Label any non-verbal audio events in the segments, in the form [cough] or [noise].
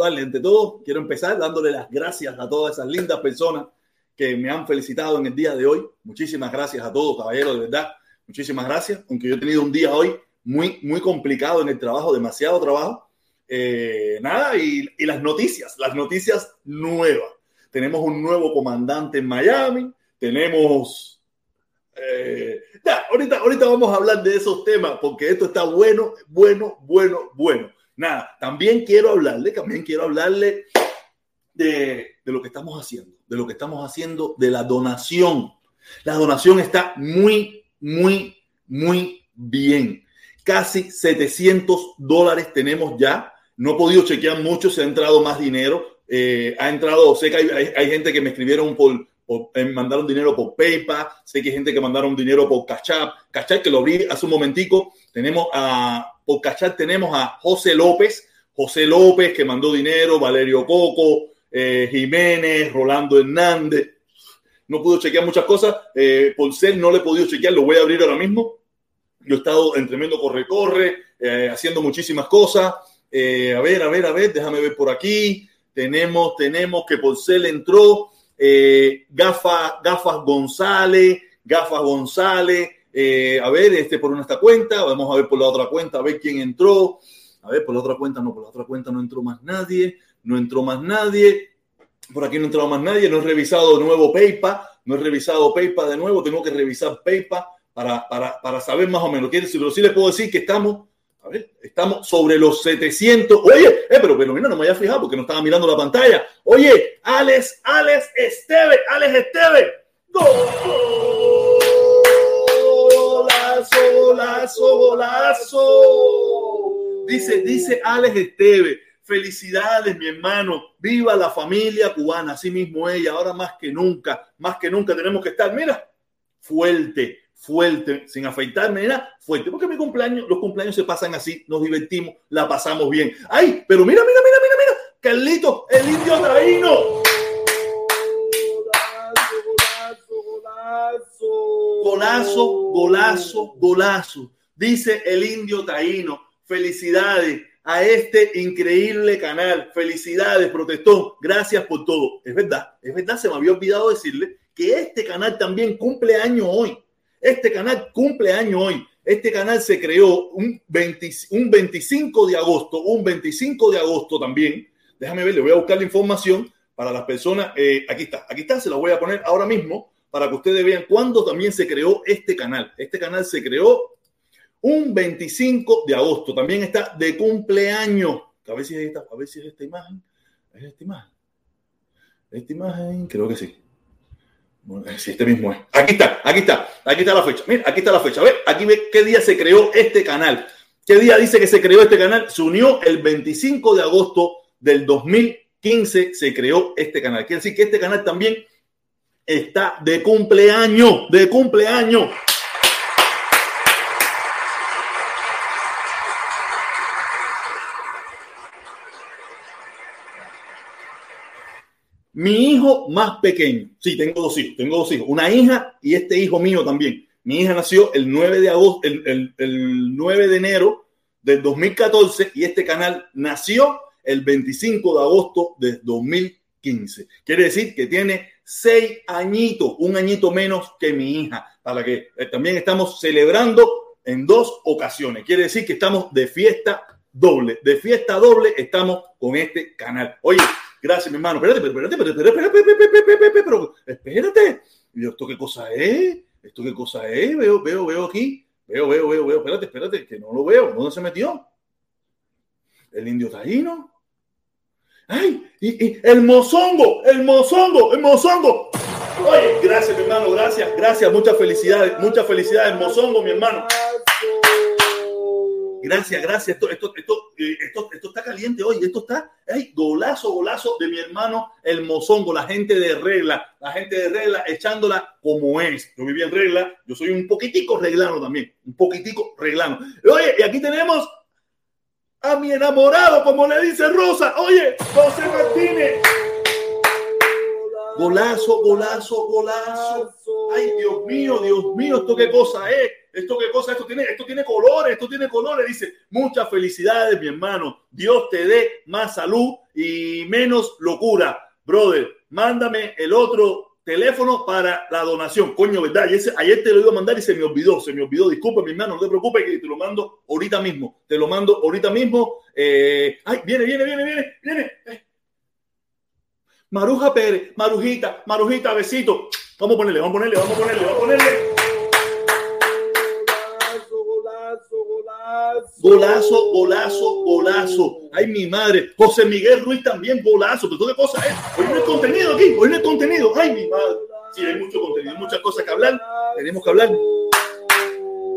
Quiero darle, ante todo, quiero empezar dándole las gracias a todas esas lindas personas que me han felicitado en el día de hoy. Muchísimas gracias a todos, caballeros, de verdad. Muchísimas gracias. Aunque yo he tenido un día hoy muy, muy complicado en el trabajo, demasiado trabajo. Eh, nada, y, las noticias, las noticias nuevas. Tenemos un nuevo comandante en Miami, tenemos... Eh, ahorita, ahorita vamos a hablar de esos temas porque esto está bueno, bueno, bueno, bueno. Nada, también quiero hablarle, también quiero hablarle de, de lo que estamos haciendo de lo que estamos haciendo, de la donación. La donación está muy, muy, muy bien. Casi 700 dólares tenemos ya. No he podido chequear mucho, se ha entrado más dinero. Eh, ha entrado, sé que hay, hay, gente que me escribieron por, por eh, mandaron dinero por PayPal, sé que hay gente que mandaron dinero por Cash App, que lo abrí hace un momentico. Tenemos a, Cash tenemos a José López, José López que mandó dinero, Valerio Coco, eh, Jiménez, Rolando Hernández. No pudo chequear muchas cosas. Eh, por ser no le he podido chequear, lo voy a abrir ahora mismo. Yo he estado en tremendo corre-corre, eh, haciendo muchísimas cosas. Eh, a ver, a ver, a ver, déjame ver por aquí. Tenemos, tenemos que por ser entró Gafas González, Gafas González. Eh, a ver, este por una esta cuenta, vamos a ver por la otra cuenta, a ver quién entró. A ver, por la otra cuenta, no, por la otra cuenta no entró más nadie no entró más nadie, por aquí no entró más nadie, no he revisado de nuevo PayPal, no he revisado PayPal de nuevo, tengo que revisar PayPal para, para, para saber más o menos. Pero sí les puedo decir que estamos, estamos sobre los 700. Oye, eh, pero, pero mira, no me había fijado porque no estaba mirando la pantalla. Oye, Alex, Alex Esteve, Alex Esteve. Golazo, golazo. Dice, dice Alex Esteve Felicidades, mi hermano. Viva la familia cubana. Así mismo ella. Ahora más que nunca, más que nunca tenemos que estar, mira, fuerte, fuerte, sin afeitarme, mira, fuerte. Porque mi cumpleaños, los cumpleaños se pasan así, nos divertimos, la pasamos bien. Ay, pero mira, mira, mira, mira, mira. Carlito, el indio traíno. Golazo, golazo, golazo. Dice el indio taíno. Felicidades a este increíble canal. Felicidades, protestón. Gracias por todo. Es verdad, es verdad, se me había olvidado decirle que este canal también cumple año hoy. Este canal cumple año hoy. Este canal se creó un, 20, un 25 de agosto, un 25 de agosto también. Déjame ver, le voy a buscar la información para las personas. Eh, aquí está, aquí está, se la voy a poner ahora mismo para que ustedes vean cuándo también se creó este canal. Este canal se creó un 25 de agosto. También está de cumpleaños. A ver si es esta, a ver si es esta imagen. ¿Es esta imagen? Esta imagen, creo que sí. Bueno, sí, este mismo es. Aquí está, aquí está, aquí está la fecha. Mira, aquí está la fecha. A ver, aquí ve qué día se creó este canal. ¿Qué día dice que se creó este canal? Se unió el 25 de agosto del 2015, se creó este canal. Quiere decir que este canal también está de cumpleaños, de cumpleaños. Mi hijo más pequeño, sí, tengo dos hijos, tengo dos hijos, una hija y este hijo mío también. Mi hija nació el 9 de agosto, el, el, el 9 de enero del 2014 y este canal nació el 25 de agosto de 2015. Quiere decir que tiene seis añitos, un añito menos que mi hija, para que eh, también estamos celebrando en dos ocasiones. Quiere decir que estamos de fiesta doble, de fiesta doble estamos con este canal. Oye, Gracias, mi hermano. Espérate, espérate, espérate, espérate, espérate, pero espérate. ¿Esto qué cosa es? ¿Esto qué cosa es? Veo, veo, veo aquí. Veo, veo, veo, veo. Espérate, espérate, que no lo veo. ¿Dónde se metió? El indio taíno. ¡Ay! Y, y, el mozongo, el mozongo, el mozongo. Oye, gracias, mi hermano, gracias, gracias, muchas felicidades, muchas felicidades, mozongo, mi hermano. Gracias, gracias. Esto, esto, esto, eh, esto, esto está caliente hoy. Esto está, ay, golazo, golazo de mi hermano el mozongo, la gente de regla, la gente de regla echándola como es. Yo viví en regla, yo soy un poquitico reglano también, un poquitico reglano. Oye, y aquí tenemos a mi enamorado, como le dice Rosa. Oye, José Martínez. Golazo, golazo, golazo. Ay, Dios mío, Dios mío, esto qué cosa es. Esto qué cosa, esto tiene, esto tiene colores, esto tiene colores. Dice, muchas felicidades, mi hermano. Dios te dé más salud y menos locura. Brother, mándame el otro teléfono para la donación. Coño, ¿verdad? Ayer, ayer, te lo iba a mandar y se me olvidó, se me olvidó. Disculpa, mi hermano, no te preocupes que te lo mando ahorita mismo. Te lo mando ahorita mismo. Eh, ay, viene, viene, viene, viene, viene. Maruja Pérez, Marujita, Marujita, besito. Vamos a ponerle, vamos a ponerle, vamos a ponerle, vamos a ponerle. Golazo, golazo, golazo. Ay, mi madre. José Miguel Ruiz también, golazo. Pero qué cosa es. Hoy no hay contenido aquí, hoy no hay contenido. Ay, mi madre. Sí, hay mucho contenido, hay muchas cosas que hablar. Tenemos que hablar.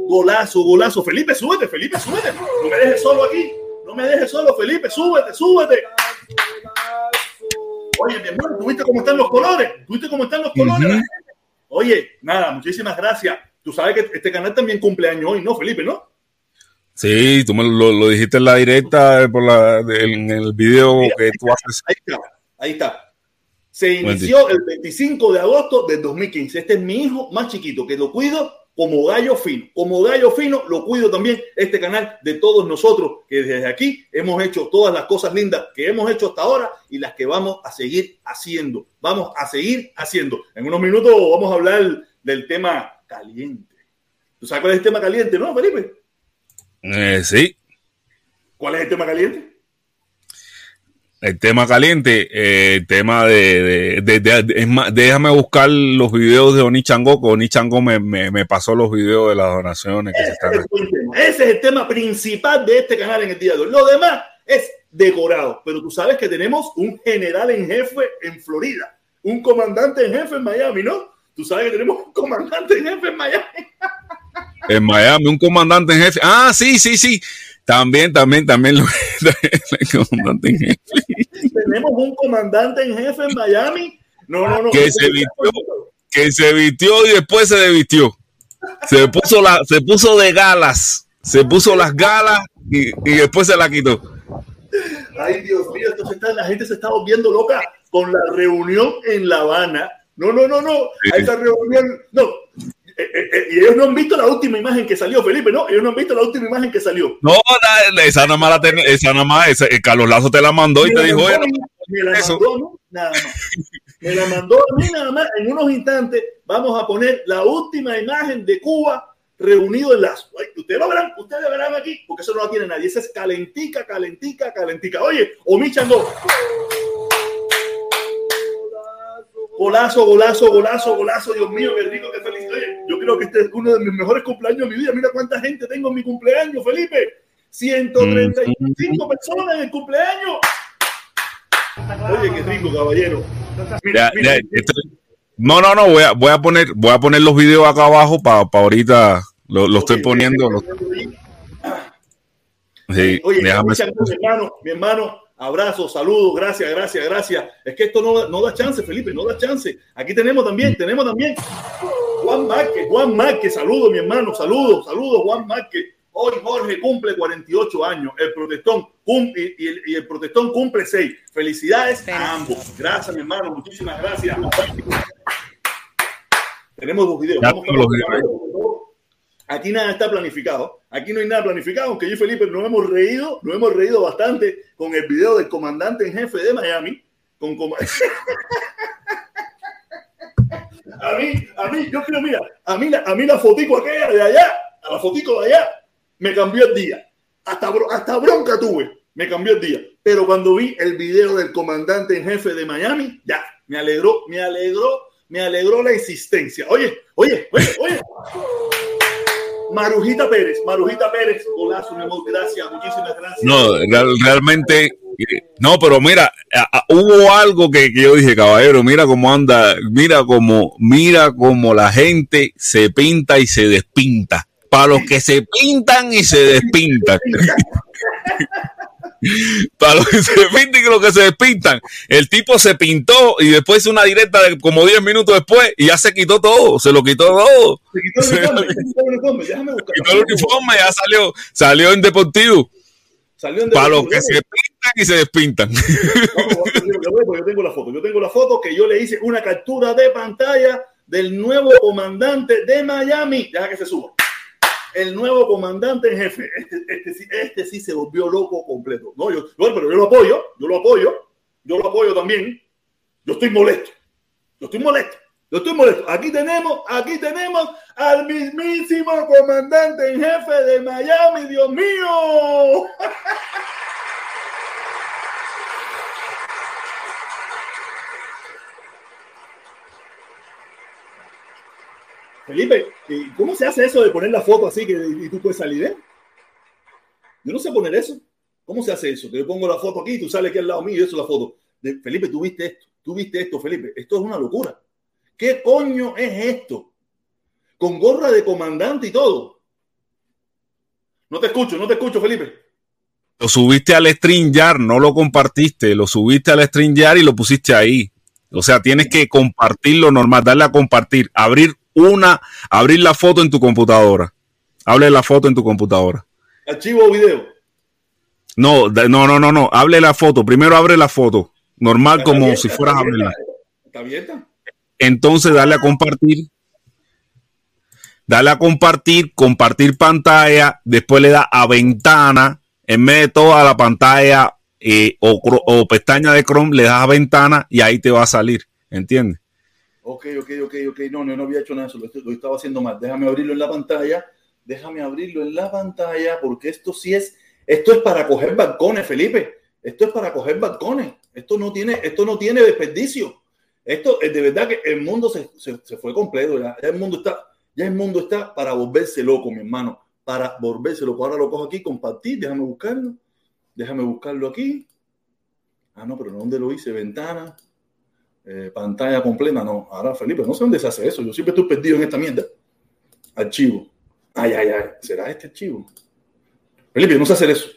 Golazo, golazo. Felipe, súbete, Felipe, súbete. No me dejes solo aquí. No me dejes solo, Felipe, súbete, súbete. Oye, mi hermano, ¿tú viste cómo están los colores? ¿Tú viste cómo están los colores? Oye, nada, muchísimas gracias. Tú sabes que este canal también cumpleaños hoy, ¿no, Felipe? ¿No? Sí, tú me lo, dijiste en la directa, por la, en el video que tú haces. Ahí está, ahí está. Se inició el 25 de agosto del 2015. Este es mi hijo más chiquito, que lo cuido como gallo fino. Como gallo fino lo cuido también este canal de todos nosotros, que desde aquí hemos hecho todas las cosas lindas que hemos hecho hasta ahora y las que vamos a seguir haciendo. Vamos a seguir haciendo. En unos minutos vamos a hablar del tema caliente. ¿Tú sabes cuál es el tema caliente, no, Felipe? Eh, sí. ¿Cuál es el tema caliente? El tema caliente, eh, el tema de, déjame buscar los videos de Oni Chango, que Oni Chango me, me, pasó los videos de las donaciones. ese, es el tema principal de este canal en el día de hoy. Lo demás es decorado, pero tú sabes que tenemos un general en jefe en Florida, un comandante en jefe en Miami, ¿no? Tú sabes que tenemos un comandante en jefe en Miami. [laughs] En Miami, un comandante en jefe. Ah, sí, sí, sí. También, también, también lo, [laughs] comandante en jefe. Tenemos un comandante en jefe en Miami. No, no, no. Que se vistió, que se vistió y después se desvistió. Se puso la, se puso de galas. Se puso las galas y, y después se la quitó. Ay, Dios mío, entonces la gente se está volviendo loca con la reunión en La Habana. No, no, no, no. A esa reunión, no, y ellos no han visto la última imagen que salió, Felipe, ¿no? Ellos no han visto la última imagen que salió. No, esa nada más, la ten, esa nada más esa, Carlos Lazo te la mandó y te dijo, me la mandó, ¿no? nada más. Me la mandó a mí nada más. En unos instantes vamos a poner la última imagen de Cuba reunido en las. Ustedes lo verán, ustedes verán aquí, porque eso no la tiene nadie. Esa es calentica, calentica, calentica. Oye, Omi Chango. Golazo, golazo, golazo, golazo. Dios mío, qué rico, qué feliz. yo creo que este es uno de mis mejores cumpleaños de mi vida. Mira cuánta gente tengo en mi cumpleaños, Felipe. 135 personas en el cumpleaños. Oye, qué rico, caballero. no, no, no, voy a, voy a poner, voy a poner los videos acá abajo para ahorita. Lo, estoy poniendo. Sí, Oye, mi hermano, mi hermano, Abrazo, saludos, gracias, gracias, gracias. Es que esto no, no da chance, Felipe, no da chance. Aquí tenemos también, tenemos también Juan Márquez, Juan Márquez, saludos, mi hermano, saludos, saludos, Juan Márquez. Hoy Jorge cumple 48 años, el protestón cumple, y, el, y el protestón cumple 6. Felicidades a ambos. Gracias, mi hermano, muchísimas gracias. Tenemos dos videos. Vamos a los videos. Aquí nada está planificado. Aquí no hay nada planificado, aunque yo y Felipe nos hemos reído, nos hemos reído bastante con el video del comandante en jefe de Miami. Con [laughs] a mí, a mí, yo creo, mira, a mí, a mí la fotico aquella de allá, a la fotico de allá, me cambió el día. Hasta, hasta bronca tuve, me cambió el día. Pero cuando vi el video del comandante en jefe de Miami, ya, me alegró, me alegró, me alegró la existencia. Oye, oye, oye, oye. Marujita Pérez, Marujita Pérez, golazo, mi amor, gracias, muchísimas gracias. No, realmente, no, pero mira, hubo algo que, yo dije, caballero, mira cómo anda, mira cómo, mira cómo la gente se pinta y se despinta para los que se pintan y se despintan. [laughs] [laughs] para los que se pintan y los que se despintan. El tipo se pintó y después hizo una directa de como 10 minutos después y ya se quitó todo, se lo quitó todo. Se quitó el [laughs] uniforme, quitó el uniforme, ya salió, salió en Deportivo. Salió en Para los que se pintan y se despintan. yo tengo la foto, yo tengo la foto que yo le hice una captura de pantalla del nuevo comandante de Miami. Deja que se suba el nuevo comandante en jefe. Este, este, este, sí se volvió loco completo. No, yo, pero yo lo apoyo, yo lo apoyo, yo lo apoyo también. Yo estoy molesto. Yo estoy molesto. Yo estoy molesto. Aquí tenemos, aquí tenemos al mismísimo comandante en jefe de Miami, Dios mío. [laughs] Felipe, ¿cómo se hace eso de poner la foto así que tú puedes salir? Eh? Yo no sé poner eso. ¿Cómo se hace eso? Que yo pongo la foto aquí y tú sales aquí al lado mío y eso es la foto. Felipe, tú viste esto, tú viste esto, Felipe. Esto es una locura. ¿Qué coño es esto? Con gorra de comandante y todo. No te escucho, no te escucho, Felipe. Lo subiste al StreamYard, no lo compartiste, lo subiste al StreamYard y lo pusiste ahí. O sea, tienes que compartirlo normal, darle a compartir, abrir una, abrir la foto en tu computadora. Hable la foto en tu computadora. ¿Archivo o video? No, no, no, no, no. Hable la foto. Primero abre la foto. Normal, como si fueras a abrirla. ¿Está abierta? Entonces, dale a compartir. Dale a compartir, compartir pantalla. Después le da a ventana. En vez de toda la pantalla eh, o, o pestaña de Chrome, le das a ventana y ahí te va a salir. ¿Entiendes? Ok, ok, ok, ok. No, no, no había hecho nada de eso. Lo, estaba haciendo mal. Déjame abrirlo en la pantalla. Déjame abrirlo en la pantalla porque esto sí es, esto es para coger balcones, Felipe. Esto es para coger balcones. Esto no tiene, esto no tiene desperdicio. Esto es de verdad que el mundo se, se, fue completo. Ya. el mundo está, ya el mundo está para volverse loco, mi hermano. Para volverse loco. Ahora lo cojo aquí, compartir. Déjame buscarlo. Déjame buscarlo aquí. Ah, no, pero ¿dónde lo hice? Ventana. Eh, pantalla completa, no. Ahora, Felipe, no sé dónde se hace eso. Yo siempre estoy perdido en esta mierda. Archivo. Ay, ay, ay. ¿Será este archivo? Felipe, no sé hacer eso.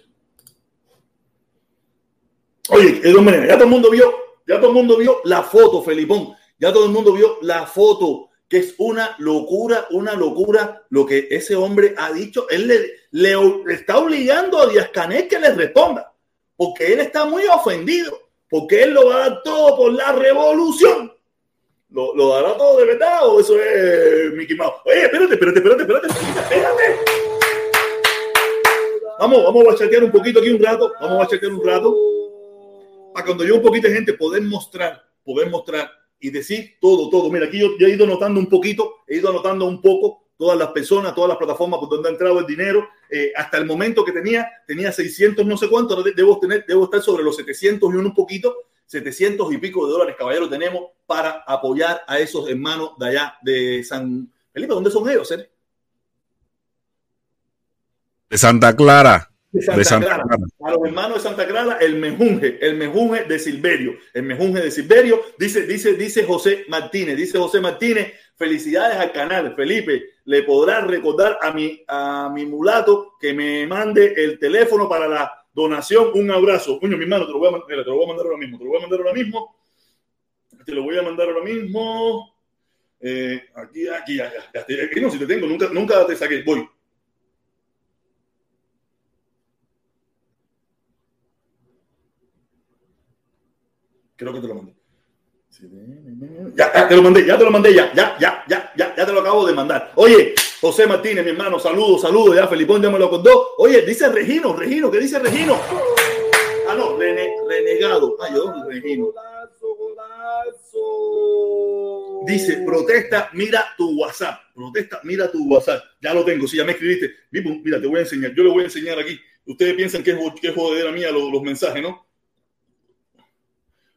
Oye, ya todo el mundo vio, ya todo el mundo vio la foto, Felipón. Ya todo el mundo vio la foto, que es una locura, una locura lo que ese hombre ha dicho. Él le, está obligando a Díaz Canel que le responda, porque él está muy ofendido porque él lo va a dar todo por la revolución. ¿Lo, lo dará todo de verdad o eso es Mickey Mouse? Oye, espérate, espérate, espérate, espérate, espérate. Vamos, vamos a chatear un poquito aquí un rato, vamos a chatear un rato. Para cuando yo un poquito de gente poder mostrar, poder mostrar y decir todo, todo. Mira, aquí yo, yo he ido notando un poquito, he ido anotando un poco todas las personas, todas las plataformas por donde ha entrado el dinero. Eh, hasta el momento que tenía, tenía 600 no sé cuánto, debo, tener, debo estar sobre los 700 y un poquito, 700 y pico de dólares, caballero, tenemos para apoyar a esos hermanos de allá de San Felipe. ¿Dónde son ellos, eh? De Santa Clara. De Santa, Clara. A los hermanos de Santa Clara, el mejunje, el mejunje de Silverio, el mejunje de Silverio, dice, dice, dice José Martínez, dice José Martínez, felicidades al canal, Felipe, le podrás recordar a mi, a mi mulato que me mande el teléfono para la donación, un abrazo. Coño, mi hermano, te lo voy a, mandar, te lo voy a mandar ahora mismo, te lo voy a mandar ahora mismo, te lo voy a mandar ahora mismo. Eh, aquí, aquí, ya, ya, no, si te tengo, nunca, nunca te saqué, voy. Creo que te lo mandé. Ya, ya, te lo mandé, ya te lo mandé, ya, ya, ya, ya, ya, ya te lo acabo de mandar. Oye, José Martínez, mi hermano, saludos, saludos, ya Felipón ya me lo contó. Oye, dice Regino, Regino, ¿qué dice Regino? Ah, no, renegado. Ay, yo, Regino. Dice, protesta, mira tu WhatsApp. Protesta, mira tu WhatsApp. Ya lo tengo, si ya me escribiste. Mira, te voy a enseñar. Yo le voy a enseñar aquí. Ustedes piensan que es, que es jodedera mía los mensajes, ¿no?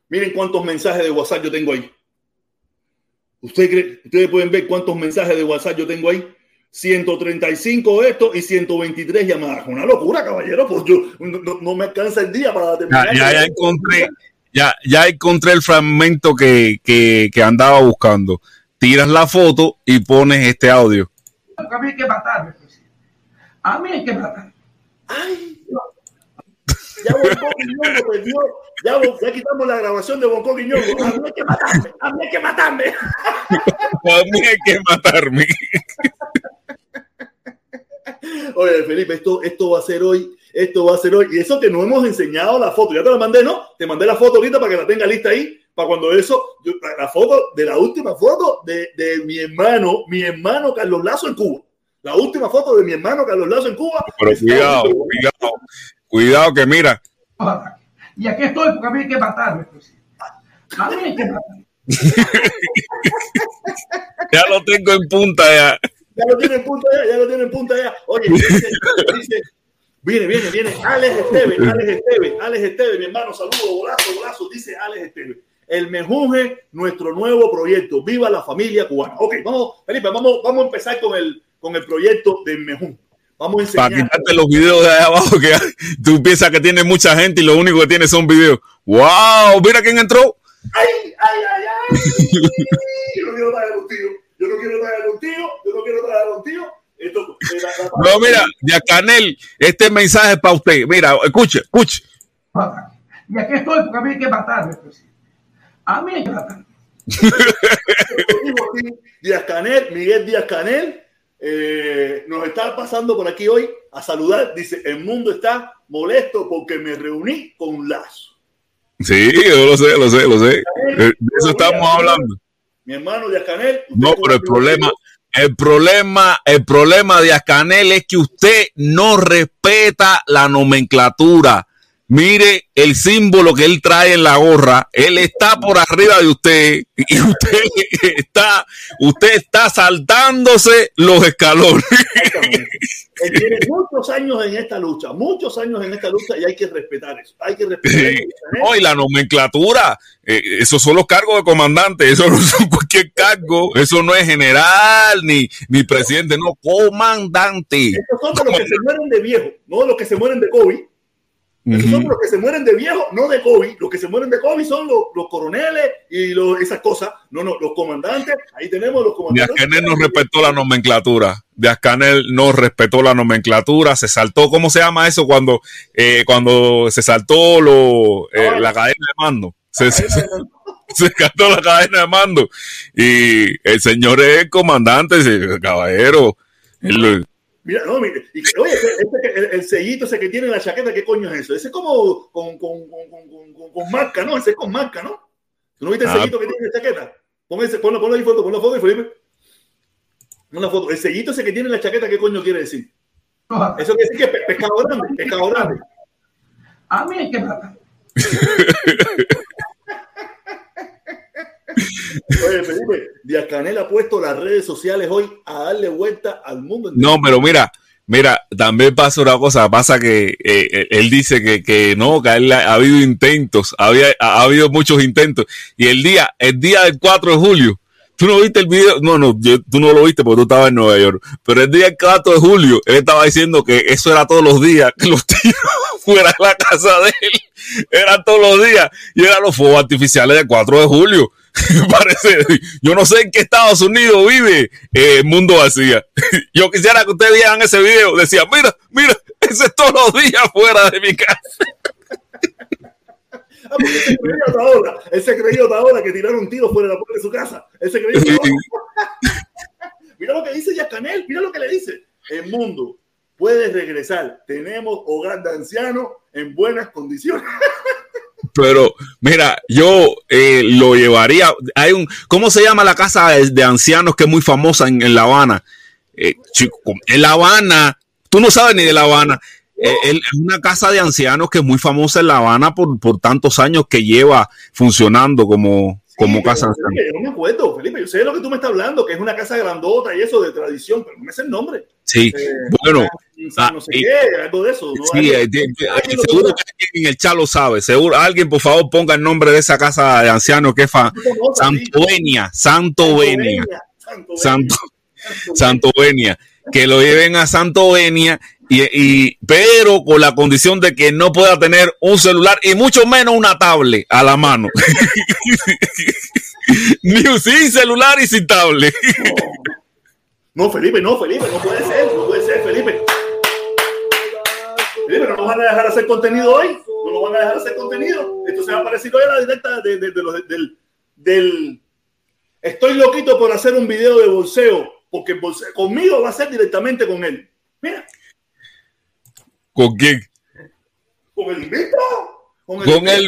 Miren cuántos mensajes de WhatsApp yo tengo ahí. ¿Ustedes, ustedes pueden ver cuántos mensajes de WhatsApp yo tengo ahí. 135 esto y 123 llamadas. Una locura, caballero. Pues yo no, me alcanza el día para terminar. Ya, ya, encontré, ya, ya encontré el fragmento que, que, que, andaba buscando. Tiras la foto y pones este audio. que matarme. A mí hay que matar. ¡Ay! Ya Bonco Quiñongo perdió. Ya, ya, quitamos la grabación de Bonco Quiñongo. A mí hay que matarme. A mí hay que matarme. a mí hay que matarme. Oye, Felipe, esto, esto va a ser hoy. Esto va a ser hoy. Y eso que no hemos enseñado la foto. Ya te la mandé, ¿no? Te mandé la foto ahorita para que la tenga lista ahí. Para cuando eso, la foto de la última foto de, de mi hermano, mi hermano Carlos Lazo en Cuba. La última foto de mi hermano Carlos Lazo en Cuba. Pero cuidado, cuidado, cuidado que mira. Y aquí estoy porque a mí hay que matarme. Pues. A mí hay que matarme. [laughs] ya lo tengo en punta ya. Ya lo tiene en punta ya, ya lo tiene en punta ya. Oye, dice, dice viene, viene, viene, Alex Esteve, Alex Esteve, Alex Esteve, mi hermano, saludos, golazo, golazo, dice Alex Esteve. El Mejunje, nuestro nuevo proyecto. Viva la familia cubana. Ok, vamos, Felipe, vamos, vamos a empezar con el, con el proyecto de Mejunje. Vamos a enseñar. Para quitarte los videos de ahí abajo, que tú piensas que tiene mucha gente y lo único que tiene son videos. ¡Wow! Mira quién entró. ¡Ay, ay, ay, ay! yo no quiero traer contigo. Yo no quiero traer contigo. Yo no quiero traer contigo. Esto, no, mira, Canel, este mensaje es para usted. Mira, escuche, escuche. Y aquí estoy porque a mí hay que matarme. Pues. A mí hay que matarme. Díaz Canel, Miguel Díaz Canel, eh, nos está pasando por aquí hoy a saludar. Dice: El mundo está molesto porque me reuní con Lazo. Sí, yo lo sé, lo sé, lo sé. De eso estamos hablando. Mi hermano Díaz Canel. No, pero el problema, el problema, el problema de Ascanel es que usted no respeta la nomenclatura. Mire el símbolo que él trae en la gorra. Él está por arriba de usted y [laughs] usted está, usted está saltándose los escalones. Él tiene muchos años en esta lucha, muchos años en esta lucha y hay que respetar eso. Hay que respetar eso. No, y la nomenclatura, eh, esos son los cargos de comandante, eso no son cualquier cargo, eso no es general ni, ni presidente, no, comandante. Esos son los que se mueren de viejo, no los que se mueren de COVID son los que se mueren de viejo, no de COVID. Los que se mueren de COVID son los, los coroneles y esas cosas. No, no, los comandantes. Ahí tenemos los comandantes. Díaz-Canel no respetó la nomenclatura. Díaz-Canel no respetó la nomenclatura. Se saltó, ¿cómo se llama eso? Cuando, eh, cuando se saltó lo, eh, la cadena de mando. Se, [laughs] se, saltó la cadena de mando. Y el señor es el comandante, el caballero. Él, Mira, no, mire, y, oye, el, el, sellito ese que tiene en la chaqueta, ¿qué coño es eso? Ese es como con, con, con, con, con marca, ¿no? Ese es con marca, ¿no? ¿Tú no viste el ah. sellito que tiene en la chaqueta? Pon ese, ponlo, ponlo ahí foto, ponlo foto y Felipe. Una foto. El sellito ese que tiene en la chaqueta, ¿qué coño quiere decir? Eso quiere decir que es pescado grande, pescado grande. A mí hay que matar. [laughs] Oye, Felipe, Díaz Canel ha puesto las redes sociales hoy a darle vuelta al mundo. No, pero mira, mira, también pasa una cosa, pasa que eh, eh, él dice que, que no, que ha habido intentos, había, ha, habido muchos intentos, y el día, el día del 4 de julio, tú no viste el video, no, no, tú no lo viste porque tú estabas en Nueva York, pero el día del 4 de julio, él estaba diciendo que eso era todos los días, que los [laughs] tíos fuera de la casa de él, eran todos los días, y eran los fuegos artificiales del 4 de julio. [laughs] Parece, yo no sé en qué Estados Unidos vive el mundo vacía. [laughs] Yo quisiera que ustedes vieran ese video. Decía, mira, mira, ese es todos los días fuera de mi casa. Ah, ese creyó ahora, ese creyó ahora que tiraron un tiro fuera de la puerta de su casa. Ese creyó [laughs] Mira lo que dice Yacanel, mira lo que le dice. El mundo puede regresar. Tenemos hogar de ancianos en buenas condiciones. Pero mira, yo eh, lo llevaría. Hay un, ¿cómo se llama la casa de, ancianos que es muy famosa en, La Habana? Eh, en La Habana, tú no sabes ni de La Habana. Eh, es una casa de ancianos que es muy famosa en La Habana por, por tantos años que lleva funcionando como, como casa Felipe, yo no me acuerdo, Felipe. Yo sé lo que tú me estás hablando, que es una casa grandota y eso de tradición, pero no me sé el nombre. Sí, Ah, no sé qué, algo de eso. Sí, eh, seguro que alguien en el chat lo sabe. Seguro, alguien, por favor, ponga el nombre de esa casa de ancianos que es Santovenia, Santovenia, Santo, Santovenia, que lo lleven a Santovenia y, y, pero con la condición de que no pueda tener un celular y mucho menos una tablet a la mano. [laughs] Ni sin celular y sin tablet. No. Felipe, no, Felipe, no puede ser, no puede ser, Felipe. Van a dejar hacer contenido hoy, no nos van a dejar hacer contenido. Entonces va a aparecer hoy a la directa de, de, de, del, del... Estoy loquito por hacer un video de bolseo, porque bolseo, conmigo va a ser directamente con él. Mira. ¿Con quién? Con el invito. Con el, con el,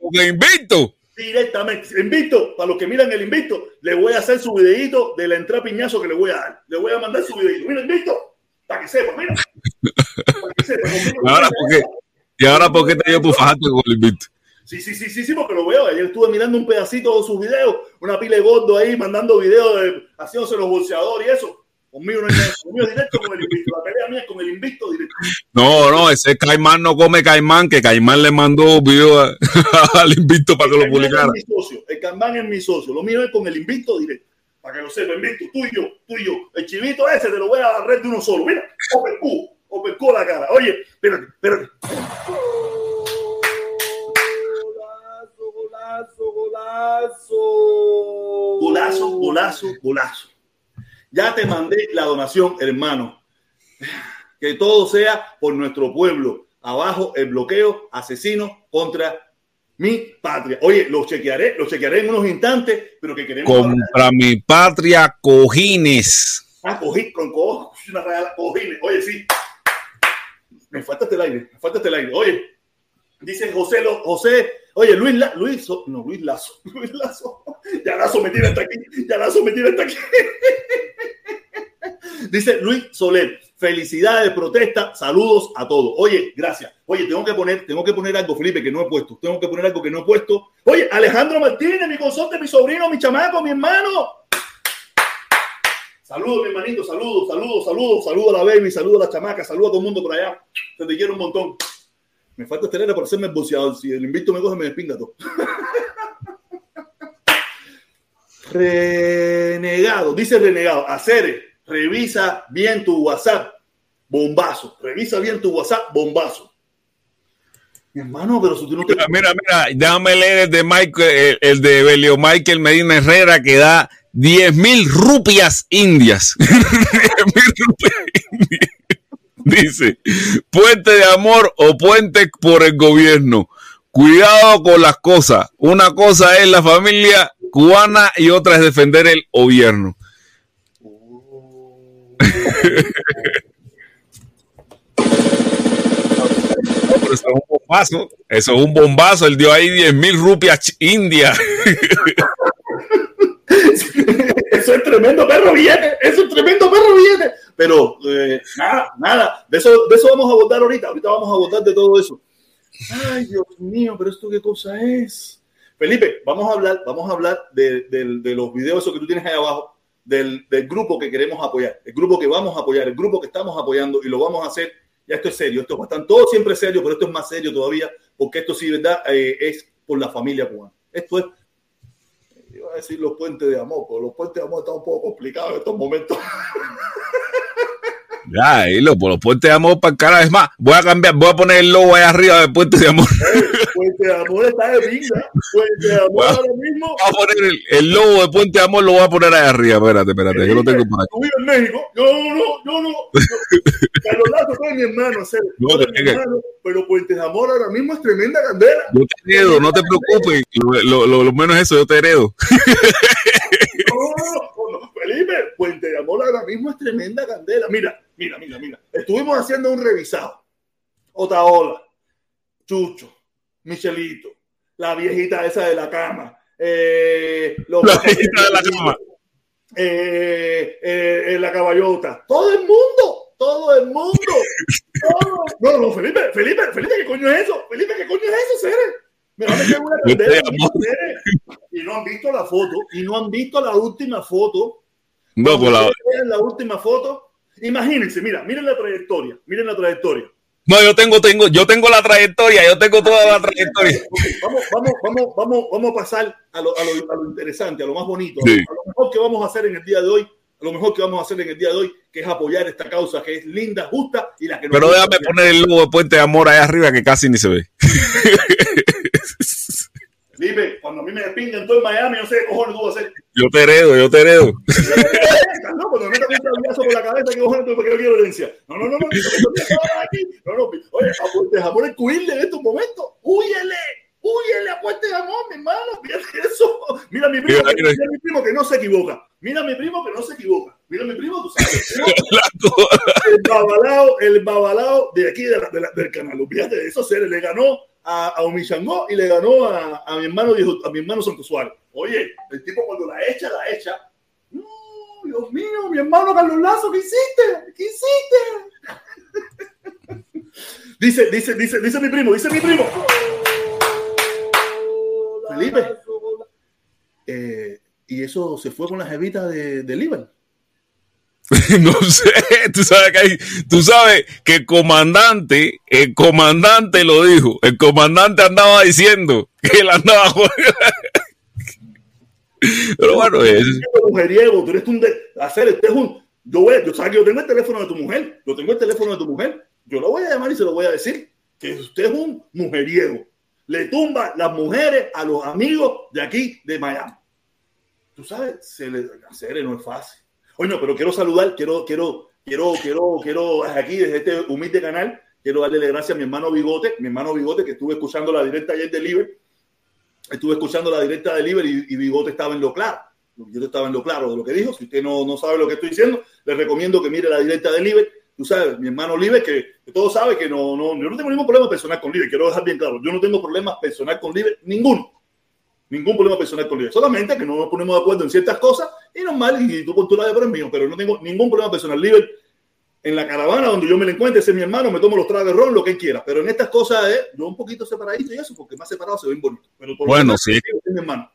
con el invito directamente. Invito, para los que miran el invito, le voy a hacer su videito de la entrada piñazo que le voy a dar. Le voy a mandar su videito. Mira, invito, para que sepa, mira. Para que sepa. [laughs] ahora, ¿por qué? ¿Y ahora por qué te dio con el invito? Sí, sí, sí, sí, sí, porque lo veo. Ayer estuve mirando un pedacito de sus videos, una pila de gordo ahí mandando videos de haciéndose los bolseadores y eso. Conmigo no hay nada, conmigo directo con el invito. La pelea mía es con el invito directo. No, no, ese Caimán no come Caimán, que Caimán le mandó video [laughs] al invito para que lo publicara. Es mi socio. El Caimán es mi socio. Lo mío es con el invito directo. Para que lo sepa, invito, tú y yo, tú y yo. El chivito ese te lo voy a dar red de uno solo. Mira, Open Q, Open Q la cara. Oye, espérate, espérate. Golazo, golazo, golazo. Golazo, golazo, golazo. Ya te mandé la donación, hermano. Que todo sea por nuestro pueblo. Abajo el bloqueo asesino contra mi patria. Oye, lo chequearé, lo chequearé en unos instantes, pero que queremos. Contra mi patria, cojines. Ah, cojín, con cojines. Oye, sí. Me falta este aire, me falta este aire. Oye, dice José, José, oye, Luis, Luis, no, Luis Lazo, [laughs] Luis Lazo, ya Lazo me tira hasta aquí, ya Lazo me tira hasta aquí. [laughs] Dice Luis Soler, felicidades, protesta, saludos a todos. Oye, gracias. Oye, tengo que poner, tengo que poner algo, Felipe, que no he puesto. Tengo que poner algo que no he puesto. Oye, Alejandro Martínez, mi consorte, mi sobrino, mi chamaco, mi hermano. Saludos, mi hermanito, saludos, saludos, saludos, saludos a la baby, saludos a la chamaca, saludos a todo el mundo por allá. Te, te quiero un montón. Me falta este por hacerme el Si el invito me coge, me despinga todo. [laughs] renegado, dice renegado, hacer revisa bien tu WhatsApp, bombazo, revisa bien tu WhatsApp, bombazo. Mi hermano, pero si tú no te... Mira, mira, mira déjame leer el de Michael, el, de Belio Michael Medina Herrera que da 10 mil rupias indias. [laughs] 10 mil rupias indias. Dice, puente de amor o puente por el gobierno. Cuidado con las cosas. Una cosa es la familia cubana y otra es defender el gobierno. Eso es un bombazo. Eso es un bombazo. Él dio ahí 10 mil rupias india. [laughs] eso es tremendo perro viene. Eso es tremendo perro viene. Pero eh, nada, nada. De eso, de eso vamos a votar ahorita. Ahorita vamos a votar de todo eso. Ay, Dios mío, pero esto qué cosa es. Felipe, vamos a hablar, vamos a hablar de, los videos esos que tú tienes ahí abajo del, grupo que queremos apoyar, el grupo que vamos a apoyar, el grupo que estamos apoyando y lo vamos a hacer. Ya esto es serio, esto es bastante, todo siempre serio, pero esto es más serio todavía, porque esto sí, ¿verdad? Eh, es por la familia cubana. Esto es, iba a decir los puentes de amor, pero los puentes de amor están un poco complicados en estos momentos. [laughs] Ya, y lo, por los puentes de amor para cara. Es más, voy a cambiar, voy a poner el logo ahí arriba de puente de amor. puente de amor está de pinga. Puente de amor ahora mismo. Voy a poner el, el, logo de puente de amor, lo voy a poner ahí arriba. Espérate, espérate, yo lo tengo por aquí. Tú vives en México. No, no, no, no. [laughs] Carlos Lazo mi hermano, no, mi hermano, pero puente de amor ahora mismo es tremenda candela. Yo te heredo, no te preocupes. Lo, lo, lo menos es eso, yo te heredo. no, no, Felipe, puente de amor ahora mismo es tremenda candela. Mira Mira, mira, mira. Estuvimos haciendo un revisado. Otaola, Chucho, Michelito, la viejita esa de la cama. Eh, la viejita de la cama. Eh, eh, la caballota. Todo el mundo, todo el mundo. [laughs] No, no, Felipe, Felipe, Felipe, ¿qué coño es eso? Felipe, ¿qué coño es eso, Cere? Me van a una candela. Y no han visto la foto, y no han visto la última foto. No, por la... la última foto Imagínense, mira, miren la trayectoria, miren la trayectoria. No, yo tengo, tengo, yo tengo la trayectoria, yo tengo toda la trayectoria. vamos, vamos, vamos, vamos, vamos a pasar a lo, a, lo, a lo, interesante, a lo más bonito, a, lo, mejor que vamos a hacer en el día de hoy, a lo mejor que vamos a hacer en el día de hoy, que es apoyar esta causa que es linda, justa y la que Pero déjame poner el logo de Puente de Amor ahí arriba que casi ni se ve. [laughs] Felipe, cuando a mí me despingan todo en Miami, no sé qué cojones tú vas a hacer. Yo te heredo, yo te heredo. no, cuando me metan un por la cabeza, ¿qué cojones tú? Porque no quiero herencia. No, no, no, no. No, no, oye, a Jamón el cuirle en estos momentos. ¡Huyele! ¡Huyele a Puente Jamón, mi hermano! Mira eso. Mira mi primo, mira, mi primo que no se equivoca. Mira mi primo que no se equivoca. Mira mi primo, tú sabes. el babalao, el babalao de aquí de la, de la, del canal. Fíjate de esos seres. Le ganó a, a Omichango y le ganó a, a, mi hermano a mi hermano Santo Suárez. Oye, el tipo cuando la echa, la echa. No, Dios mío, mi hermano Carlos Lazo, ¿qué hiciste? ¿Qué hiciste? [laughs] dice, dice, dice, dice mi primo, dice mi primo. Felipe. Eh, y eso se fue con las evitas de, de Líbano. [laughs] no sé, tú sabes que hay, tú sabes que el comandante, el comandante lo dijo, el comandante andaba diciendo que él andaba [laughs] Pero bueno, es mujeriego, tú eres un de, hacer, este es un, yo voy, yo sabes que yo tengo el teléfono de tu mujer, yo tengo el teléfono de tu mujer, yo lo voy a llamar y se lo voy a decir que usted es un mujeriego, le tumba las mujeres a los amigos de aquí de Miami. Tú sabes, se le hacer no es fácil. Oye, pero quiero saludar, quiero, quiero, quiero, quiero, quiero, aquí desde este humilde canal, quiero darle gracias a mi hermano Bigote, mi hermano Bigote, que estuve escuchando la directa ayer de Liber, estuve escuchando la directa de Liber y, Bigote estaba en lo claro. Yo estaba en lo claro de lo que dijo. Si usted no, no sabe lo que estoy diciendo, le recomiendo que mire la directa de Liber. Tú sabes, mi hermano Liber, que, que todos saben que no, no, yo no tengo ningún problema personal con Liber. Quiero dejar bien claro, yo no tengo problemas personal con Liber, ninguno. Ningún problema personal con Libre. Solamente que no nos ponemos de acuerdo en ciertas cosas y normal, y tú por tu lado, pero es mío. Pero no tengo ningún problema personal. Libre en la caravana donde yo me lo encuentre, ese es mi hermano, me tomo los tragos de ron, lo que él quiera. Pero en estas cosas, eh, yo un poquito separadito y eso, porque más separado se ve bonito. Pero bueno, sí. Es, es mi hermano.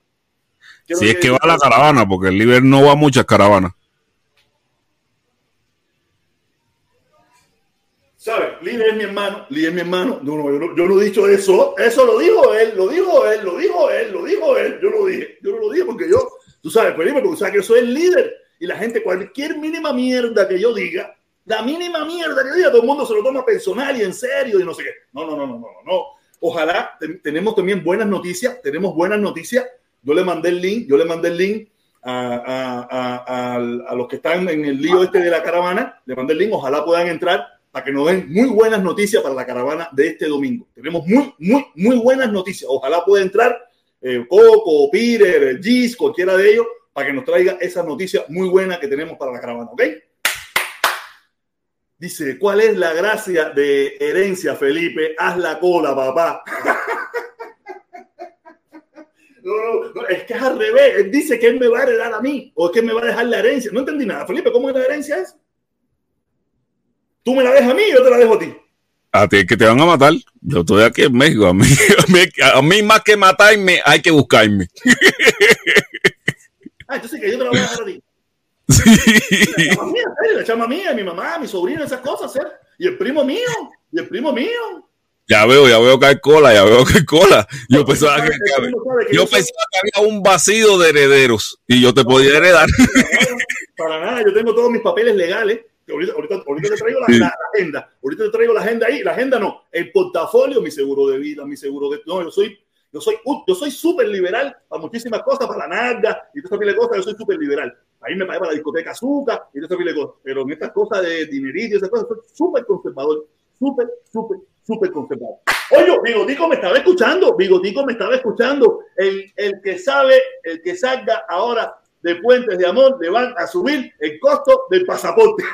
si es que va a la caravana, porque el Libre no va a muchas caravanas. ¿Sabes? Lee es mi hermano, Lee es mi hermano. No, no, yo no, yo no he dicho eso. Eso lo dijo él, lo dijo él, lo dijo él, lo dijo él. Yo lo dije. Yo no lo dije porque yo, tú sabes, Felipe, porque sabes que yo soy el líder. Y la gente, cualquier mínima mierda que yo diga, la mínima mierda que yo diga, todo el mundo se lo toma personal y en serio y no sé qué. No, no, no, no, no, no. Ojalá tenemos también buenas noticias, tenemos buenas noticias. Yo le mandé el link, yo le mandé el link a, a, a, a, los que están en el lío este de la caravana, le mandé el link, ojalá puedan entrar para que nos den muy buenas noticias para la caravana de este domingo. Tenemos muy, muy, muy buenas noticias. Ojalá pueda entrar eh, Coco, Peter, Gis, cualquiera de ellos, para que nos traiga esa noticia muy buena que tenemos para la caravana, ¿ok? Dice, ¿cuál es la gracia de herencia, Felipe? Haz la cola, papá. [laughs] No, no, no, es que es al revés. Él dice que él me va a heredar a mí o que me va a dejar la herencia. No entendí nada. Felipe, ¿cómo es la herencia? Es? Tú me la dejas a mí y yo te la dejo a ti. A ti que te van a matar. Yo estoy aquí en México. A mí, [laughs] a mí, más que matarme, hay que buscarme. [laughs] ah, entonces que yo te la voy a dejar a ti. Sí. La chama mía, la chama mía, mi mamá, mi sobrina, esas cosas, ¿eh? Y el primo mío, y el primo mío. Ya veo, ya veo que hay cola, ya veo que hay cola. Yo pensaba que, que, yo pensaba que había un vacío de herederos y yo te podía heredar. Para nada, yo tengo todos mis papeles legales Ahorita, ahorita, te traigo la, agenda. Ahorita te traigo la agenda ahí. La agenda no. El portafolio, mi seguro de vida, mi seguro de. No, yo soy. Yo soy, yo soy súper liberal para muchísimas cosas, para la narga y todas esas cosas, yo soy súper liberal. Ahí me pagué para la discoteca Azúcar y todas esas cosas. Pero en estas cosas de dinerito y esas cosas, soy súper conservador. Súper, súper, súper conservador. Oye, Bigotico me estaba escuchando. Bigotico me estaba escuchando. El, el que sabe, el que salga ahora de Puentes de Amor le van a subir el costo del pasaporte. [laughs]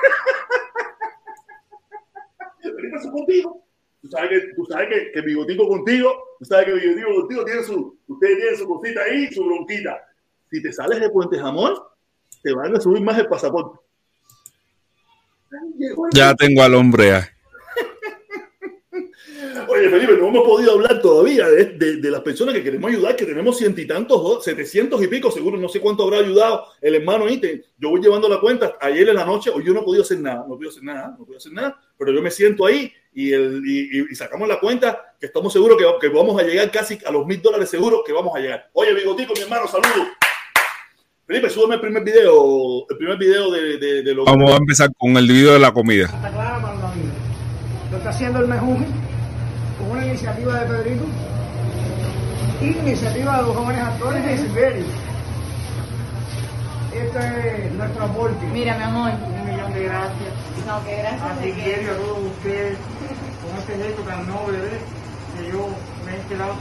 Tú sabes que, tú sabes que, que bigotico contigo, tú sabes que bigotico contigo tiene su, ustedes tienen su cosita ahí, su bronquita. Si te sales de Puentes de Amor, te van a subir más el pasaporte. Ya tengo al hombre. Oye, Felipe, no hemos podido hablar todavía de, de, las personas que queremos ayudar, que tenemos ciento y tantos, setecientos y pico, seguro, no sé cuánto habrá ayudado el hermano Ite. Yo voy llevando la cuenta. Ayer en la noche, hoy yo no he podido hacer nada, no he podido hacer nada, no he podido hacer nada, pero yo me siento ahí y, el, y, sacamos la cuenta que estamos seguros que, que, vamos a llegar casi a los mil dólares seguros que vamos a llegar. Oye, Bigotico, mi hermano, saludos. Felipe, súbeme el primer video, el primer video de, de, de lo Vamos a empezar con el video de la comida. Está clara, Lo está haciendo el mejunje con una iniciativa de Pedrito Iniciativa de los jóvenes actores de Siberia. Este es nuestro aporte. Mira, mi amor. Un millón de gracias. No, que gracias. Así quiero a todos ustedes con este gesto tan noble ¿ves? que yo me he quedado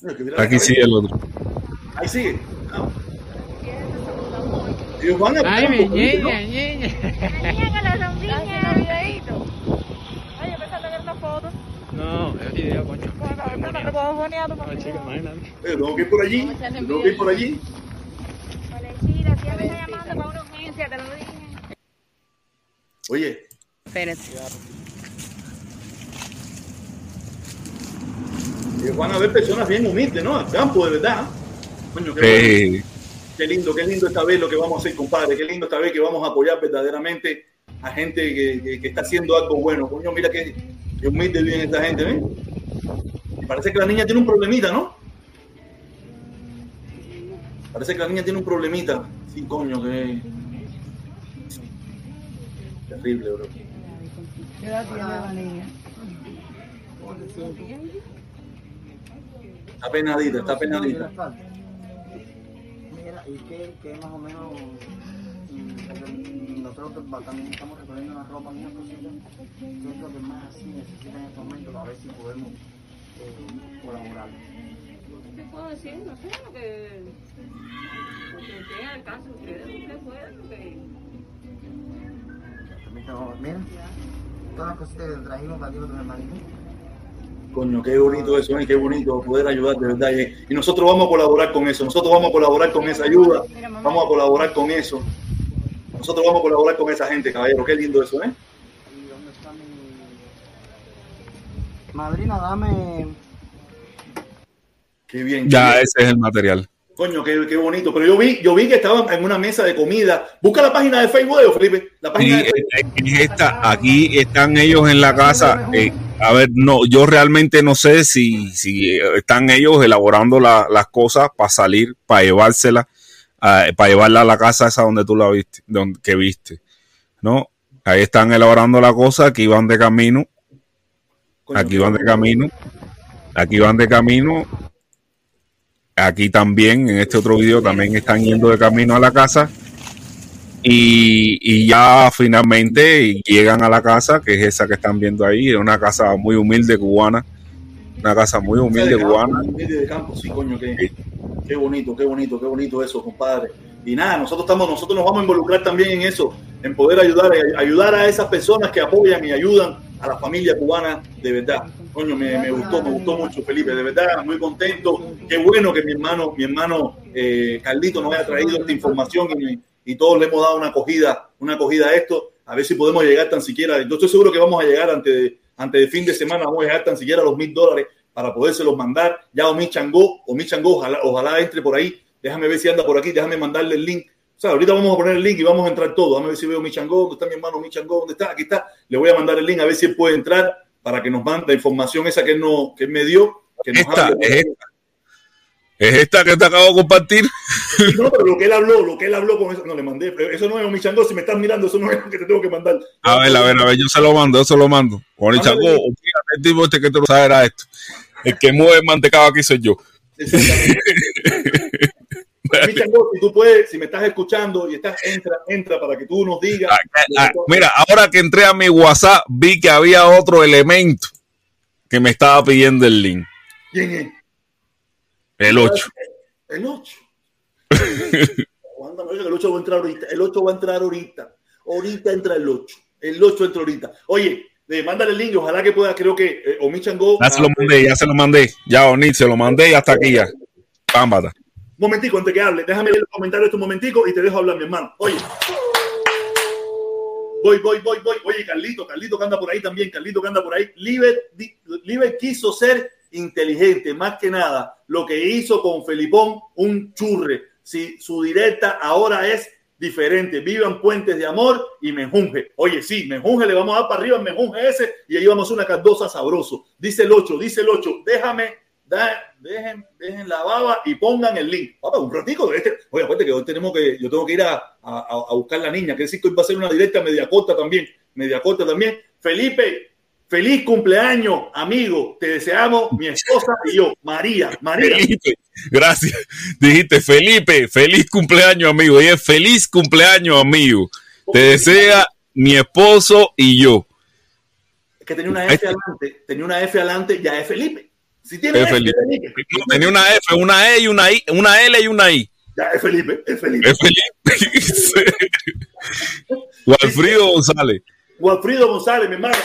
sorprendido. Aquí sigue el otro. Ahí sigue. Ah. A Ay, mi niña, niña. La niña que la sonrilla. videito. Ay, empezaste a ver una foto. No, es video, concho. Bueno, no puedo poner No, chica, imagínate. Tengo que ir por allí. Tengo que ir por allí. Valentina, tía me está llamando para una urgencia, te lo dije. Oye. Espérate. Ellos van a ver personas bien humildes, ¿no? Al campo, de verdad. Coño, qué, eh. qué lindo, qué lindo esta vez lo que vamos a hacer, compadre. Qué lindo esta vez que vamos a apoyar verdaderamente a gente que, que, está haciendo algo bueno. Coño, mira qué, qué humilde viene esta gente, ¿ves? Parece que la niña tiene un problemita, ¿no? Parece que la niña tiene un problemita. Sí, coño, que. Terrible, bro. ¿Qué la niña? Está penadita, está penadita. Mira, y que, que más o menos nosotros también estamos recogiendo la ropa y unas cositas, ¿qué es lo que más así necesita en este momento? A ver si podemos eh, colaborar. ¿Qué puedo decir? No sé, lo que, lo que esté al caso ustedes, ustedes pueden, lo que... Mira, todas las cositas que trajimos para ti, tu hermanito. Coño, qué bonito eso, ¿eh? qué bonito poder ayudar de verdad. Y nosotros vamos a colaborar con eso, nosotros vamos a colaborar con esa ayuda, vamos a colaborar con eso. Nosotros vamos a colaborar con esa gente, caballero, qué lindo eso, ¿eh? ¿Y dónde está mi... Madrina, dame... Qué bien. ya, ese es el material. Coño, qué, qué, bonito. Pero yo vi, yo vi que estaban en una mesa de comida. Busca la página de Facebook, Felipe. La página de Facebook. aquí están ellos en la casa. Eh, a ver, no, yo realmente no sé si, si están ellos elaborando la, las cosas para salir, para llevárselas, para llevarla a la casa esa donde tú la viste, donde, que viste. ¿No? Ahí están elaborando la cosa, aquí van de camino. Aquí van de camino. Aquí van de camino aquí también, en este otro video, también están yendo de camino a la casa. Y, ya finalmente llegan a la casa, que es esa que están viendo ahí, es una casa muy humilde cubana, una casa muy humilde cubana. sí, coño, qué, qué, bonito, qué bonito, qué bonito eso, compadre. Y nada, nosotros estamos, nosotros nos vamos a involucrar también en eso, en poder ayudar, ayudar a esas personas que apoyan y ayudan a la familia cubana de verdad. Coño, me, gustó, me gustó mucho, Felipe, de verdad, muy contento. Qué bueno que mi hermano, mi hermano eh, Carlito nos haya traído esta información y, todos le hemos dado una acogida, una acogida a esto, a ver si podemos llegar tan siquiera. Yo estoy seguro que vamos a llegar antes de, antes de fin de semana, vamos a llegar tan siquiera a los mil dólares para podérselos mandar. Ya Omi Changó, Omi Changó, ojalá, ojalá entre por ahí. Déjame ver si anda por aquí, déjame mandarle el link o sea, ahorita vamos a poner el link y vamos a entrar todo. Vamos a ver si veo mi changó, dónde está mi hermano mi changó, dónde está, aquí está. Le voy a mandar el link a ver si él puede entrar para que nos mande la información esa que él, no, que me dio. Que nos esta, es esta. Es esta que te acabo de compartir. [laughs] No, pero lo que él habló, lo que él habló con eso, no le mandé. Eso no es mi changó. Si me estás mirando, eso no es lo que te tengo que mandar. A ver, a ver, a ver, yo se lo mando, yo se lo mando. Con el el tipo este que te lo sabe era esto. El que mueve mantecado aquí soy yo. Exactamente. si tú puedes, si me estás escuchando y estás, entra, entra para que tú nos digas. Ah, ah, mira, ahora que entré a mi WhatsApp, vi que había otro elemento que me estaba pidiendo el link. ¿Quién es? El 8. El 8. el 8 va a entrar ahorita. El 8 va a entrar ahorita. Ahorita entra el 8. El 8 entra ahorita. Oye, eh, mándale el link, ojalá que pueda, creo que eh, Omi Chango. Ya se lo mandé, ya se lo mandé. Ya, Oni, se lo mandé y hasta aquí ya. Pámbata momentico, antes que hable, déjame leer los comentarios este momentico y te dejo hablar, mi hermano. Oye. Voy, voy, voy, voy. Oye, Carlito, Carlito que anda por ahí también, Carlito que anda por ahí. Liber, Liber quiso ser inteligente, más que nada. Lo que hizo con Felipón, un churre. Si su directa ahora es diferente. Vivan puentes de amor y menjunje. Oye, sí, menjunje, le vamos a dar para arriba menjunje ese y ahí vamos a una cardosa sabroso. Dice el 8, dice el 8, déjame dejen, dejen la baba y pongan el link. Papá, un ratico de este. Oye, acuérdate que hoy tenemos que, yo tengo que ir a, a, buscar la niña, que decir que hoy va a ser una directa media corta también, media corta también. Felipe, Feliz cumpleaños, amigo. Te deseamos mi esposa y yo, María. María. Felipe, gracias. Dijiste, Felipe, feliz cumpleaños, amigo. Y es feliz cumpleaños, amigo. Te desea mi esposo y yo. Es que tenía una F adelante, tenía una F adelante, ya es Felipe. Si tiene F, Felipe. No, tenía una F, una E y una I, una L y una I. Ya es Felipe, es Felipe. Es Felipe. [laughs] Walfrido González. Walfrido González, mi hermano.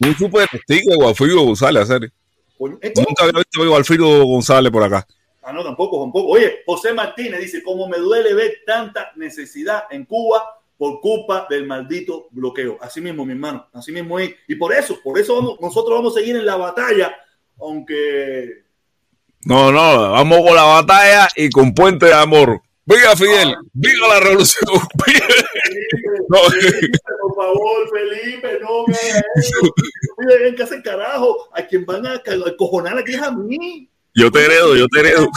Un super testigo de Gualfrido González, hacer. Nunca había visto a Gualfrido González por acá. Ah, no, tampoco, tampoco. Oye, José Martínez dice, como me duele ver tanta necesidad en Cuba por culpa del maldito bloqueo. Así mismo, mi hermano, así mismo es. Y por eso, por eso nosotros vamos a seguir en la batalla, aunque... No, no, vamos con la batalla y con puente de amor. Viva Fidel, viva la revolución. [laughs] [laughs] por favor, Felipe, no [laughs] me hagas eso. Miren, que hace carajo. A quien van a cojonar aquí es a mí. Yo te heredo, yo te heredo.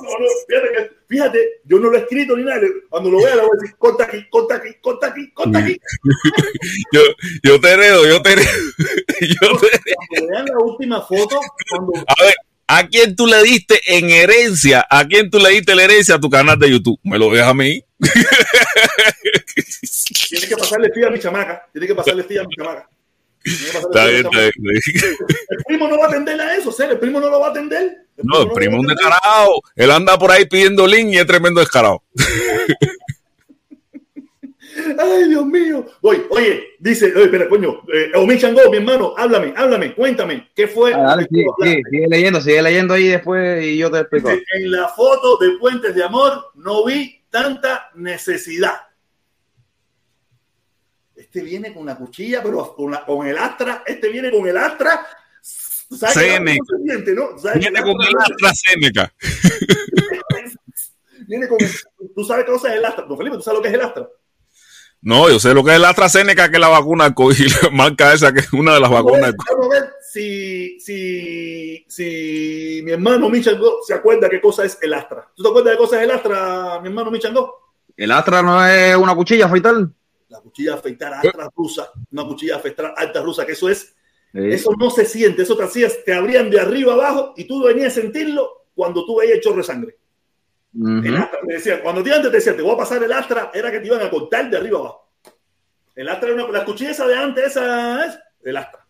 No, no, fíjate, fíjate, yo no lo he escrito ni nada. Cuando lo vea, le voy a decir, corta aquí, corta aquí, corta aquí, corta aquí. [laughs] yo, yo te heredo, yo te heredo. [laughs] Yo te heredo. Cuando vean la última foto, cuando... A ver, ¿A quién tú le diste en herencia? ¿A quién tú le diste la herencia a tu canal de YouTube? ¿Me lo dejas a mí? Tiene que pasarle fía a mi chamaca. Tiene que pasarle fía a mi chamaca. Está bien, está bien. El primo no va a atender a eso, ¿sí? El primo no lo va a atender. El no, el primo es un descarado. Él anda por ahí pidiendo link y es tremendo descarado. [laughs] Ay, Dios mío. Voy, oye, dice, oye, espera, coño, eh, Omi Chango, mi hermano, háblame, háblame, cuéntame, ¿qué fue? Ah, dale, sí, sí, sigue leyendo, sigue leyendo ahí después y yo te explico. En la foto de Puentes de Amor no vi tanta necesidad. Este viene con la cuchilla, pero con, la, con el astra, este viene con el astra. Seneca. ¿no? Viene con el astra Seneca. [laughs] viene con, tú sabes qué cosa es el astra. Don Felipe, ¿tú sabes lo que es el astra? No, yo sé lo que es la AstraZeneca, que es la vacuna COVID, [laughs] la marca esa, que es una de las vacunas. Vamos a ver si, si, si mi hermano Michango se acuerda qué cosa es el Astra. ¿Tú te acuerdas de qué cosa es el Astra, mi hermano Michango? ¿El Astra no es una cuchilla afeitar? La cuchilla afeitar Astra rusa, una cuchilla afeitar alta rusa, que eso es, eso no se siente, eso te hacías, te abrían de arriba abajo y tú venías a sentirlo cuando tú veías el chorro de sangre cuando te antes te decían, te voy a pasar el Astra, era que te iban a cortar de arriba abajo. El Astra era una, la cuchilla esa de antes, esa es el Astra.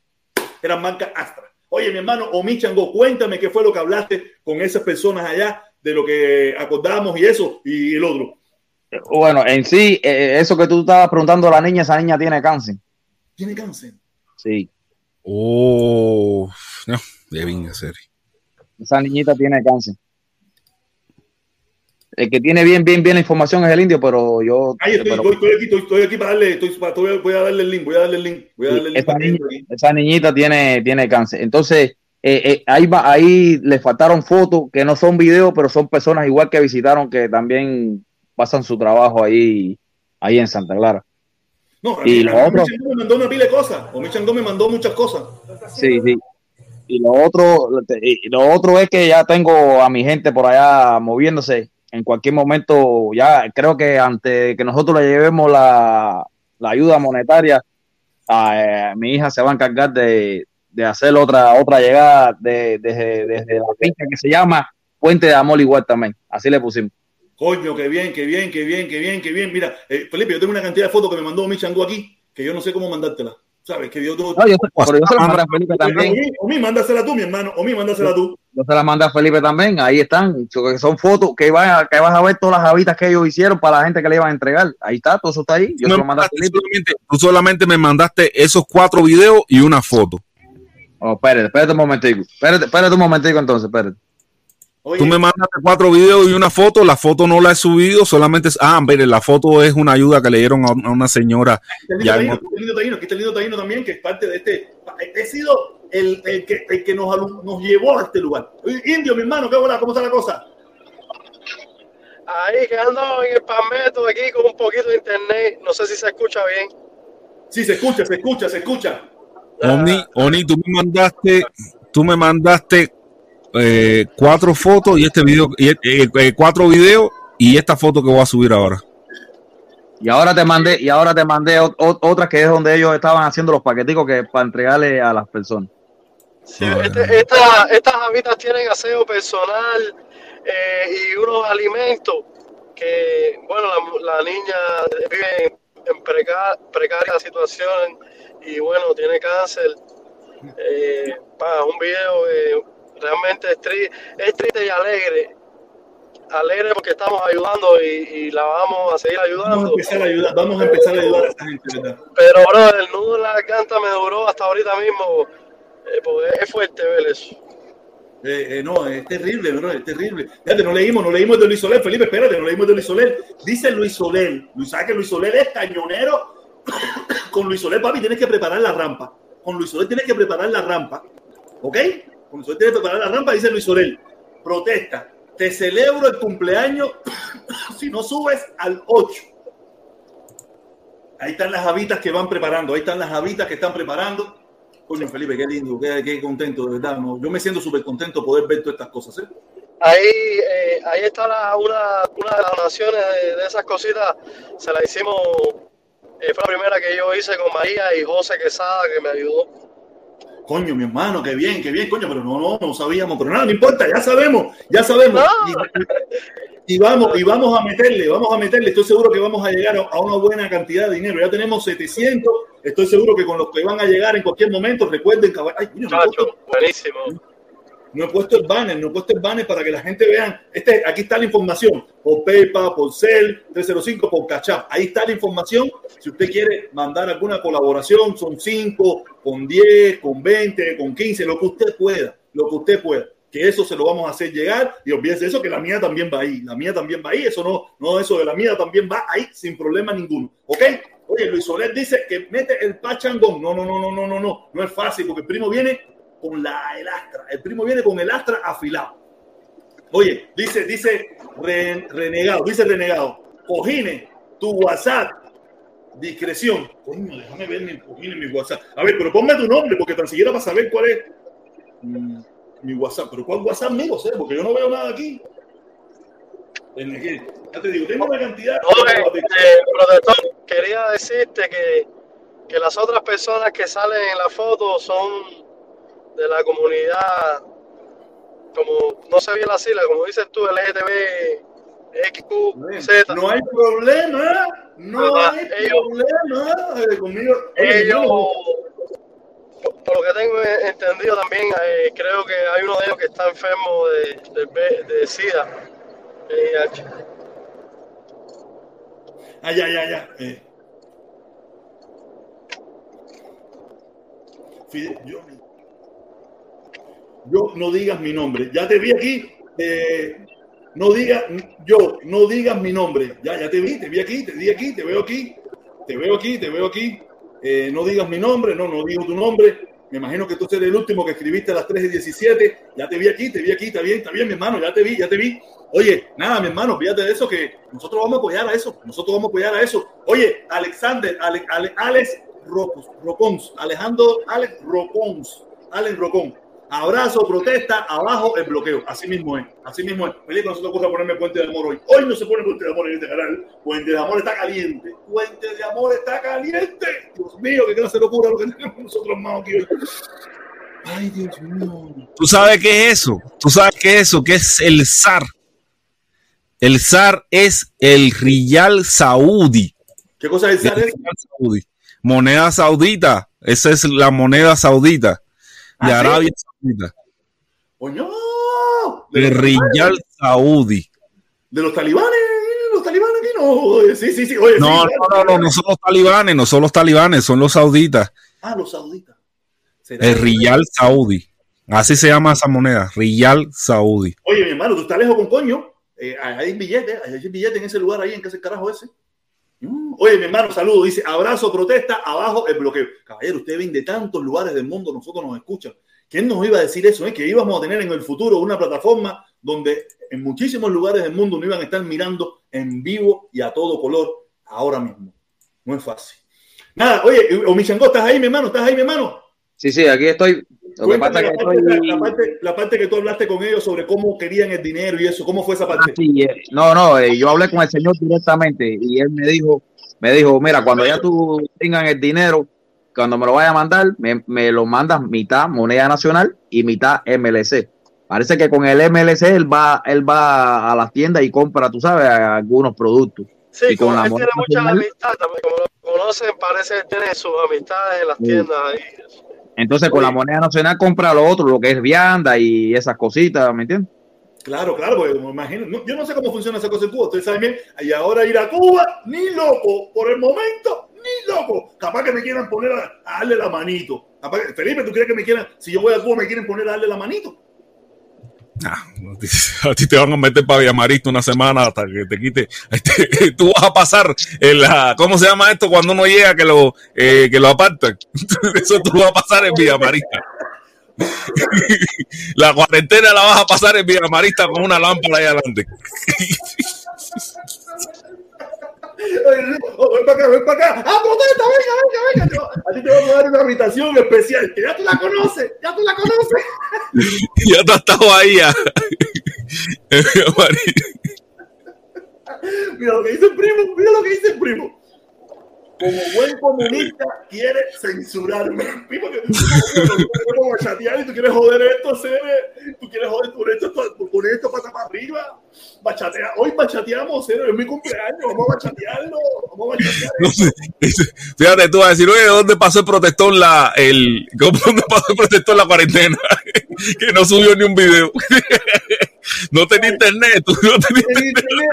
Era marca Astra. Oye, mi hermano Omichango, cuéntame qué fue lo que hablaste con esas personas allá, de lo que acordamos y eso, y el otro. Bueno, en sí, eh, eso que tú estabas preguntando a la niña, esa niña tiene cáncer. ¿Tiene cáncer? Sí. Oh, no, deben ser. Esa niñita tiene cáncer. El que tiene bien, bien, bien la información es el indio, pero yo. Ahí estoy, estoy, aquí, estoy, aquí para darle, estoy, voy a darle el link, voy a darle el link. Voy a darle el link esa, niñita tiene, tiene cáncer. Entonces, eh, eh, ahí, va, ahí le faltaron fotos que no son videos, pero son personas igual que visitaron que también pasan su trabajo ahí, ahí en Santa Clara. No, y lo otro, me mandó una pila de cosas, o me mandó muchas cosas. Sí, sí. Y lo otro, y lo otro es que ya tengo a mi gente por allá moviéndose en cualquier momento, ya creo que antes que nosotros le llevemos la, ayuda monetaria, a, eh, mi hija se va a encargar de, hacer otra otra llegada de, desde la finca que se llama Puente de Amor igual también. Así le pusimos. Coño, qué bien, qué bien, qué bien, qué bien, qué bien. Mira, eh, Felipe, yo tengo una cantidad de fotos que me mandó mi chango aquí, que yo no sé cómo mandártela. ¿Sabes? Que yo, no, yo, pero yo se la mandé a Felipe también. O mí, mándasela tú, mi hermano. O mí, mándasela tú. Yo se la mandé a Felipe también. Ahí están. Son fotos que, van que vas a ver todas las habitas que ellos hicieron para la gente que le iban a entregar. Ahí está, todo eso está ahí. Yo se lo mandé a Felipe. Solamente, tú solamente me mandaste esos cuatro videos y una foto. Oh, espérate, espérate un momentico. Espérate, espérate un momentico entonces, espérate. Tú me mandaste cuatro videos y una foto. La foto no la he subido, solamente es. Ah, mire, la foto es una ayuda que le dieron a, una señora. Aquí está el lindo taíno, aquí está el lindo taíno también, que es parte de este. He sido el, el que, el que nos, nos, llevó a este lugar. Indio, mi hermano, ¿qué hola? ¿Cómo está la cosa? Ahí que ando en el palmetto aquí con un poquito de internet. No sé si se escucha bien. Sí, se escucha, se escucha, se escucha. Oni, Oni, tú me mandaste, tú me mandaste eh, cuatro fotos y este video, y, eh, eh, cuatro videos y esta foto que voy a subir ahora. Y ahora te mandé, y ahora te mandé ot- ot- otra que es donde ellos estaban haciendo los paqueticos que para entregarle a las personas. Sí, este- esta- estas habitas tienen aseo personal eh, y unos alimentos que, bueno, la, la niña vive en, en preca- precaria situación y, bueno, tiene cáncer. Eh, pa, un video que realmente es, tri- es triste y alegre. Alegre porque estamos ayudando y, y la vamos a seguir Vamos a ayudando. empezar a ayudar, vamos a empezar a ayudar a esta gente, ¿verdad? Pero, bro, el nudo en la garganta me duró hasta ahorita mismo. eh, porque es fuerte ver eso. Eh, eh, no, es terrible, bro, es terrible. Fíjate, no leímos, no leímos de Luis Soler, Felipe, espérate, no leímos de Luis Soler. Dice Luis Soler, Luis, ¿sabes que Luis Soler es cañonero? [coughs] Con Luis Soler, papi, tienes que preparar la rampa. Con Luis Soler tienes que preparar la rampa. ¿Ok? Soler tienes que preparar la rampa, dice Luis Soler. Protesta, te celebro el cumpleaños [coughs] si no subes al 8. Ahí están las habitas que van preparando, ahí están las habitas que están preparando. Coño, Felipe, qué lindo, qué, qué contento, de verdad. ¿no? Yo me siento súper contento poder ver todas estas cosas. ¿eh? Ahí, eh, ahí está la- una, una de las donaciones de, de esas cositas. Se la hicimos, eh, fue la primera que yo hice con María y José Quesada que me ayudó. Coño, mi hermano, qué bien, qué bien, coño, pero no, no, no sabíamos, pero nada, no importa, ya sabemos, ya sabemos. No. Y, y vamos, y vamos a meterle, vamos a meterle, estoy seguro que vamos a llegar a, una buena cantidad de dinero. Ya tenemos 700, estoy seguro que con los que van a llegar en cualquier momento, recuerden que... Ay, puesto- Chacho, buenísimo. No he puesto el banner, no he puesto el banner para que la gente vea. Este, aquí está la información. Por PayPal, por Cell, 305, por Cachap. Ahí está la información. Si usted quiere mandar alguna colaboración, son 5, con 10, con 20, con 15, lo que usted pueda. Lo que usted pueda. Que eso se lo vamos a hacer llegar. Y olvídese de eso, que la mía también va ahí. La mía también va ahí. Eso no, no, eso de la mía también va ahí sin problema ninguno. ¿Ok? Oye, Luis Soler dice que mete el pachangón. No, no, no, no, no, no, no. No es fácil porque el primo viene con la, el astra. El primo viene con el astra afilado. Oye, dice, dice Ren- renegado, dice renegado. Cojines, tu WhatsApp, discreción. Coño, déjame ver mi WhatsApp. A ver, pero ponme tu nombre, porque tan siquiera para saber cuál es mm, mi WhatsApp. Pero ¿cuál WhatsApp mío? sé? Porque yo no veo nada aquí. En. Ya te digo, tengo una cantidad. Oye, eh, protector, quería decirte que, que las otras personas que salen en la foto son de la comunidad, como no sé bien la sigla, como dices tú, LGTB, No hay problema, no ¿Verdad? hay Ellos- problema. Eh, conmigo, Ellos, por, por lo que tengo entendido también, eh, creo que hay uno de ellos que está enfermo de, de, SIDA. VIH. Ah, ya, ya, ya. Eh. Yo, yo no digas mi nombre. Ya te vi aquí. eh, no digas, yo, no digas mi nombre. Ya, ya te vi, te vi aquí, te vi aquí, te veo aquí, te veo aquí, te veo aquí. Eh, no digas mi nombre, no, no digo tu nombre. Me imagino que tú eres el último que escribiste a las 3 y 17. Ya te vi aquí, te vi aquí, está bien, está bien, mi hermano, ya te vi, ya te vi. Oye, nada, mi hermano, fíjate de eso que nosotros vamos a apoyar a eso. Nosotros vamos a apoyar a eso. Oye, Alexander, Ale- Ale- Alex Rocos, Rocons, Alejandro Alex Rocons, Alex Rocón. Abrazo, protesta, abajo el bloqueo. Así mismo es, así mismo es. Felipe, no se te ocurra ponerme puente de amor hoy. Hoy no se pone puente de amor en este canal. Puente de amor está caliente. Puente de amor está caliente. Dios mío, que no se le ocurra lo que tenemos nosotros más aquí hoy. Ay, Dios mío. ¿Tú sabes qué es eso? ¿Tú sabes qué es eso? ¿Qué es el zar? El zar es el riyal saudí. ¿Qué cosa es El esa? riyal saudí. Moneda saudita. Esa es la moneda saudita. De ¿Ah? Arabia Saudita. Coño. Riyal saudí. de los talibanes. Los talibanes aquí no. Sí, sí, sí. Oye, No, sí, no, no, no, no son los talibanes, no son los talibanes, son los sauditas. Ah, los sauditas. ¿Será El que- riyal saudí. Así se llama esa moneda, riyal saudí. Oye, mi hermano, tú estás lejos con coño. Eh, hay billetes, hay billetes en ese lugar ahí, en que ese carajo ese. Oye, mi hermano, saludo. Dice, abrazo, protesta, abajo el bloqueo. Caballero, usted ven de tantos lugares del mundo, nosotros nos escuchan. ¿Quién nos iba a decir eso? eh? Que íbamos a tener en el futuro una plataforma donde en muchísimos lugares del mundo nos iban a estar mirando en vivo y a todo color ahora mismo. No es fácil. Nada, oye, o Michango, ¿estás ahí, mi hermano? ¿Estás ahí, mi hermano? Sí, sí, aquí estoy. Lo que Cuéntame pasa es la, que parte, estoy. la, parte, la parte que tú hablaste con ellos sobre cómo querían el dinero y eso, ¿cómo fue esa Ah, parte? sí, eh, no, no, eh, yo hablé con el señor directamente y él me dijo Me dijo, mira, cuando ya tú tengas el dinero, cuando me lo vaya a mandar, me, me lo mandas mitad moneda nacional y mitad MLC. Parece que con el MLC él va, él va a las tiendas y compra, tú sabes, algunos productos. Sí, Y con la él tiene muchas amistades también, como lo conocen, parece que tiene sus amistades en las Sí. tiendas ahí. Entonces con Oye. la moneda nacional compra lo otro, lo que es vianda y esas cositas, ¿me entiendes? Claro, claro, porque me imagino, no, yo no sé cómo funciona esa cosa en Cuba, ustedes saben bien, y ahora ir a Cuba, ni loco, por el momento, ni loco, capaz que me quieran poner a, darle la manito. Felipe, ¿tú crees que me quieran, si yo voy a Cuba, me quieren poner a darle la manito? Ah, [laughs] a ti te van a meter para Villamarito una semana hasta que te quite. [laughs] este, Tú vas a pasar en la. ¿Cómo se llama esto cuando uno llega que lo, eh, que lo apartan? [laughs] Eso tú vas a pasar en Villamarista. [laughs] La cuarentena la vas a pasar en Villamarista con una lámpara ahí adelante. Ven para acá, ven para acá. ¡Ah, protesta! ¡Venga, venga, venga! A ti te voy a dar una habitación especial, que ya tú la conoces, ya tú la conoces. [laughs] Ya tú has estado ahí. ya. [laughs] Mira lo que dice el primo, mira lo que dice el primo. Como buen comunista, quiere censurarme. [laughs] Primo, que tú como bachatear y tú quieres joder esto, Cere. Tú quieres joder por esto, por esto pata para arriba. Bachatea. Hoy bachateamos, Cere, es mi cumpleaños. Vamos a bachatearlo. Vamos a bachatear. No sé, Fíjate, tú vas a decir, oye, ¿dónde pasó el protector la, el, ¿cómo, [laughs] ¿dónde pasó el protector la cuarentena? [laughs] que no subió ni un video. no tenía internet, tú no tenías En internet.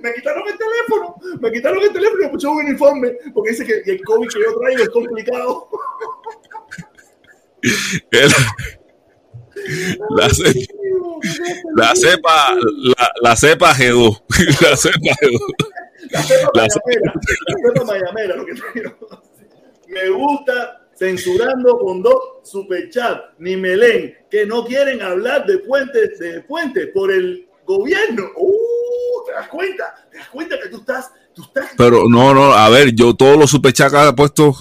Me quitaron el teléfono, me quitaron el teléfono y me pusieron un uniforme porque dice que el COVID que yo traigo es complicado. El- la, ce- la cepa, la, la cepa G2. [laughs] La cepa G2. La cepa La mayamera, la cepa mayamera, lo que traigo. Me gusta censurando con dos superchat, ni melén, que no quieren hablar de puentes, de puentes por el gobierno. Uh, ¿Te das cuenta? ¿Te das cuenta que tú estás, tú estás Pero no, no, a ver, yo todos los superchacas he puesto.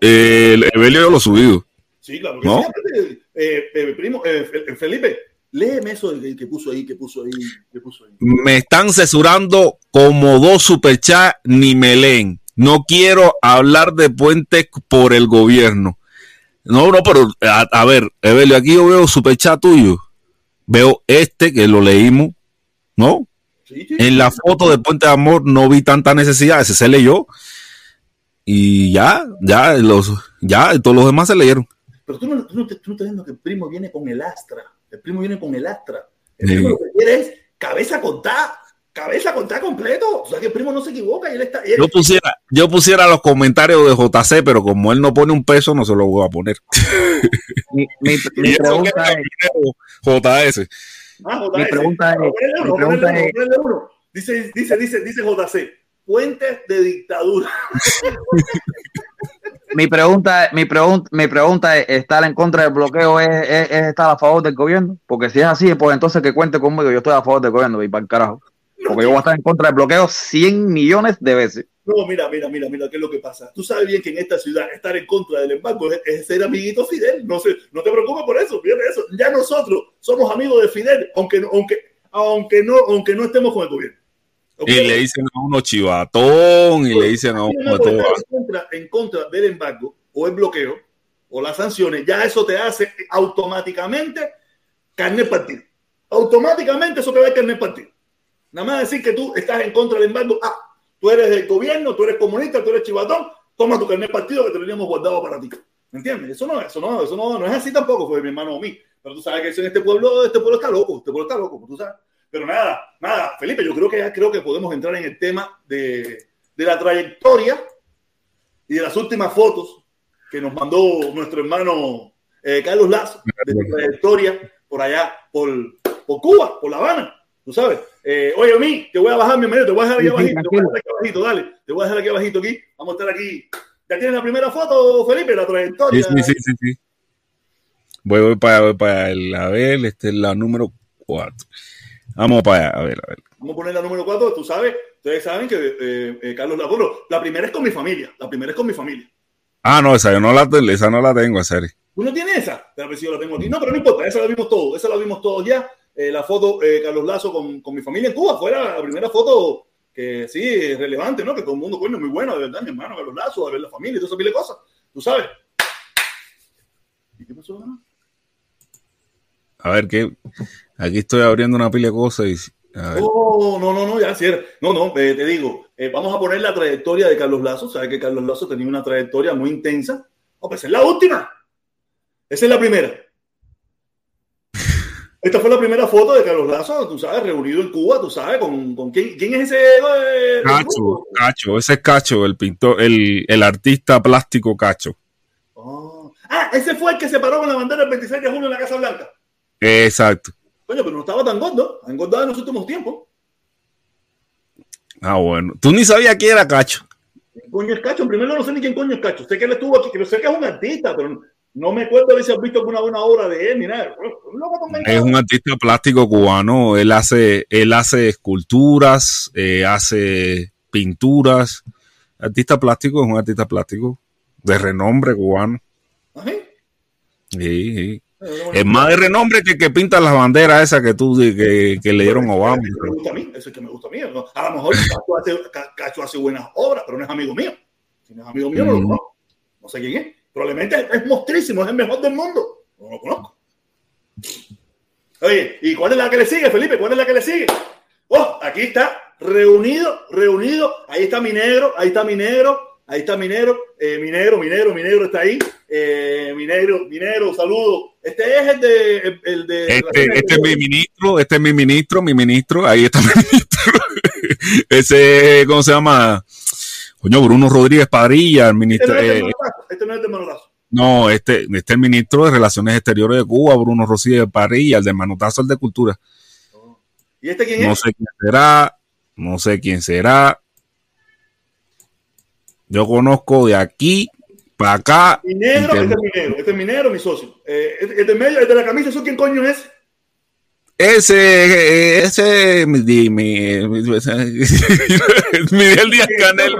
eh, el Evelio yo lo he subido. Sí, claro ¿No? sí. eh, eh, primo, eh, Fe- Felipe, léeme eso que, que puso ahí, que puso ahí, que puso ahí. Me están censurando como dos superchats ni me leen. No quiero hablar de puentes por el gobierno. No, no, pero a, a ver, Evelio, aquí yo veo superchat tuyo. Veo este que lo leímos, ¿no? Sí, sí. En la foto de Puente de Amor no vi tanta necesidad, ese se leyó. Y ya, ya, los, ya, todos los demás se leyeron. Pero tú no, tú, no, te- tú no estás viendo que el primo viene con el astra. El primo viene con el astra. El Sí. primo lo que quiere es cabeza contada. Cabeza contada completo. O sea que el primo no se equivoca y él está. y él- Yo pusiera, yo pusiera los comentarios de JC, pero como él no pone un peso, no se lo voy a poner. Mi, mi- mi [laughs] pregunta que es, JS. Ah, mi JS. pregunta es- Ponle mi uno, pregunta ponle uno, es- ponle uno. Dice, dice, dice, dice JC. Puentes de dictadura. [laughs] mi pregunta, mi pregunta, mi pregunta es, ¿estar en contra del bloqueo es, es- es estar a favor del gobierno? Porque si es así, pues entonces que cuente conmigo, yo estoy a favor del gobierno y para el carajo. Porque yo voy a estar en contra del bloqueo 100 millones de veces. No, mira, mira, mira, mira, qué es lo que pasa. Tú sabes bien que en esta ciudad estar en contra del embargo es, es ser amiguito Fidel. No, sé, no te preocupes por eso, fíjate eso. Ya nosotros somos amigos de Fidel, aunque, aunque, aunque, no, aunque no estemos con el gobierno. ¿Ok? Y le dicen a uno chivatón y le dicen a uno todo. en contra, en contra del embargo o el bloqueo o las sanciones, ya eso te hace automáticamente carnet partido. Automáticamente eso te da carnet partido. Nada más decir que tú estás en contra del embargo. Ah, tú eres del gobierno, tú eres comunista, tú eres chivatón, toma tu carnet partido que te lo teníamos guardado para ti. ¿Me entiendes? Eso no, eso no, eso no, no es así tampoco, fue mi hermano o mí. Pero tú sabes que eso en este pueblo, este pueblo está loco, este pueblo está loco, tú sabes. Pero nada, nada, Felipe, yo creo que ya creo que podemos entrar en el tema de, de la trayectoria y de las últimas fotos que nos mandó nuestro hermano eh, Carlos Lazo, de su trayectoria por allá, por, por Cuba, por La Habana, tú sabes. Eh, oye, a mí, te voy a bajar mi te voy a dejar aquí abajito, te voy a dejar aquí abajito, dale, te voy a dejar aquí abajito aquí, vamos a estar aquí. ¿Ya tienes la primera foto, Felipe? La trayectoria. sí, sí, sí, sí. Voy, voy para voy para. El- A ver, esta es la número 4. Vamos para allá, a ver, a ver. Vamos a poner la número 4, tú sabes, ustedes saben que eh, eh, Carlos bueno, la primera es con mi familia, la primera es con mi familia. Ah, no, esa yo no la, esa no la tengo, en serio. ¿Tú no tienes esa? Ver si yo la tengo aquí. No, pero no importa, esa la vimos todos, esa la vimos todos ya. Eh, la foto, eh, Carlos Lazo con, con mi familia en Cuba, fue la, primera foto que sí, es relevante, ¿no? Que todo el mundo, coño, muy bueno, de verdad, mi hermano, ver los lazos, a ver la familia y todas esas cosas. Tú sabes. ¿Y qué pasó, hermano? A ver, ¿qué? Aquí estoy abriendo una pila de cosas y... Oh, no, no, no, ya, sí, no, no, eh, te digo, eh, vamos a poner la trayectoria de Carlos Lazo, sabes que Carlos Lazo tenía una trayectoria muy intensa. Oh, pues es la última. Esa es la primera. Esta fue la primera foto de Carlos Lazo, tú sabes, reunido en Cuba, tú sabes, con, con quién, quién es ese. Eh, Cacho, Cacho, ese es Cacho, el pintor, el, el artista plástico Cacho. Oh. Ah, ese fue el que se paró con la bandera el 26 de junio en la Casa Blanca. Exacto. Coño, pero no estaba tan gordo, ha engordado en los últimos tiempos. Ah, bueno. Tú ni sabías quién era Cacho. ¿Quién coño es Cacho? En primer lugar, no sé ni quién coño es Cacho. Sé que él estuvo aquí, que sé que es un artista, pero no me acuerdo de si has visto alguna buena obra de él. Es un artista plástico cubano. Él hace, él hace esculturas, eh, hace pinturas. Artista plástico es un artista plástico de renombre cubano. ¿Ah, sí? Sí. Es más de renombre que que pinta las banderas esas que tú que, que le dieron Obama. Eso me gusta a mí, eso es que me gusta a mí. A lo mejor Cacho hace, Cacho hace, buenas obras, pero no es amigo mío. Si no es amigo mío, no lo conozco. No sé quién es. Probablemente es mostrísimo, es el mejor del mundo. No lo conozco. Oye, ¿y cuál es la que le sigue, Felipe? ¿Cuál es la que le sigue? Oh, aquí está, reunido, reunido. Ahí está mi negro, ahí está mi negro, ahí está mi negro, eh, mi negro, mi negro, mi negro está ahí. Eh, mi negro, mi negro, saludo. Este es el de. El de este, este es mi ministro, este es mi ministro, mi ministro, ahí está mi [laughs] ministro. Ese, ¿cómo se llama? Coño, Bruno Rodríguez Padrilla, el ministro. Este no, es este no es de manotazo. No, este, este es el ministro de Relaciones Exteriores de Cuba, Bruno Rodríguez Padilla, el de manotazo, el de Cultura. ¿Y este quién es? No sé quién será, no sé quién será. Yo conozco de aquí para acá. Mi negro, este es mi negro, este es mi negro, mi socio. Eh, este, este, medio, este de la camisa, ¿eso quién coño es? Ese, ese, mi, mi, Miguel [laughs] Díaz Canel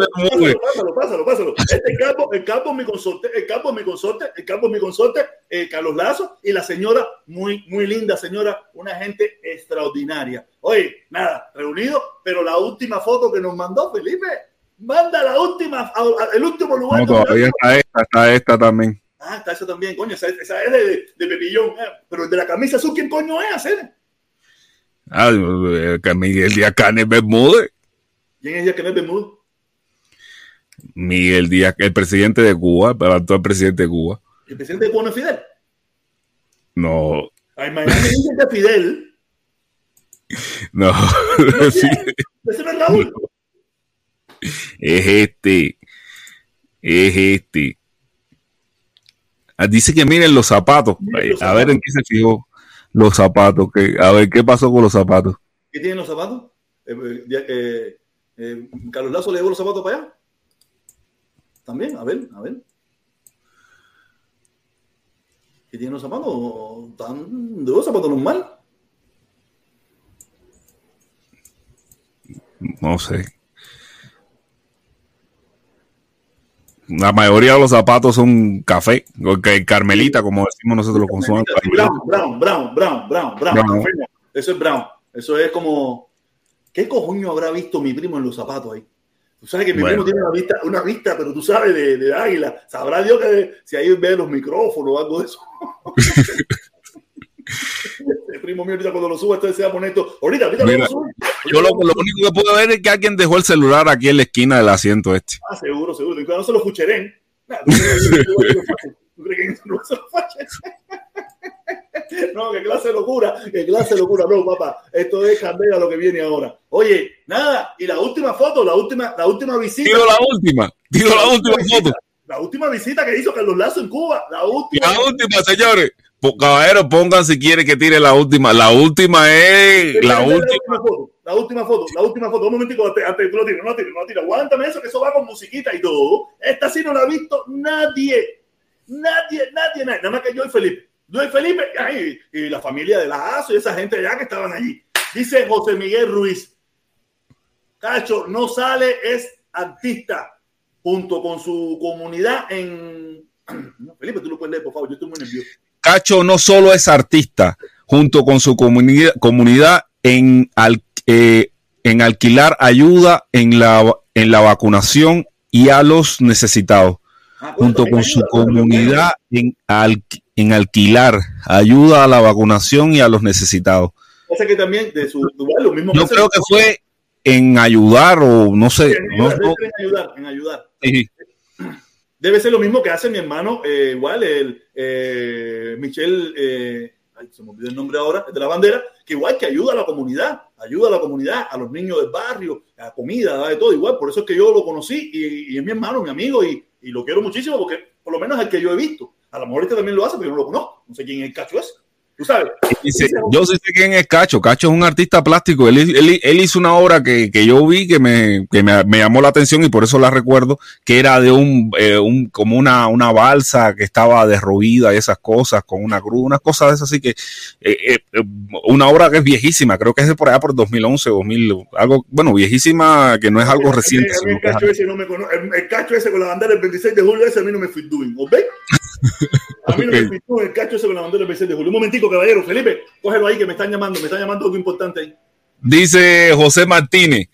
Pásalo, pásalo, pásalo. Este capo, el capo mi consorte, el capo mi consorte, el capo mi consorte, eh, Carlos Lazo, y la señora, muy, muy linda señora, una gente extraordinaria. Oye, nada, reunido, pero la última foto que nos mandó Felipe, manda la última, el último lugar. No, todavía está esta, está esta también. Ah, está esa también, coño, esa, esa es de, de, Pepillón, eh. pero el de la camisa azul, ¿quién coño es? hacer? Ah, eh, Miguel Díaz Canel Bermúdez. ¿Quién es Díaz Canel Bermúdez? Miguel Díaz, el presidente de Cuba, el actual presidente de Cuba. ¿El presidente de Cuba no es Fidel? No. Ay, mañana me Fidel. [laughs] No. [laughs] ¿Ese no es Raúl? Es este. Es este. Ah, dice que miren los zapatos. A ver en qué se fijó los zapatos. Que, a ver, ¿qué pasó con los zapatos? ¿Qué tienen los zapatos? Eh, eh, eh, ¿Carlos Lazo le llevó los zapatos para allá? También, a ver, a ver. ¿Qué tienen los zapatos? ¿Están de los zapatos normal? No sé. La mayoría de los zapatos son café, carmelita, como decimos nosotros los consumimos. Brown, brown, brown, brown, brown, brown. Eso es brown. Eso es como. ¿Qué cojoño habrá visto mi primo en los zapatos ahí? Tú sabes que mi primo tiene una vista, una vista, pero tú sabes, de, de águila. Sabrá Dios que si ahí ve los micrófonos o algo de eso. [laughs] Primo mío ahorita cuando lo suba, entonces se va a poner esto. Ahorita, ahorita Mira, lo Yo lo, lo, único que puedo ver es que alguien dejó el celular aquí en la esquina del asiento este. Ah, seguro, seguro. No se lo escucharé. ¿Tú crees que no No, qué clase de locura, qué clase de locura, no, papá. Esto es candela lo que viene ahora. Oye, nada, y la última foto, la última, la última visita. Digo la última, digo la, la última, última foto. La última visita que hizo Carlos Lazo en Cuba, la última. La última, señores. Caballero, pongan si quiere que tire la última. La última es la última. La última foto, la última foto. Un momentico antes, antes tú lo tiras, no lo tires, no lo tires. Aguántame eso, que eso va con musiquita y todo. Esta sí no la ha visto nadie. Nadie, nadie, nadie. Nada más que yo y Felipe. Yo y Felipe ay, y la familia de la ASO y esa gente allá que estaban allí. Dice José Miguel Ruiz. Cacho, no sale, es artista junto con su comunidad en. [clears throat] Felipe, tú lo puedes leer, por favor, yo estoy muy nervioso. Cacho no solo es artista, junto con su comunidad, comunidad en, al, eh, en alquilar ayuda en la, en la vacunación y a los necesitados, Ah, junto con su comunidad en, al- en alquilar ayuda a la vacunación y a los necesitados. Pasa que también de su igual, lo mismo Yo creo que fue en ayudar o no sé. en no- ayudar, no- en ayudar, en ayudar. sí. Debe ser lo mismo que hace mi hermano, eh, igual, el eh, Michel, eh, ay, se me olvidó el nombre ahora, de la bandera, que igual que ayuda a la comunidad, ayuda a la comunidad, a los niños del barrio, a comida, da de todo, igual. Por eso es que yo lo conocí y, es mi hermano, mi amigo, y, y lo quiero muchísimo porque por lo menos es el que yo he visto. A lo mejor este también lo hace, pero yo no lo conozco. No sé quién es el cacho ese. Tú sabes. Dice, yo sí sé quién es Cacho. Cacho es un artista plástico. Él, él- él hizo una obra que, que yo vi que, me, que me, me llamó la atención y por eso la recuerdo, que era de un, eh, un como una, una balsa que estaba derruida y esas cosas, con una cruz, unas cosas de esas así que, eh, eh, eh, una obra que es viejísima, creo que es de por allá por 2011, 2000, algo, bueno, viejísima, que no es algo reciente. El cacho ese no me el cacho ese con la bandera del 26 de julio, ese a mí no me fui doing. ¿Ok? A mí no me Ok. fui doing el cacho ese con la bandera del 26 de julio. Un momentico, caballero. Felipe, cógelo ahí que me están llamando. Me están llamando algo importante ahí. Dice José Martínez,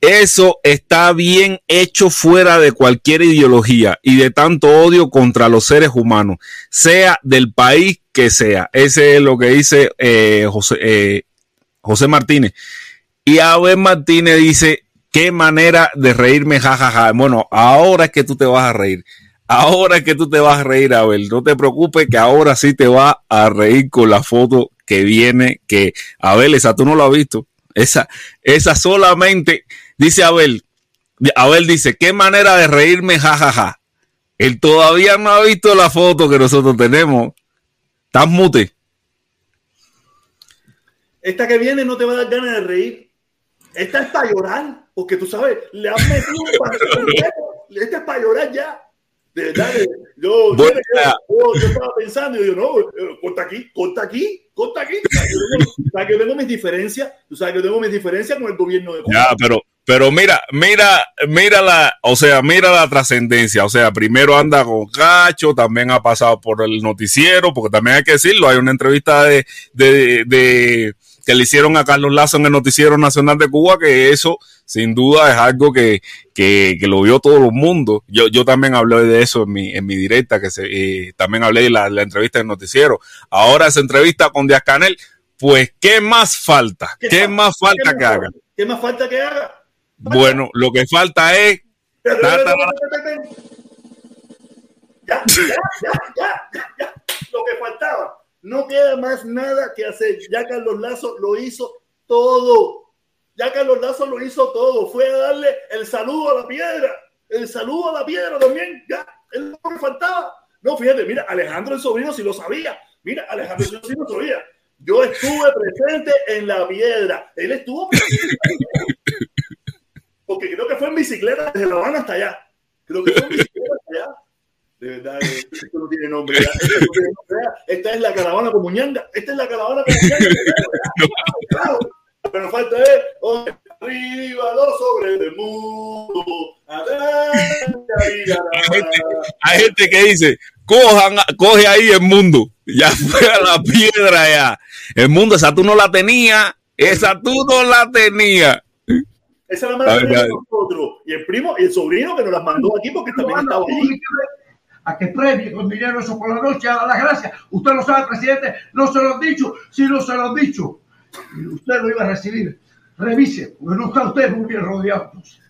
eso está bien hecho fuera de cualquier ideología y de tanto odio contra los seres humanos, sea del país que sea. Ese es lo que dice eh, José, eh, José Martínez. Y Abel Martínez dice, qué manera de reírme, jajaja. Bueno, ahora es que tú te vas a reír. Ahora es que tú te vas a reír, Abel. No te preocupes que ahora sí te vas a reír con la foto que viene, que Abel, esa tú no lo has visto. Esa, esa solamente, dice Abel, Abel dice, qué manera de reírme, jajaja. Él todavía no ha visto la foto que nosotros tenemos. ¿Estás mute? Esta que viene no te va a dar ganas de reír. Esta es para llorar, porque tú sabes, le han metido pastel. [laughs] Esta es para llorar ya. De verdad, yo, yo, estaba pensando y yo, no, eh, corta aquí, corta aquí, corta aquí. O sea, que yo tengo- o sea, que tengo mis diferencias, tú sabes que yo tengo mis diferencias con el gobierno de Cuba. Ya, pero, pero mira, mira, mira la, o sea, mira la trascendencia. O sea, primero anda con Cacho, también ha pasado por el noticiero, porque también hay que decirlo, hay una entrevista de, de, de- que le hicieron a Carlos Lazo en el Noticiero Nacional de Cuba, que eso sin duda es algo que, que, que lo vio todo el mundo. Yo, yo también hablé de eso en mi, en mi directa, que se, eh, también hablé de la, la entrevista del noticiero. Ahora esa entrevista con Díaz Canel, pues, ¿qué más falta? ¿Qué, más falta que haga? ¿Qué más falta que haga? Bueno, lo que falta es. Ya, ya, ya, ya, ya. Lo que faltaba. No queda más nada que hacer. Ya Carlos Lazo lo hizo todo. Ya Carlos Lazo lo hizo todo. Fue a darle el saludo a la piedra. El saludo a la piedra también. Ya, es lo que faltaba. No, fíjate, mira, Alejandro el sobrino sí lo sabía. Mira, Alejandro el sobrino sí lo sabía. Yo estuve presente en la piedra. Él estuvo presente. [laughs] Porque creo que fue en bicicleta desde La Habana hasta allá. Creo que fue en bicicleta hasta allá. De verdad, esto no tiene nombre. ya. Esto no tiene nombre, ya. Esta es la caravana como ñanga. Esta es la caravana como [laughs] ñanga. Claro. Pero nos falta es arriba los sobre el mundo. [laughs] Hay gente, hay gente que dice, cojan, coge ahí el mundo. [laughs] Ya fue a la piedra ya. El mundo, esa tú no la tenías. Esa tú no la tenías. Esa es la ver, de nosotros. Y el primo y el sobrino que nos las mandó aquí porque también estaba allí. A que premie con dinero eso por la noche, a las gracias. Usted lo sabe, presidente, no se lo han dicho, si no se lo han dicho. Y usted lo iba a recibir. Revise, porque no está usted muy bien rodeado. entonces.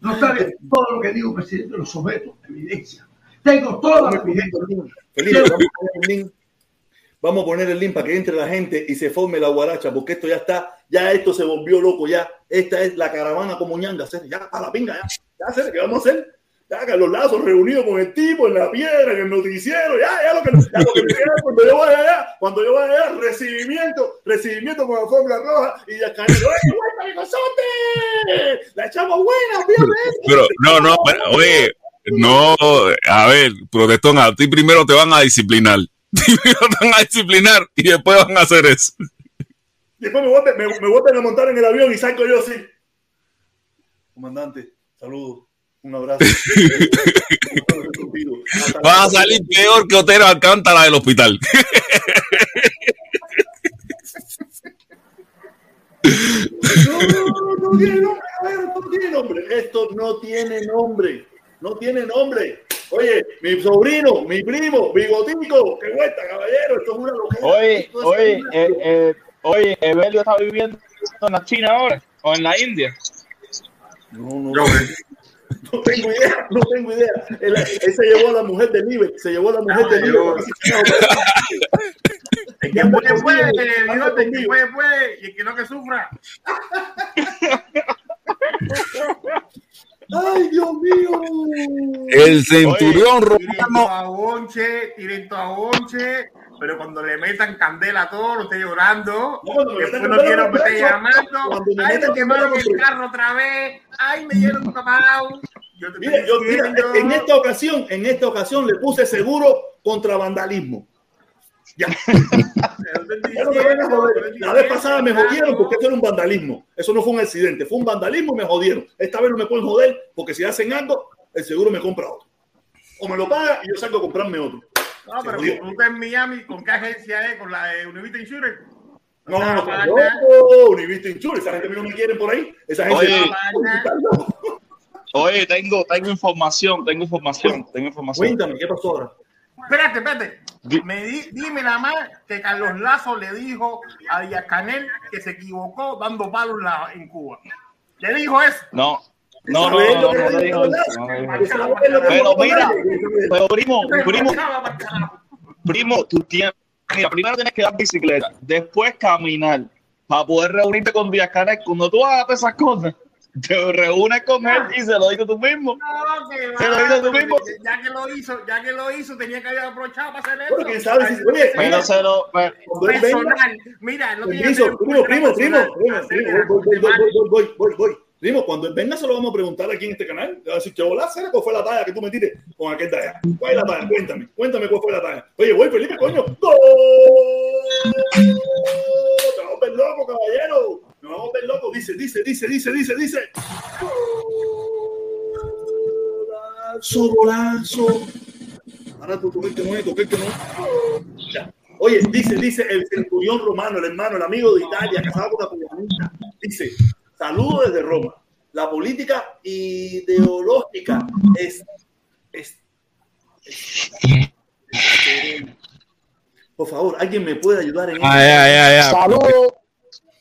No está bien. Todo lo que digo, presidente, lo someto a evidencia. Tengo toda la evidencia. Felipe, vamos a poner el link. Vamos a poner el link para que entre la gente y se forme la guaracha, porque esto ya está, ya esto se volvió loco, ya. Esta es la caravana como ñanga, ya para la pinga, ya. Ya, ¿qué vamos a hacer? Ya, Carlos Lazo reunido con el tipo en la piedra, en el noticiero, ya, ya lo que, ya lo que me queda cuando yo vaya allá, cuando yo vaya allá, recibimiento, recibimiento con la fórmula roja y ya ¡Oye, güey, maricosote! ¡La echamos buena, fíjate! Pero, no, no, pero, oye, no, a ver, protestón, a ti primero te van a disciplinar. [laughs] Primero te van a disciplinar y después van a hacer eso. Después me vuelven, me, me vuelven a montar en el avión y salgo yo así. Comandante, saludos. Un abrazo. [laughs] Vas a salir peor que Otero Alcántara del hospital. No, no tiene nombre, no tiene nombre. Esto no tiene nombre. No tiene nombre. Oye, mi sobrino, mi primo, bigotico, qué vuelta, caballero. Esto es una locura. Oye, oye, eh, eh, oye, Evelio está viviendo en la China ahora o en la India. No, no, no, no tengo idea, no tengo idea. Él, él se llevó a la mujer de Libre, se llevó a la mujer de Libre. El [laughs] que puede, puede, bigote, el que puede, puede, y el que no que sufra. [laughs] Ay, Dios mío. El centurión Tiren romano. a bonche, tiren a bonche, pero cuando le metan candela a todo, no esté llorando. No, Después no quiero que esté llamando. cuando me Ay, me quemaron el carro otra vez. Ay, me dieron tapado. Yo te Mira, estoy yo, mira, diciendo. en esta ocasión, en esta ocasión le puse seguro contra vandalismo. Ya, no me vengan a joder. La vez pasada me jodieron porque eso era un vandalismo. Eso no fue un accidente, fue un vandalismo y me jodieron. Esta vez no me pueden joder porque si hacen algo, el seguro me compra otro. O me lo paga y yo salgo a comprarme otro. No, pero estás en Miami, ¿con qué agencia es? ¿Con la de Univita Insurance? No, No, no, no, no, no, no, Univista Insure, esa gente no me quieren por ahí. Esa gente Oye. Oye, tengo, tengo información, tengo información, tengo información. Cuéntame, ¿qué pasó ahora? Espérate, espérate. Di- Me di- dime nada más que Carlos Lazo le dijo a Díaz Canel que se equivocó dando palos en la- en Cuba. Le dijo eso. No, no, no, ¿Sabes no, no, no, dijo Pero mira? Pero primo, primo, primo, tú tienes, mira, primero tienes que dar bicicleta, después caminar, para poder reunirte con Díaz Canel. Cuando tú hagas esas cosas, [laughs] te reúnes con él y se lo dices tú mismo. No, que Se lo hizo tú porque mismo. Ya que lo hizo, ya que lo hizo, tenía que haber aprovechado para hacer eso. Bueno, quién sabe si- oye, Pero se lo, personal. Mira, no tiene que primo, primo, primo, primo, voy, voy, voy, cosa mal. voy, voy, voy, voy. Primo, cuando él venga se lo vamos a preguntar aquí en este canal. A decir, ¿qué bola hacer? ¿Cuál fue la talla que tú metiste con aquel de allá? ¿Cuál es la talla? Cuéntame, cuéntame cuál fue la talla. Oye, voy, Felipe, coño. ¡Gol! Te vamos a ver loco, caballero. Nos vamos a ver loco. Dice, dice, dice, dice, dice, dice. Golazo, golazo. Ahora tú que no es, que no. Oye, dice, dice el centurión romano, el hermano, el amigo de Italia, casado con la cubanita, dice, saludo desde Roma. La política ideológica es, es, es- Por favor, alguien me puede ayudar en Ah, ya, ya, ya. Saludos,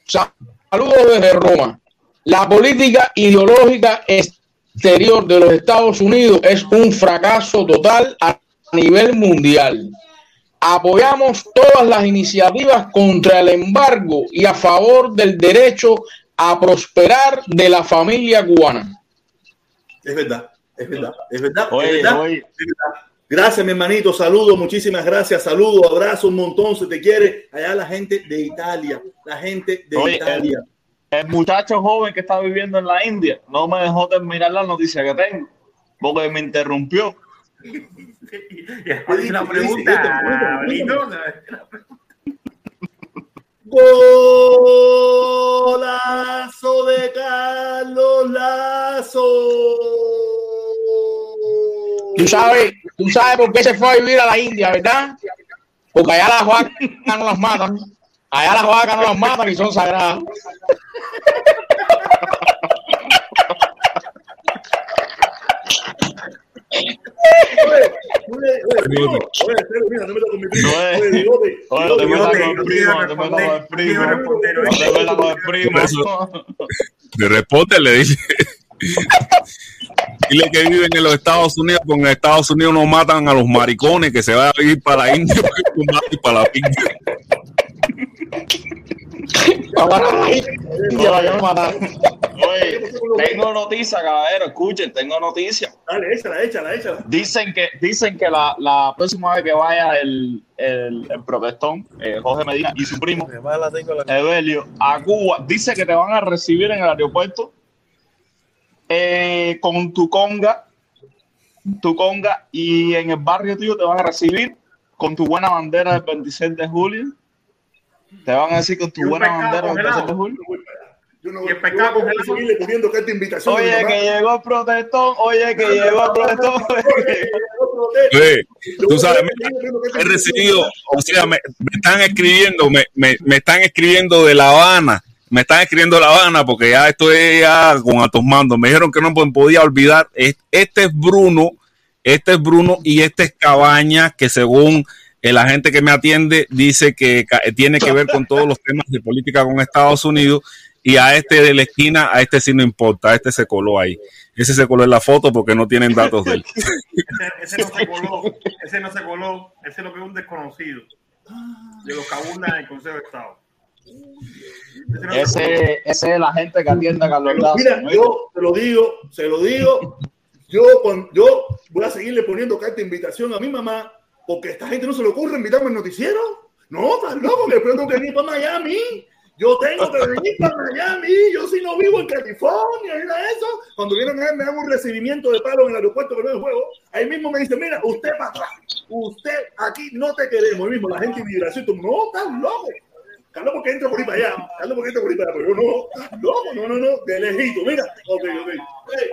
sa- saludos desde Roma. La política ideológica exterior de los Estados Unidos es un fracaso total a nivel mundial. Apoyamos todas las iniciativas contra el embargo y a favor del derecho a prosperar de la familia cubana. Es verdad, es verdad, es verdad. es oye, verdad. Gracias, mi hermanito. Saludos, muchísimas gracias. Saludos, abrazo un montón. Se te quiere. Allá la gente de Italia, la gente de Oye, Italia. el muchacho joven que está viviendo en la India no me dejó terminar la noticia que tengo, porque me interrumpió. Y después dice la pregunta, Golazo de Carlos Lazo. Tú sabes, tú sabes por qué se fue a vivir a la India, ¿verdad? Porque allá las vacas no las matan. Allá las vacas no las matan y son sagradas. Te le dice. [laughs] Dile que viven en los Estados Unidos, porque en Estados Unidos no matan a los maricones, que se va a ir para la India [laughs] y para la India. Para la India, la van a matar. Oye, tengo noticia, caballero, escuchen, tengo noticia. Dale, échala, échala, échala. Dicen que, dicen que la, la próxima vez que vaya el, el, el protestón, eh, Jorge Medina y su primo, Evelio, a Cuba, dice que te van a recibir en el aeropuerto eh, con tu conga, tu conga, y en el barrio tuyo te van a recibir con tu buena bandera del 26 de julio. Te van a decir con tu buena bandera del 26 de julio. Yo no Y el yo pescado voy a congelado. seguirle poniendo carta de invitación. Oye, que llegó el protestón, oye, que llegó el protestón. Sí, tú sabes, he recibido, o sea, me, me están escribiendo, me, me, me están escribiendo de La Habana, me están escribiendo La Habana porque ya estoy ya con altos mandos. Me dijeron que no podía olvidar. Este es Bruno, este es Bruno y este es Cabaña, que según el agente que me atiende dice que tiene que ver con todos los temas de política con Estados Unidos y a este de la esquina, a este sí no importa, a este se coló ahí. Ese se coló en la foto porque no tienen datos de él. [laughs] ese, no se coló, ese no se coló, ese es lo que es un desconocido de los que abundan en el Consejo de Estado. Ese, ese, es la gente que atiende a Carlos Lazo. Mira, yo te lo digo, se lo digo, yo, yo voy a seguirle poniendo carta de invitación a mi mamá porque a esta gente no se le ocurre invitarme al noticiero. No, estás loco, que tengo que venir para Miami. Yo tengo que venir para Miami. Yo si no vivo en California, mira eso. Cuando vienen a me dan un recibimiento de palo en el aeropuerto que no es juego. Ahí mismo me dicen, mira, usted para atrás. Usted aquí no te queremos. Ahí mismo la gente de no, estás loco. Carlos, porque entra por ahí para allá. Carlos, porque entra por ahí para allá. Pero yo no, no, no, no, no, de lejito. Mira, ok, ok. Hey,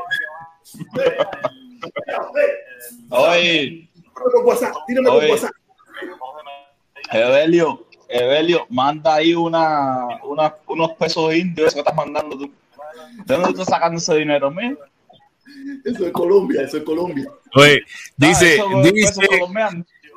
Oye. Tírame por WhatsApp, tírame por WhatsApp. Evelio, Evelio, manda ahí una, una, unos pesos indios, eso que estás mandando tú. ¿De dónde estás sacando ese dinero, mío? Eso es Colombia, eso es Colombia. Oye, dice, ah, dice,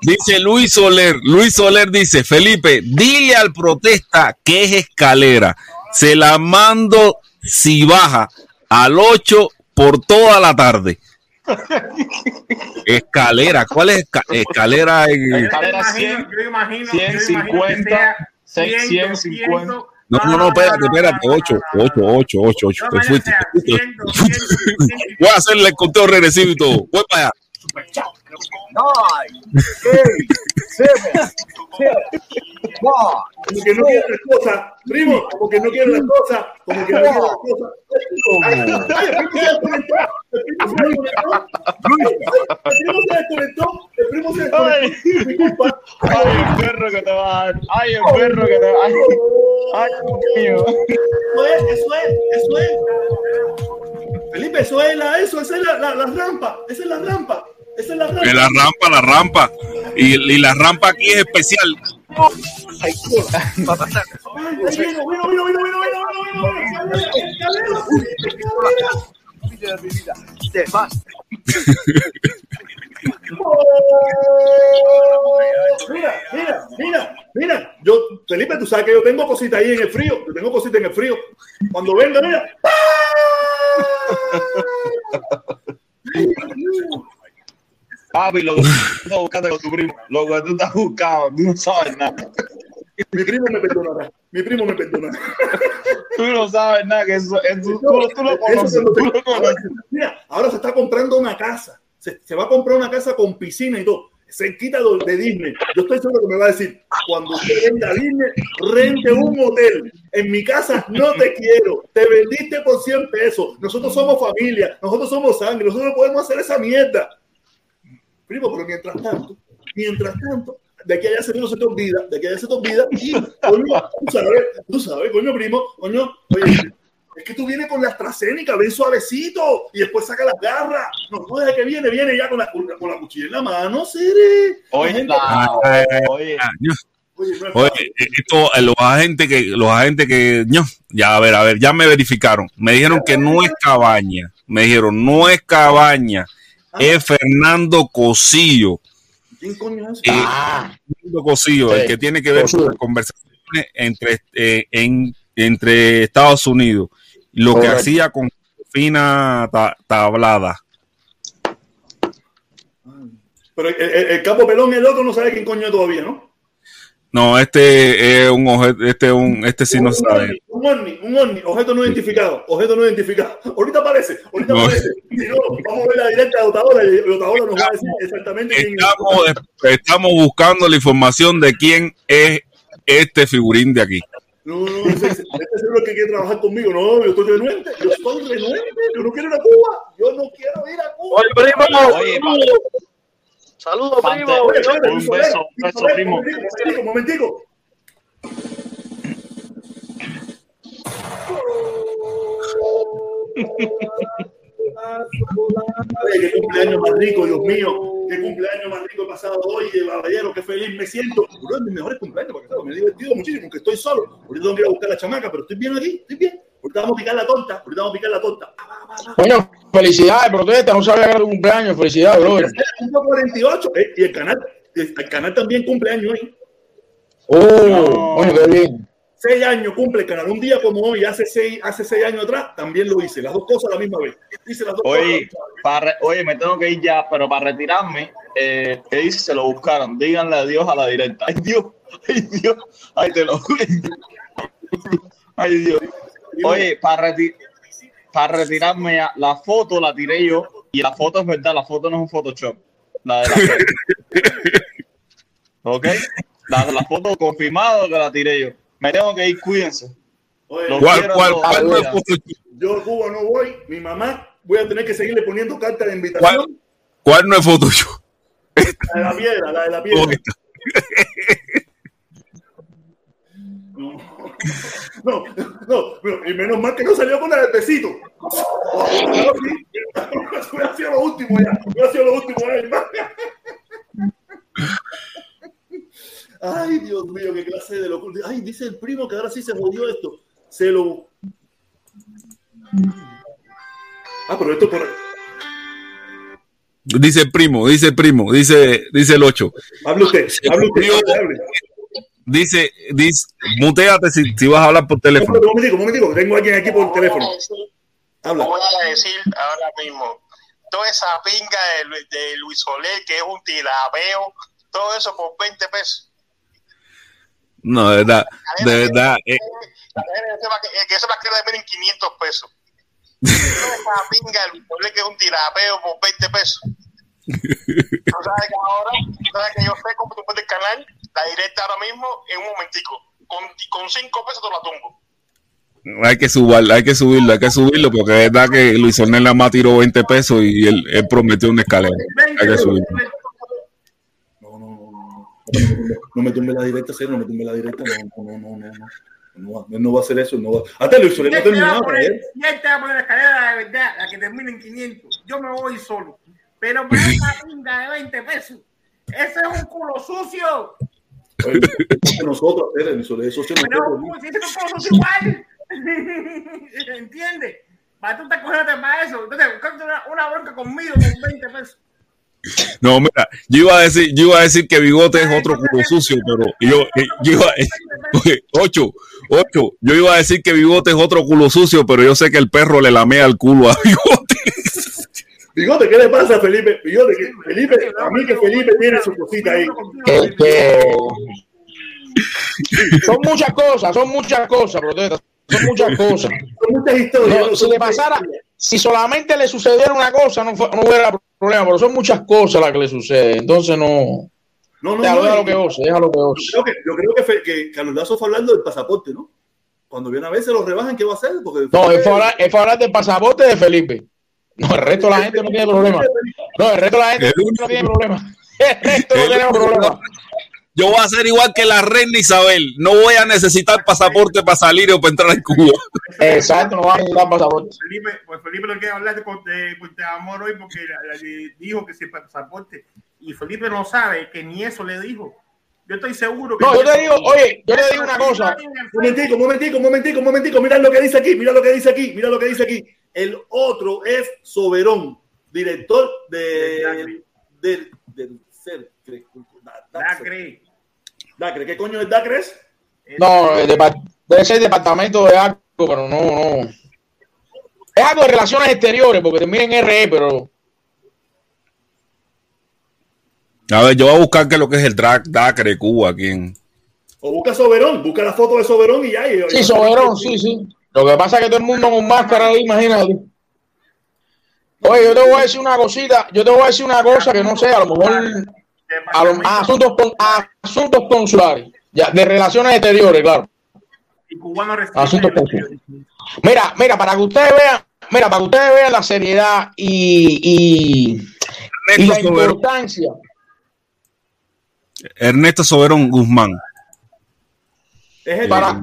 dice Luis Soler, Luis Soler dice, Felipe, dile al protesta que es escalera. Se la mando si baja al 8 por toda la tarde. [laughs] Escalera, ¿cuál es escalera? Escalera 100, yo imagino, 150, 150. No, no, no, espérate, espérate, 8, 8, 8, 8, 8. Te fuiste, Voy a hacerle el conteo regresivo y todo. Voy para allá. Como que no quiere las cosas, primo, como que no quiere las cosas, como que no quiere las cosas. El primo se desconectó, el primo se desconectó, disculpa. Ay, el perro que te va ay, el perro que te va. Ay, mío. Eso es, eso es, eso es. Felipe, eso es la, eso, esa es la, la, la rampa, esa es la rampa. Esa es la rampa. Es la rampa, la rampa. Y, y la rampa aquí es especial. Ay, Mira, mira, mira, mira. Yo, Felipe, tú sabes que yo tengo cositas ahí en el frío. Yo tengo cositas en el frío. Cuando venga, mira. [laughs] Papi, lo que tú buscando con tu primo, lo que tú estás buscando, tú no sabes nada. Mi primo me perdonará. Mi primo me perdonará. Tú no sabes nada, que eso, eso tú, tú, tú, lo conoces, tú lo conoces. Mira, ahora se está comprando una casa. Se, se, va a comprar una casa con piscina y todo. Se quita de Disney. Yo estoy seguro que me va a decir, cuando usted venda Disney, rente un hotel. En mi casa no te quiero. Te vendiste por 100 pesos. Nosotros somos familia. Nosotros somos sangre. Nosotros podemos hacer esa mierda. Primo, pero mientras tanto, mientras tanto, de que allá se no se te olvida, de que allá se te olvida, y coño, tú sabes, tú sabes, coño, primo, coño, oye, es que tú vienes con la AstraZeneca, ven suavecito, y después saca las garras. No, tú desde que viene, viene ya con la, con la cuchilla en la mano, Siri. Oye, oye. Oye, esto, los agentes que, los agentes que, no, ya a ver, a ver, ya me verificaron. Me dijeron que no es cabaña. Me dijeron, no es cabaña es Fernando Cosillo. ¿Quién coño es? Eh, ah. Fernando Cosillo, el que tiene que ver con las conversaciones entre, eh, en, entre Estados Unidos. Lo que hacía con fina tablada. Pero el, el, el, capo pelón, el otro no sabe quién coño todavía, ¿no? No, este es un objeto, este un, este sí no un sabe. Un ovni, un ovni, objeto no identificado, objeto no identificado. [laughs] Ahorita aparece, ahorita no. aparece. Si no, vamos a ver la directa de Otadora y Otadora nos va a decir exactamente quién estamos, es. Estamos buscando la información de quién es este figurín de aquí. No, no, ese, ese es el que quiere trabajar conmigo. No, yo estoy renuente, yo estoy renuente, yo no quiero ir a Cuba, yo no quiero ir a Cuba. Oye, primo, oye, Saludos, primo. Oye, un beso, un beso, primo. Un momentico. Qué cumpleaños más rico, Dios mío. qué cumpleaños más rico he pasado hoy, caballero, qué feliz me siento. Uno de mis mejores cumpleaños, porque ¿sabes? me he divertido muchísimo, porque estoy solo. Ahorita tengo que ir a buscar a la chamaca, pero estoy bien aquí, estoy bien. Ahorita vamos a picar la tonta, ahorita vamos a picar la tonta. Coño, felicidades, protesta, no sabía que era tu cumpleaños, felicidades, brother. 48, eh, y el canal, el canal también cumpleaños hoy. Oh, bueno, qué bien. Seis años cumple el canal. Un día como hoy, hace seis, hace seis años atrás, también lo hice. Las dos cosas a la misma vez. Hice las dos Oye, cosas. para, oye, me tengo que ir ya, pero para retirarme, eh, ¿qué dice? Se lo buscaron. Díganle adiós a la directa. Ay, Dios, ay, Dios, ay, te lo Ay, Dios. Oye, para, reti- para retirarme, ya, la foto la tiré yo y la foto es verdad, la foto no es un Photoshop. La de la [laughs] foto. ¿Ok? La, la foto confirmado que la tiré yo. Me tengo que ir, cuídense. Oye, ¿Cuál, cuál, cuál no es? Yo a Cuba no voy. Mi mamá, voy a tener que seguirle poniendo cartas de invitación. ¿Cuál no es Photoshop? La de la piedra, la de la piedra. [laughs] No, no, no, pero- y menos mal que no salió con la del besito. [laughs] Hubiera sido lo último ya. Hubiera sido lo último ya, hermano. Ay, Dios mío, qué clase de locura. Ay, dice el primo que ahora sí se jodió esto. Se lo. Ah, pero esto por. Dice el primo, dice el primo, dice, dice el 8. Hable usted, hable usted, hable, hable. Dice, dice, muteate si, si vas a hablar por teléfono. que tengo a alguien aquí por teléfono. Habla. Voy a decir ahora mismo, toda esa pinga de Luis Soler, que es un tirabeo, todo eso por 20 pesos. No, de verdad, de verdad. eh, va a que- que eso la quiere ver en 500 pesos. [laughs] Esa pinga Luis Soler, que es un tirabeo por 20 pesos. [laughs] Tú sabes que ahora, tú sabes que yo sé cómo tú puedes el canal, la directa ahora mismo, en un momentico. Con, con 5 pesos te la tumbo. hay que subirlo, hay que subirlo, hay que subirlo, porque es verdad que Luis Ornella más tiró 20 pesos y él, él prometió una escalera. Hay que subirlo. No, me tumbe la directa, cero, no me tumbe la directa. No, no, no, no, no. No, no va a hacer eso, no va. Hasta Luis Soler no Y él te va a para poner- él. y él te va a poner la escalera de verdad, la que termina en 500. Yo me voy solo. Pero para esa pinga de 20 pesos, ese es un culo sucio. Oye, eso nosotros, hacer, Luis Soler, eso se nos Pero fue, si ese es un culo sucio igual. [laughs] ¿Entiendes? Para tú te cogiéndote para eso. Entonces, una, una bronca conmigo con 20 pesos. No, mira, yo iba a decir, yo iba a decir que Bigote es otro culo sucio, pero yo, eh, yo iba ocho, ocho, yo iba a decir que Bigote es otro culo sucio, pero yo sé que el perro le lamea el culo a Bigote. Bigote, ¿qué le pasa a Felipe? Bigote, Felipe, a mí que Felipe tiene su cosita ahí. Este, son muchas cosas, son muchas cosas, protesta, son muchas cosas. Son muchas historias. No, si le pasara. Si solamente le sucediera una cosa, no, fue- no hubiera problema, pero son muchas cosas las que le suceden. Entonces no. No, no, Déjalo, no, déjalo y- que goce, déjalo que goce. Yo creo que, yo creo que, Fe- que Carlos Lazo fue hablando del pasaporte, ¿no? Cuando viene a ver, se lo rebajan, ¿qué va a hacer? Porque No, él fue, a hablar, él fue a hablar del pasaporte de Felipe. No, el resto de la [laughs] gente no tiene problema. No, el resto de la gente no tiene problema. [laughs] El resto no tiene problema. Yo voy a ser igual que la reina Isabel, no voy a necesitar pasaporte para salir o para entrar en Cuba. Exacto, no va a necesitar pasaporte. Felipe, pues Felipe no quiere hablar de, de, de amor hoy porque le dijo que si el pasaporte. Y Felipe no sabe que ni eso le dijo. Yo estoy seguro que. No, yo te digo, oye, yo te digo una cosa. Un momentico, un momentico, un momentico, un momentico. Mira lo que dice aquí, mira lo que dice aquí, mira lo que dice aquí. El otro es Soberón, director de, del del Cercre. Da- Dacre. Dacre, ¿qué coño es Dacres? No, el debe ser departamento de algo, pero no, no. Es algo de relaciones exteriores, porque termina en RE, pero A ver, yo voy a buscar qué es lo que es el drag Dacre Cuba aquí en. O busca Soberón, busca la foto de Soberón y ya. y- sí, Soberón, sí, sí. Lo que pasa es que todo el mundo con máscara ahí, imagínate. Oye, yo te voy a decir una cosita, yo te voy a decir una cosa que no sé, a lo mejor a lo- a asuntos, con- a asuntos consulares, ya, de relaciones exteriores, claro. Y cubano Asuntos consulares. Mira, mira, para que ustedes vean, mira, para que ustedes vean la seriedad y, y, y la Soberón, importancia. Ernesto Soberón Guzmán. Es el Para, a para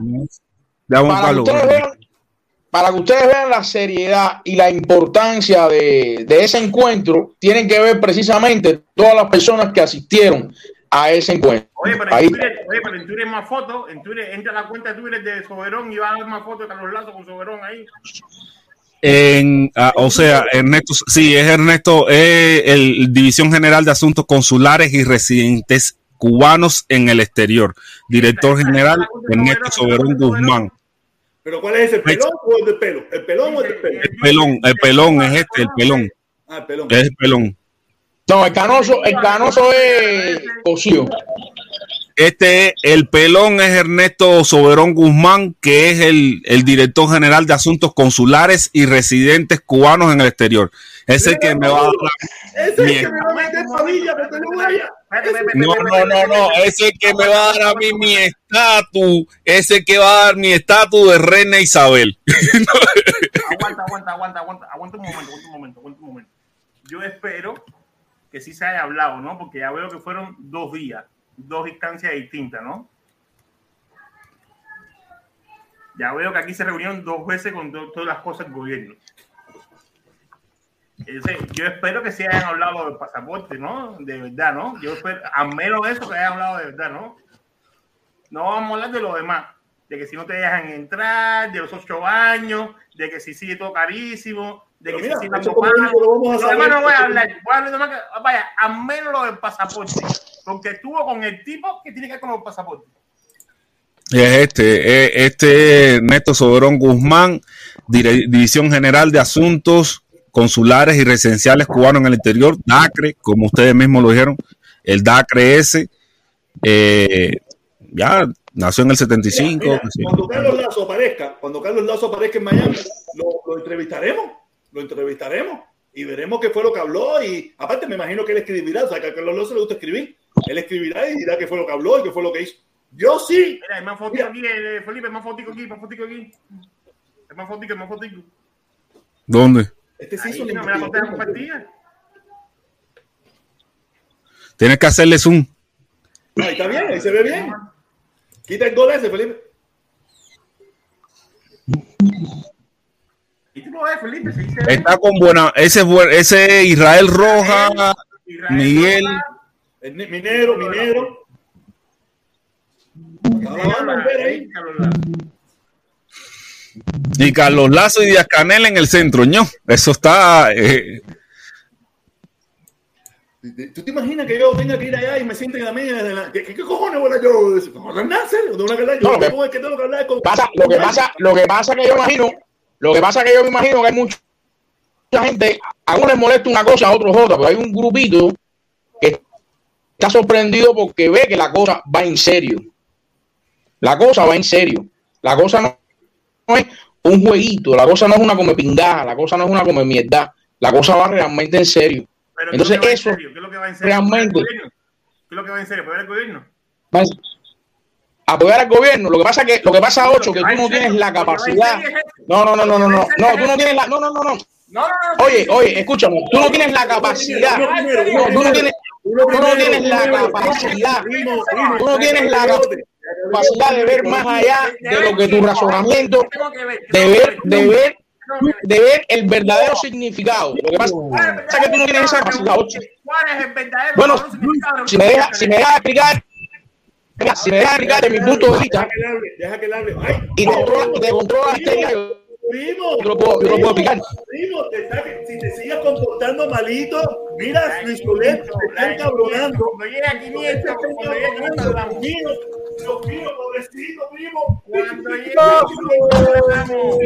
que buscarlo. ustedes vean, para que ustedes vean la seriedad y la importancia de, de ese encuentro, tienen que ver precisamente todas las personas que asistieron a ese encuentro. Oye, pero Ahí- en Twitter, oye, pero en Twitter hay más fotos. En Twitter, entra a la cuenta de Twitter de Soberón y va a ver más fotos de Carlos Lazo con Soberón ahí. En, ah, o sea, Ernesto, sí, es Ernesto, es el División General de Asuntos Consulares y Residentes Cubanos en el Exterior. Director General Ernesto Soberón Guzmán. ¿Pero cuál es ese? ¿El pelón o el del pelo? ¿El pelón o el pelo? El pelón, el pelón es este, el pelón. Ah, el pelón. Es el pelón. No, el canoso, el canoso es cocido. Este, es- el pelón es Ernesto Soberón Guzmán, que es el, el director general de asuntos consulares y residentes cubanos en el exterior. Es el que me va a Mi- es el que me va a meter pavilla, porque no vaya. No, no, no, no, es el que me va a dar a mí mi estatus, es el que va a dar mi estatus de reina Isabel. [laughs] Aguanta, aguanta, aguanta, aguanta, aguanta un momento, aguanta un momento, aguanta un momento. Yo espero que sí se haya hablado, ¿no? Porque ya veo que fueron dos días, dos instancias distintas, ¿no? Ya veo que aquí se reunieron dos veces con to- todas las cosas del gobierno. Yo espero que sí hayan hablado del pasaporte, ¿no? De verdad, ¿no? Yo espero, a menos de eso que hayan hablado de verdad, ¿no? No vamos a hablar de lo demás, de que si no te dejan entrar, de los ocho años, de que si sigue todo carísimo, de Pero que mira, si sigue lo vamos a no voy a hablar, voy a hablar de más que- vaya, a menos lo del pasaporte, porque estuvo con el tipo que tiene que ver con los pasaportes. Es este, es este Ernesto Soberón Guzmán, Dire- División General de Asuntos Consulares y Residenciales Cubanos en el Exterior, DACRE, como ustedes mismos lo dijeron, el DACRE ese, eh, ya nació en el 75. Mira, sí. Cuando Carlos Lazo aparezca, cuando Carlos Lazo aparezca en Miami, lo, lo entrevistaremos, lo entrevistaremos y veremos qué fue lo que habló. Y aparte, me imagino que él escribirá, o sea, que a Carlos Lazo le gusta escribir. Él escribirá y dirá qué fue lo que habló y qué fue lo que hizo. Yo sí. Mira, hay más fotico aquí, eh, Felipe, hay más fotico aquí, más fotico aquí. Hay más fotico, hay más fotico. ¿Dónde? Este sí hizo no me la conté compartida. Tienes que hacerle zoom. Ahí está bien, ahí se ve bien. Quita el gol ese, Felipe. Está con buena, ese, es buen- ese Israel Roja, Israel Miguel. El ne- minero, minero. Ahora vamos a ver ahí. Y Carlos Lazo y Díaz Canel en el centro, ¿no? Eso está. eh, ¿Tú te imaginas que yo tenga que ir allá y me sienten a mí? en la- ¿Qué, qué, cojones voy a yo? Lo. Pasa, lo que pasa, lo que pasa que yo imagino, lo que pasa que yo me imagino que hay mucha gente, a unos les molesta una cosa, a otros otra, pero hay un grupito que está sorprendido porque ve que la cosa va en serio. La cosa va en serio. La cosa no es un jueguito, la cosa no es una come pingaja, la cosa no es una come mierda, la cosa va realmente en serio. Pero Entonces, ¿qué es lo que va en eso serio? ¿Qué es lo que va en serio? realmente- ¿Qué es lo que va en serio? ¿Apoyar al gobierno? Apoyar al gobierno. Lo que pasa que lo que pasa, Ocho, que tú no tienes la capacidad. No, no, no, no, no, no, no, tú no tienes la, no, no, no, no. No, no, no. Oye, oye, escúchame, tú no tienes la capacidad. No, tú no tienes, tú no tienes la capacidad. Tú no tienes la capacidad de ver más allá de lo que tu razonamiento, de ver, de ver, de ver el verdadero significado. Lo que pasa es que tú no tienes esa capacidad, Ocho. ¿Cuál es el verdadero Bueno, Si me tú deja, quieres si me deja explicar, mira, si me deja explicar de mi punto de vista Deja que él hable, deja que él hable. Ay, y te controla, y te controla la histeria, yo primo, yo lo puedo, yo lo puedo explicar. primo, te está- si te sigues comportando malito, mira, Luis Soler, te está encabronando. Cuando llegue a 500, cuando llegue a 500 hablamos. Dios mío, pobrecito, primo. Cuando llegue a 500 hablamos.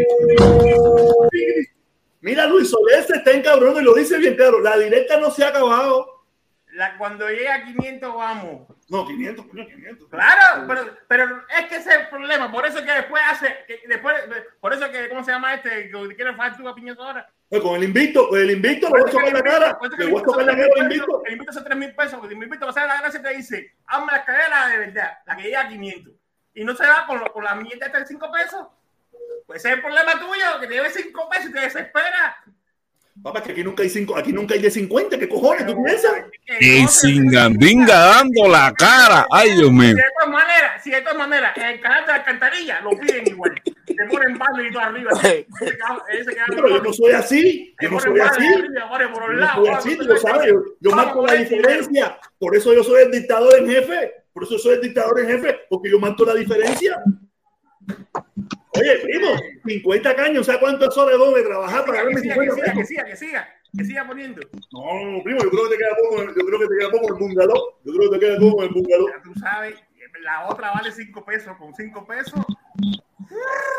Mira, Luis Soler se está encabronando y lo dice bien claro. La directa no se ha acabado. La- cuando llegue a 500 vamos. No, 500, coño, 500. Claro, pero, pero es que ese es el problema. Por eso que después hace, que después, por eso que, ¿cómo se llama este? Que quiere tú a Piñeto ahora. Pues con el invicto, con el invicto le voy a tocar la cara. Le voy a tocar la cara al invicto. El invito son 3 mil pesos. porque El invito va a ser la gracia te dice, hazme la cadera de verdad, la que llega a 500. Y no se va con, lo- con la mierda de 5 pesos. Pues ese es el problema tuyo, que te debe 5 pesos y te desespera. Papá, que aquí nunca hay cinco, aquí nunca hay de 50, ¿qué cojones? ¿Tú piensas? Y Singandinga dando la cara. Ay, Dios mío. De todas maneras, si de todas maneras, en el canal de la alcantarilla lo piden igual. te ponen balde y todo arriba. Ese ese Pero yo no soy así. Yo no soy así. Yo no soy así, tú lo sabes. Yo, yo marco la diferencia. Por eso yo soy el dictador en jefe. Por eso soy el dictador en jefe. Porque yo marco la diferencia. Oye, primo, 50 caños, ¿sabes cuántas horas tengo de trabajar para siga, 50 que siga, que caños? siga, que siga, que siga poniendo. No, primo, yo creo que te queda poco, yo creo que te queda poco el bungalow. Yo creo que te queda poco el bungalow. Ya tú sabes, la otra vale 5 pesos. Con 5 pesos,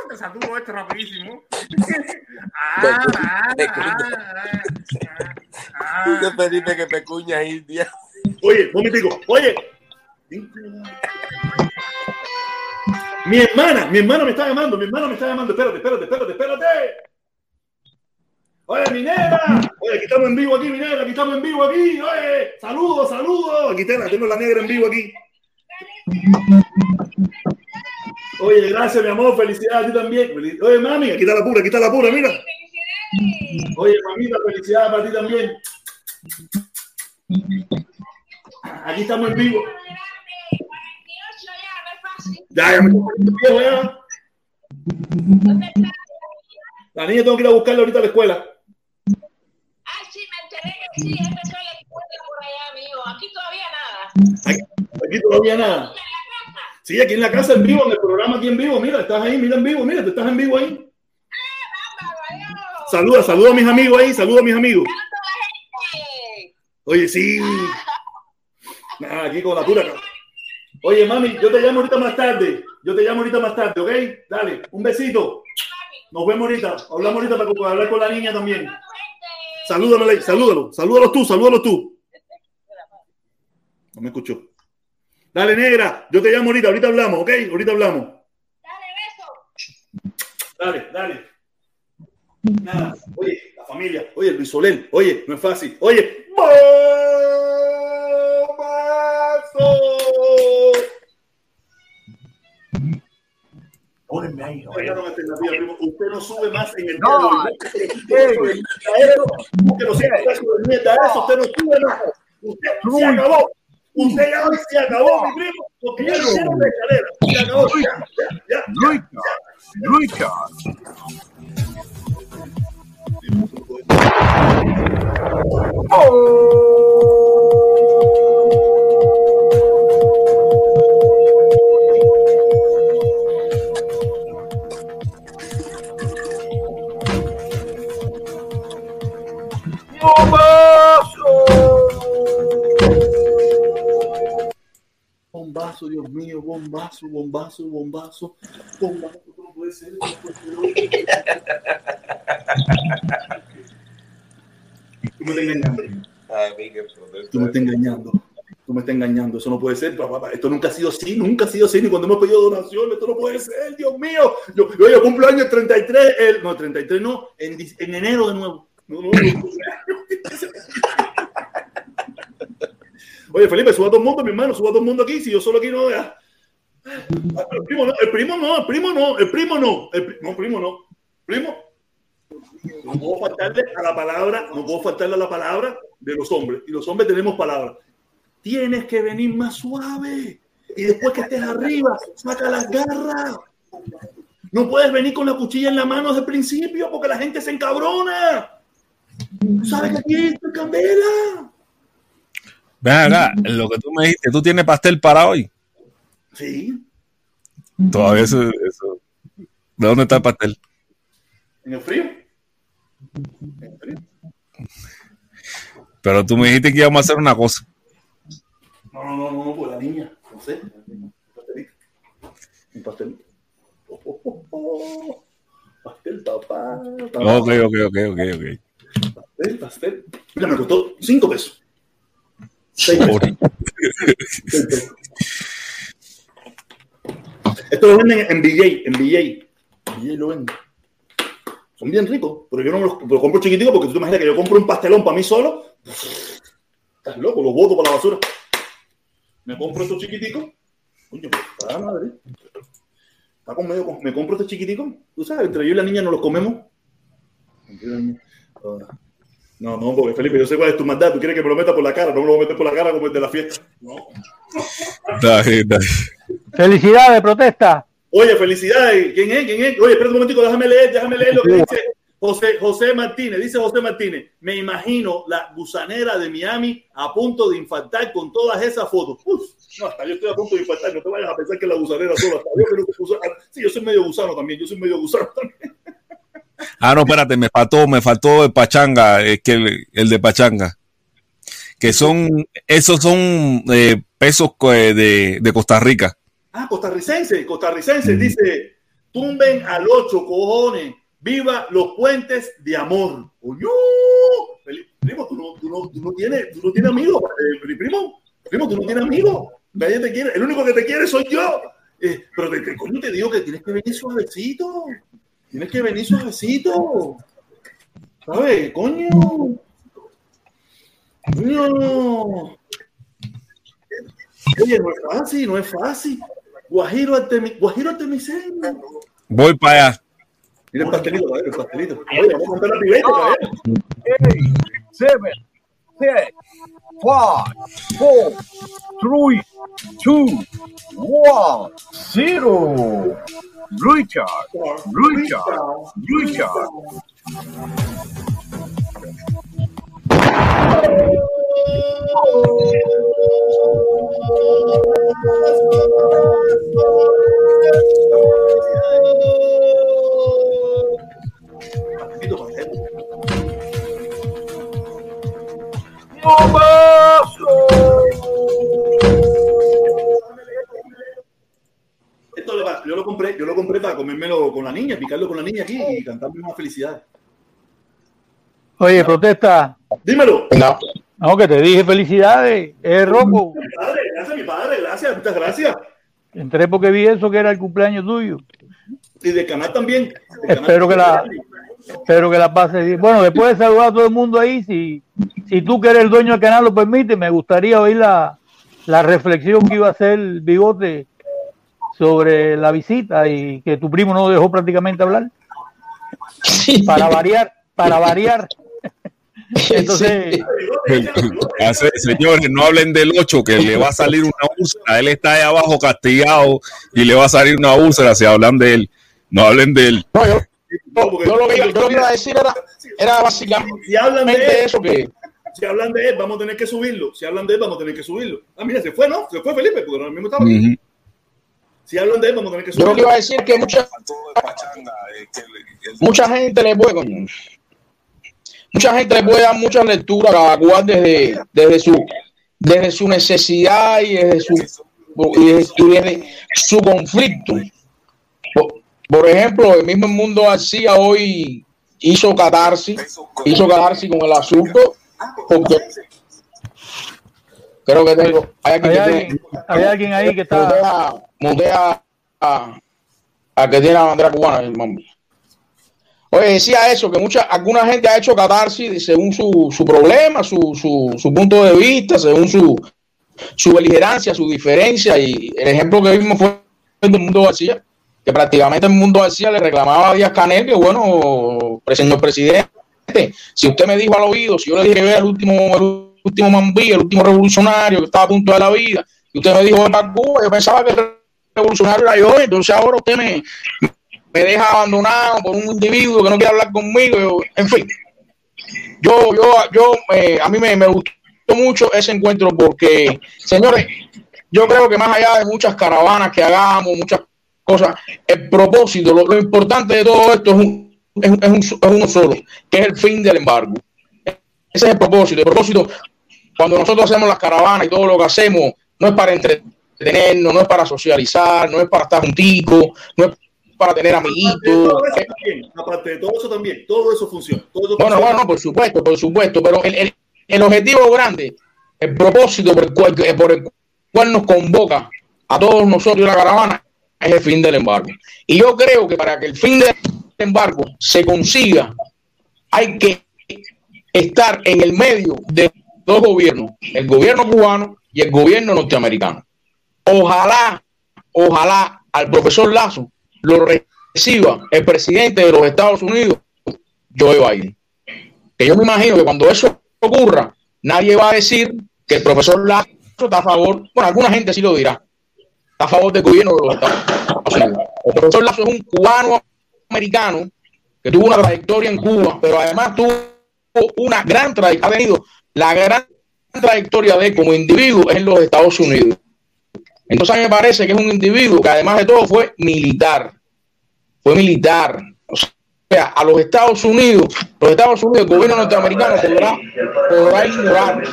te saturo esto rapidísimo. [laughs] Ah, ah, ah, ah, Tú te pediste que pecuña India. Oye, momentico, oye. Mi hermana, mi hermana me está llamando, mi hermana me está llamando. Espérate, espérate, espérate, espérate. Oye, Minera. Oye, aquí estamos en vivo aquí, Minera, aquí estamos en vivo aquí. Oye, saludos, saludos. Aquí tengo, tengo la negra en vivo aquí. Oye, gracias, mi amor. Felicidades a ti también. Oye, mami, aquí está la pura, aquí está la pura, mira. Oye, mamita, felicidades para ti también. Aquí estamos en vivo. Ya, ya me estoy poniendo viejo ya. La niña tengo que ir a buscarla ahorita a la escuela. Aquí todavía nada. Aquí, aquí todavía nada. Sí, aquí en la casa en vivo, en el programa aquí en vivo. Mira, estás ahí, mira en vivo, mira, te estás en vivo ahí. Saluda, saluda a mis amigos ahí, saluda a mis amigos. Oye, sí. Nada, aquí con la pura. Oye, mami, yo te llamo ahorita más tarde. Yo te llamo ahorita más tarde, ¿ok? Dale, un besito. Nos vemos ahorita. Hablamos ahorita para, hablar con la niña también. Salúdalo, Ley, salúdalo. Salúdalo tú, salúdalo tú. No me escuchó. Dale, negra. Yo te llamo ahorita. Ahorita hablamos, ¿ok? Ahorita hablamos. Dale, dale. Nada. Oye, la familia. Oye, Luis Soler. Oye, no es fácil. Oye. ¡Bombazo! Pónganme ahí. Primo. Usted no sube más en el No. Que de mierda eso, usted no sube más. Usted se acabó. Usted ya hoy se acabó, mi primo, porque ya no hicieron la escalera. Se acabó. Ya, ya, ya. Lucha. Bombazo, Dios mío, bombazo, bombazo, bombazo, bombazo, no puede ser, no puede ser. Tú me estás engañando. Tú me estás engañando. Tú me estás engañando. Eso no puede ser, papá. Esto nunca ha sido así, nunca ha sido así. Ni cuando hemos pedido donaciones, esto no puede ser, Dios mío. Yo, yo, yo cumplo año el 33, el, no, el 33 no, en, en enero de nuevo. No, no, no. Oye, Felipe, suba a todo el mundo, mi hermano, suba a todo mundo aquí. Si yo solo aquí no vea. Ah, El primo no, el primo no, el primo no, el primo no, el pri- no, primo no. Primo, no puedo faltarle a la palabra, no puedo faltarle a la palabra de los hombres. Y los hombres tenemos palabras. Tienes que venir más suave. Y después que estés arriba, saca las garras. No puedes venir con la cuchilla en la mano desde el principio porque la gente se encabrona. Sabes que aquí estoy candela. Ven acá, lo que tú me dijiste, ¿tú tienes pastel para hoy? Sí, Todavía eso, eso. ¿De dónde está el pastel? en el frío. En el frío. Pero tú me dijiste que íbamos a hacer una cosa. No, no, no, no, no, por la niña. No sé. Un pastelito. Un pastelito. Oh, oh, oh, oh. Pastel, papá. papá. Ok, ok, ok, ok, ok. Pastel, pastel. Mira, me costó cinco pesos. Seis pesos. Seis pesos. [laughs] Esto lo venden en BJ, en BJ. BJ lo venden. Son bien ricos, pero yo no me los lo compro chiquitico porque tú te imaginas que yo compro un pastelón para mí solo. Estás loco, lo boto para la basura. Me compro estos chiquiticos. Coño, pues, está madre. Está con medio, me compro este chiquitico. Tú sabes, entre yo y la niña nos los comemos. Entre yo y la niña. No, no, porque Felipe, yo sé cuál es tu maldad. Tú quieres que me lo meta por la cara. No me lo voy a meter por la cara como el de la fiesta. No. Está bien. Felicidades, protesta. Oye, felicidades. ¿Quién es? ¿Quién es? Oye, espera un momentico, déjame leer, déjame leer lo que dice José, José Martínez. Dice José Martínez, me imagino la gusanera de Miami a punto de infartar con todas esas fotos. Uf, no, hasta yo estoy a punto de infartar, no te vayas a pensar que la gusanera solo. Hasta yo, creo que gusano. Sí, yo soy medio gusano también, yo soy medio gusano también. Ah, no, espérate, me faltó, me faltó el Pachanga, es que el, el de Pachanga. Que son, esos son eh, pesos eh, de, de Costa Rica. Ah, costarricense, costarricense, dice, tumben al ocho, cojones, viva los puentes de amor. Coño, primo, tú no, tú no, tú no tienes, tú no tienes amigos, eh, primo, primo, tú no tienes amigos, nadie te quiere, el único que te quiere soy yo. Eh, pero te, te, coño, te digo que tienes que venir suavecito, tienes que venir suavecito, ¿sabes? Coño, coño. Oye, no es fácil, no es fácil. Guajiro Artemi, Guajiro Artemiseño. Voy para allá. Mira el pastelito, caballero, el pastelito. Oye, vamos a contar la pibeta, caballero. Eight, seven, six, five, four, three, two, one, zero. Richard, Richard, Richard. Esto lo- yo lo compré, yo lo compré para comérmelo con la niña, picarlo con la niña aquí y cantarme una felicidad. Oye, protesta. Dímelo. No. No, que te dije felicidades. Es Rocco. Mi padre, gracias, mi padre, gracias, muchas gracias. Entré porque vi eso que era el cumpleaños tuyo. Y del canal también. del Espero que la, espero que la pases bien. Bueno, después de saludar a todo el mundo ahí, si, si tú que eres el dueño del canal lo permite, me gustaría oír la, la reflexión que iba a hacer Bigote sobre la visita y que tu primo no dejó prácticamente hablar. Para variar, para variar. [laughs] Entonces, señores, no hablen del 8, que le va a salir una úlcera. Él está ahí abajo castigado y le va a salir una úlcera si hablan de él. No hablen de él. Yo lo que, yo lo que iba a decir era, era básicamente Si hablan de él, eso que si hablan de él, vamos a tener que subirlo. Si hablan de él, vamos a tener que subirlo. Ah, mira, se fue, ¿no? Se fue Felipe, porque ahora mismo estaba aquí. Ujú. Si hablan de él, vamos a tener que yo lo subirlo. que iba a decir que mucha mucha gente le puede coño, mucha gente le puede dar mucha lectura cada cual desde, desde su desde su necesidad y desde su y desde, y desde su conflicto por, ejemplo el mismo mundo García hoy hizo catarsis hizo catarsis con el asunto porque creo que tengo hay alguien hay que alguien, tiene- hay alguien ahí que está. Montea a, a que tiene la bandera cubana, mami. Oye, decía eso, que mucha, alguna gente ha hecho catarsis según su, su problema, su, su, su punto de vista, según su, su beligerancia, su diferencia. Y el ejemplo que vimos fue el del mundo García, que prácticamente el mundo García le reclamaba a Díaz Canel que, bueno, señor presidente, si usted me dijo al oído, si yo le dije que era el último, el último mambí, el último revolucionario que estaba a punto de la vida, y usted me dijo para Cuba, yo pensaba que el revolucionario era yo, entonces ahora usted me, me deja abandonado por un individuo que no quiere hablar conmigo, en fin. Yo, yo, yo, eh, a mí me, me gustó mucho ese encuentro porque, señores, yo creo que más allá de muchas caravanas que hagamos, muchas cosas, el propósito, lo, lo importante de todo esto es, un, es, un- es un- es uno solo, que es el fin del embargo. Ese es el propósito. El propósito, cuando nosotros hacemos las caravanas y todo lo que hacemos, no es para entretenernos, no es para socializar, no es para estar junticos, no es para tener amiguitos. También, aparte de todo eso también, todo eso funciona. Todo eso Bueno, funciona. bueno, por supuesto, por supuesto, pero el, el- el objetivo grande, el propósito por el, cual, eh, por el cual nos convoca a todos nosotros y la caravana es el fin del embargo. Y yo creo que para que el fin del embargo se consiga, hay que estar en el medio de dos gobiernos, el gobierno cubano y el gobierno norteamericano. Ojalá, ojalá al profesor Lazo lo reciba el presidente de los Estados Unidos, Joe Biden que yo me imagino que cuando eso ocurra, nadie va a decir que el profesor Lazo está a favor, bueno, alguna gente sí lo dirá, está a favor del gobierno de los Estados Unidos. El profesor Lazo es un cubano americano que tuvo una trayectoria en Cuba, pero además tuvo una gran trayectoria, ha venido la gran trayectoria de como individuo en los Estados Unidos. Entonces a me parece que es un individuo que además de todo fue militar, fue militar. O sea, a los Estados Unidos, los Estados Unidos, el gobierno norteamericano podrá, podrá ignorar.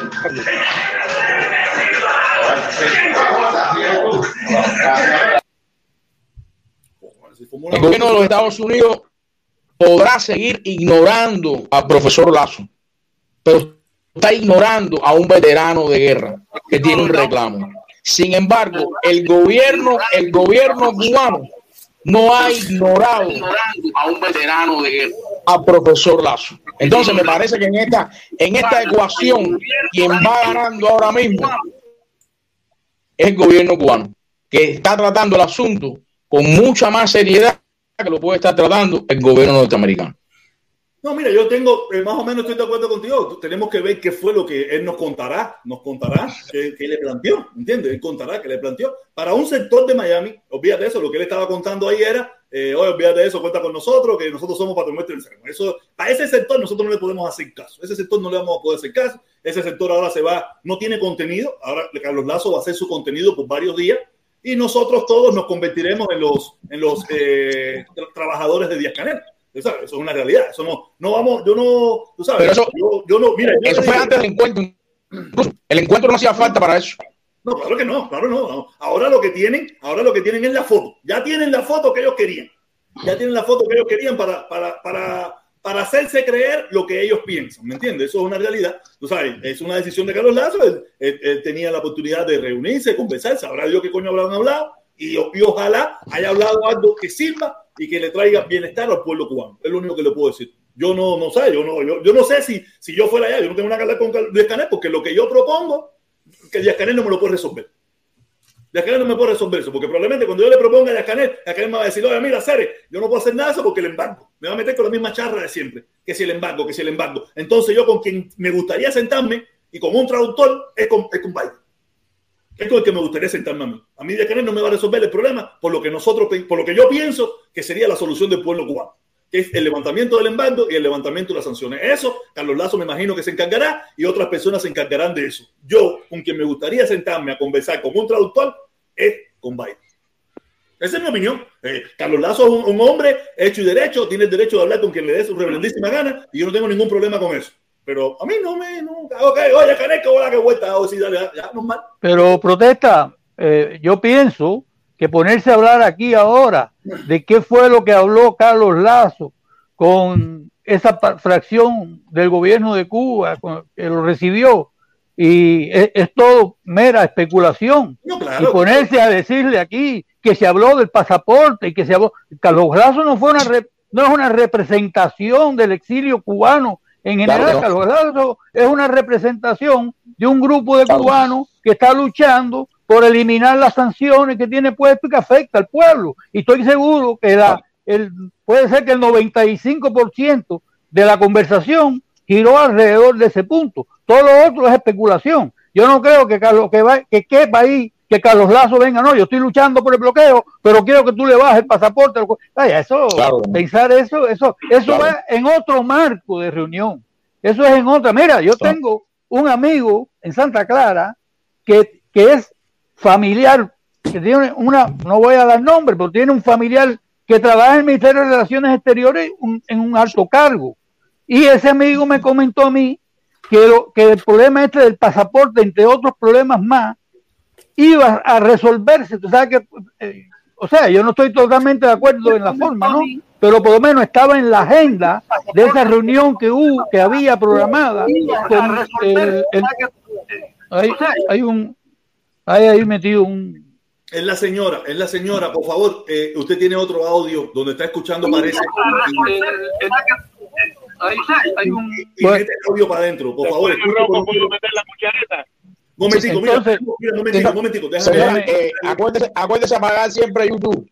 El gobierno de los Estados Unidos podrá seguir ignorando al profesor Lazo, pero está ignorando a un veterano de guerra que tiene un reclamo. Sin embargo, el gobierno, el gobierno cubano no ha ignorado a un veterano de guerra, al profesor Lazo. Entonces me parece que en esta, en esta ecuación, quien va ganando ahora mismo es el gobierno cubano, que está tratando el asunto con mucha más seriedad que lo puede estar tratando el gobierno norteamericano. No, mira, yo tengo, eh, más o menos estoy de acuerdo contigo. Tenemos que ver qué fue lo que él nos contará, nos contará, qué, le planteó, ¿entiendes? Él contará qué le planteó. Para un sector de Miami, olvídate de eso, lo que él estaba contando ahí era, eh, oye, olvídate eso, cuenta con nosotros, que nosotros somos patrones Eso, a ese sector nosotros no le podemos hacer caso, ese sector no le vamos a poder hacer caso, ese sector ahora se va, no tiene contenido, ahora Carlos Lazo va a hacer su contenido por varios días, y nosotros todos nos convertiremos en los, en los eh, trabajadores de Díaz Canel. Eso, es una realidad. Eso no, no vamos, yo no, tú sabes, eso, yo, no, mira, eso fue antes del encuentro. El encuentro no hacía falta para eso. No, claro que no, claro no. Ahora lo que tienen, ahora lo que tienen es la foto. Ya tienen la foto que ellos querían. Ya tienen la foto que ellos querían para, para, para, para hacerse creer lo que ellos piensan. ¿Me entiendes? Eso es una realidad. Tú sabes, es una decisión de Carlos Lazo. Él, tenía la oportunidad de reunirse, conversar, sabrá Dios qué coño habrán hablado. Y, y ojalá haya hablado algo que sirva y que le traiga bienestar al pueblo cubano. Es lo único que le puedo decir. Yo no, no sé, yo no, yo, no sé si, si yo fuera allá, yo no tengo nada que con Díaz Canel, porque lo que yo propongo, que Díaz Canel no me lo puede resolver. Díaz Canel no me puede resolver eso, porque probablemente cuando yo le proponga a Díaz Canel, Díaz Canel me va a decir, oye, mira, Cere, yo no puedo hacer nada eso porque el embargo. Me va a meter con la misma charra de siempre, que si el embargo, que si el embargo. Entonces yo con quien me gustaría sentarme y con un traductor es con, es con Biden. Es con el que me gustaría sentarme a mí. A mí Díaz Canel no me va a resolver el problema por lo que nosotros, por lo que yo pienso que sería la solución del pueblo cubano que es el levantamiento del embargo y el levantamiento de las sanciones. Eso, Carlos Lazo me imagino que se encargará y otras personas se encargarán de eso. Yo, con quien me gustaría sentarme a conversar con un traductor, es con Biden. Esa es mi opinión. Eh, Carlos Lazo es un, hombre hecho y derecho, tiene el derecho de hablar con quien le dé su reverendísima gana y yo no tengo ningún problema con eso. Pero a mí no me. No, ok, oye, hola, que vuelta. Oh, sí, dale, ya, normal. Pero protesta, eh, yo pienso que ponerse a hablar aquí ahora de qué fue lo que habló Carlos Lazo con esa fracción del gobierno de Cuba que lo recibió y es, todo mera especulación. Y ponerse a decirle aquí que se habló del pasaporte y que se habló Carlos Lazo no fue una no es una representación del exilio cubano en general. Carlos Lazo es una representación de un grupo de cubanos que está luchando por eliminar las sanciones que tiene puesto y que afecta al pueblo. Y estoy seguro que la, el, puede ser que el 95% de la conversación giró alrededor de ese punto. Todo lo otro es especulación. Yo no creo que Carlos que va, que quepa ahí que Carlos Lazo venga, no, yo estoy luchando por el bloqueo, pero quiero que tú le bajes el pasaporte. Vaya, eso, pensar eso, eso, eso va en otro marco de reunión. Eso es en otra. Mira, yo tengo un amigo en Santa Clara que, que es familiar, que tiene una, no voy a dar nombre, pero tiene un familiar que trabaja en el Ministerio de Relaciones Exteriores en un alto cargo. Y ese amigo me comentó a mí que, lo, que el problema este del pasaporte, entre otros problemas más, iba a resolverse. Tú sabes que, eh, o sea, yo no estoy totalmente de acuerdo en la forma, ¿no? Pero por lo menos estaba en la agenda de esa reunión que hubo, que había programada. hay un, hay ahí metido un. Es la señora, es la señora, por favor, eh, usted tiene otro audio donde está escuchando, parece. Hay un. Y mete el audio para adentro, por favor. Momentico, mira, mira, momentico, momentico, déjame. Eh, acuérdese, acuérdese apagar siempre YouTube.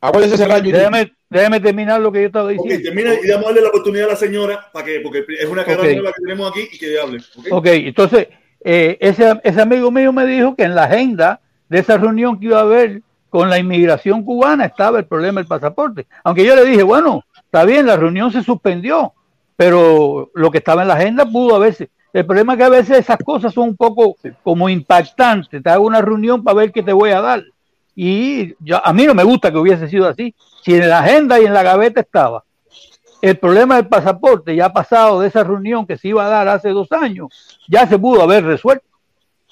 Acuérdese cerrar YouTube. Déjame, déjame terminar lo que yo estaba diciendo. Ok, termina y damos darle la oportunidad a la señora para que, porque es una cara nueva que tenemos aquí y que hable. Ok, okay entonces eh, ese, ese amigo mío me dijo que en la agenda de esa reunión que iba a haber con la inmigración cubana estaba el problema del pasaporte. Aunque yo le dije, bueno, está bien, la reunión se suspendió, pero lo que estaba en la agenda pudo a veces. El problema es que a veces esas cosas son un poco como impactantes. Te hago una reunión para ver qué te voy a dar. Y yo, a mí no me gusta que hubiese sido así. Si en la agenda y en la gaveta estaba. El problema del pasaporte ya ha pasado de esa reunión que se iba a dar hace dos años, ya se pudo haber resuelto.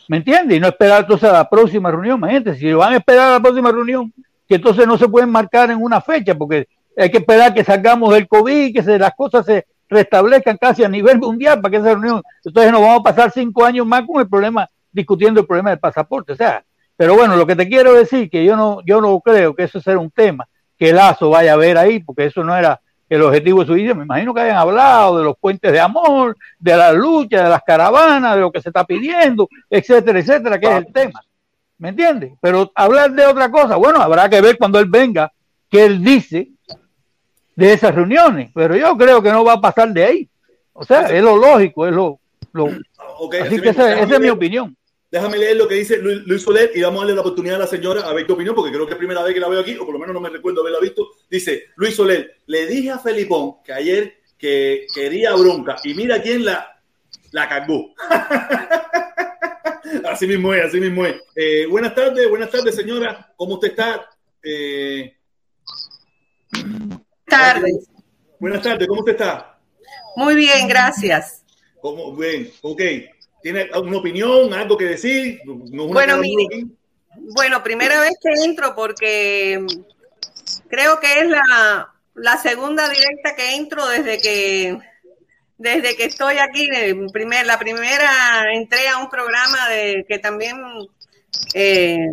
¿Me entiendes? Y no esperar entonces a la próxima reunión. Imagínate, si van a esperar a la próxima reunión, que entonces no se pueden marcar en una fecha, porque hay que esperar que salgamos del COVID, que se, las cosas se restablezcan casi a nivel mundial para que esa reunión. Entonces nos vamos a pasar cinco años más con el problema, discutiendo el problema del pasaporte. O sea, pero bueno, lo que te quiero decir que yo no, yo no creo que eso sea un tema que Lazo vaya a ver ahí, porque eso no era el objetivo de su vida. Me imagino que hayan hablado de los puentes de amor, de la lucha, de las caravanas, de lo que se está pidiendo, etcétera, etcétera, que es el tema. ¿Me entiendes? Pero hablar de otra cosa, bueno, habrá que ver cuando él venga qué él dice de esas reuniones, pero yo creo que no va a pasar de ahí. O sea, es lo lógico, es lo... lo... así, que esa es mi opinión. Déjame leer lo que dice Luis, Soler y vamos a darle la oportunidad a la señora a ver qué opinión, porque creo que es primera vez que la veo aquí, o por lo menos no me recuerdo haberla visto. Dice Luis Soler, le dije a Felipón que ayer que quería bronca y mira quién la, la cargó. [laughs] así mismo es, así mismo es. Eh, buenas tardes, buenas tardes, señora. ¿Cómo usted está? Eh... Tardes. Buenas tardes, ¿cómo usted está? Muy bien, gracias. ¿Cómo? Bien, ok. ¿Tiene alguna opinión, algo que decir? bueno, bueno, primera vez que entro porque creo que es la, la, segunda directa que entro desde que desde que estoy aquí. Primer, la primera entré a un programa de que también eh,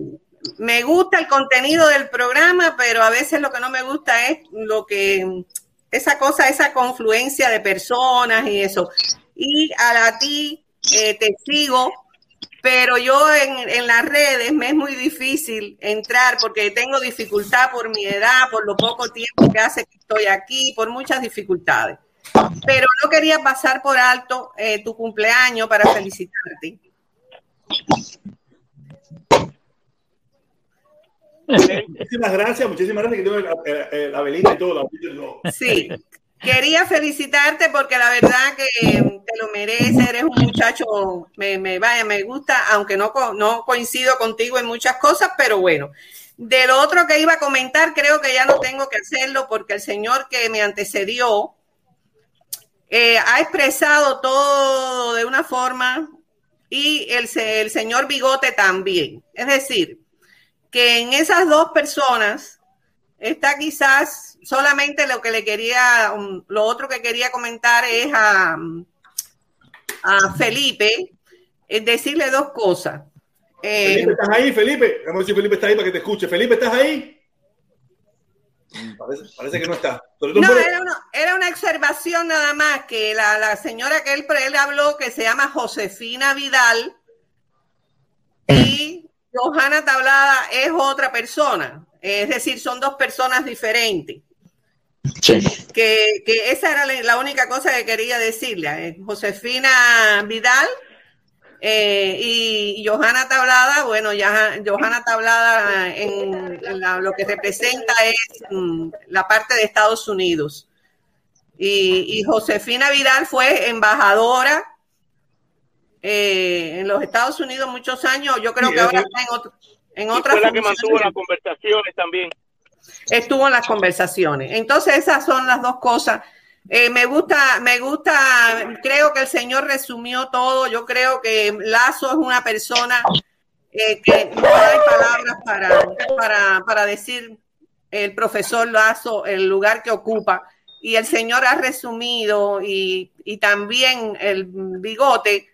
me gusta el contenido del programa, pero a veces lo que no me gusta es lo que esa cosa, esa confluencia de personas y eso. Y a la ti eh, te sigo, pero yo en, las redes me es muy difícil entrar porque tengo dificultad por mi edad, por lo poco tiempo que hace que estoy aquí, por muchas dificultades. Pero no quería pasar por alto eh, tu cumpleaños para felicitarte. Muchísimas gracias, muchísimas gracias que tengo la, velita y todo. Sí, Quería felicitarte porque la verdad que te lo mereces, eres un muchacho, me, vaya, me gusta, aunque no, no coincido contigo en muchas cosas, pero bueno. De lo otro que iba a comentar, creo que ya no tengo que hacerlo porque el señor que me antecedió eh, ha expresado todo de una forma y el, el señor Bigote también. Es decir, que en esas dos personas está quizás solamente lo que le quería, um, lo otro que quería comentar es a, a Felipe, es decirle dos cosas. Eh, Felipe, ¿estás ahí, Felipe? Vamos a ver si Felipe está ahí para que te escuche. Felipe, ¿estás ahí? Parece, que no está. No, era una, era una, observación nada más que la, la señora que él, él habló, que se llama Josefina Vidal, y Johanna Tablada es otra persona. Es decir, son dos personas diferentes. Que, esa era la, única cosa que quería decirle. Eh, Josefina Vidal eh, y Johanna Tablada, bueno, ya Johanna Tablada en, lo que representa es mm, la parte de Estados Unidos. Y, Josefina Vidal fue embajadora eh, en los Estados Unidos muchos años. Yo creo que ahora está en, otro, en otra. Fue la que mantuvo las conversaciones también estuvo en las conversaciones. Entonces, esas son las dos cosas. Eh, me gusta, me gusta, creo que el señor resumió todo. Yo creo que Lazo es una persona eh, que no hay palabras para, para, para decir el profesor Lazo, el lugar que ocupa. Y el señor ha resumido y, y también el bigote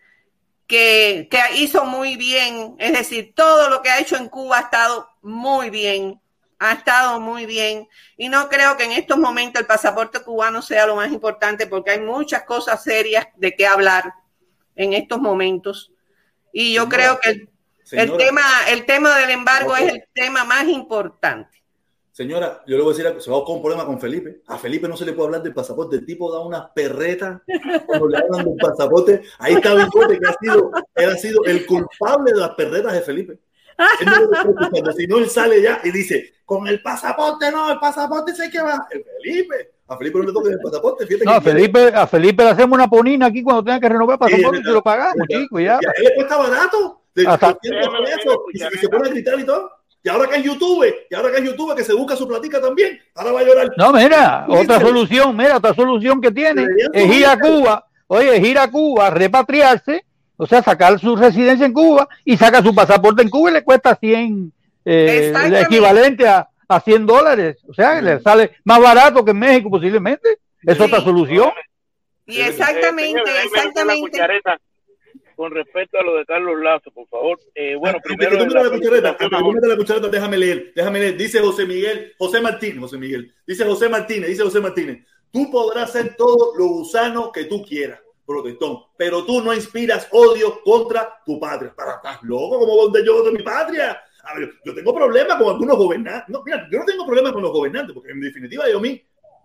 que, que hizo muy bien. Es decir, todo lo que ha hecho en Cuba ha estado muy bien ha estado muy bien y no creo que en estos momentos el pasaporte cubano sea lo más importante porque hay muchas cosas serias de qué hablar en estos momentos y yo creo que el, tema el tema del embargo es el tema más importante. Señora, yo le voy a decir, se va a con un problema con Felipe. A Felipe no se le puede hablar del pasaporte. El tipo da unas perretas cuando le hablan del pasaporte. Ahí está Bigote, que ha sido, él ha sido el culpable de las perretas de Felipe. Si no él sale ya y dice, con el pasaporte no, el pasaporte sé que va. El Felipe, a Felipe no le toca el pasaporte. Fíjate No, a que- Felipe, a Felipe le hacemos una ponina aquí cuando tenga que renovar el pasaporte y se lo pagamos, chico, ya. Y a él le cuesta barato. De Hasta- 200 pesos, y, se, y se pone a gritar y todo. Y ahora que es YouTube, y ahora que es YouTube, que se busca su platica también, ahora va a llorar. No, mira, otra solución, mira, otra solución que tiene es ir a Cuba, oye, es ir a Cuba, repatriarse, o sea, sacar su residencia en Cuba y saca su pasaporte en Cuba y le cuesta 100, eh, el equivalente a, a 100 dólares, o sea, le sale más barato que en México posiblemente, es otra solución. Y exactamente, exactamente. Con respecto a lo de Carlos Lazo, por favor. Eh, bueno, Antes primero. tú la la cuchareta, felicitación antes que a tú me la cuchareta, déjame leer, déjame leer. Dice José Miguel, José Martínez, José Miguel. Dice José Martínez, dice José Martínez. Tú podrás ser todo lo gusano que tú quieras, protestón, pero tú no inspiras odio contra tu patria. Para, estás loco, como donde yo de mi patria. A ver, yo tengo problemas con algunos gobernantes. No, mira, yo no tengo problemas con los gobernantes, porque en definitiva yo a mí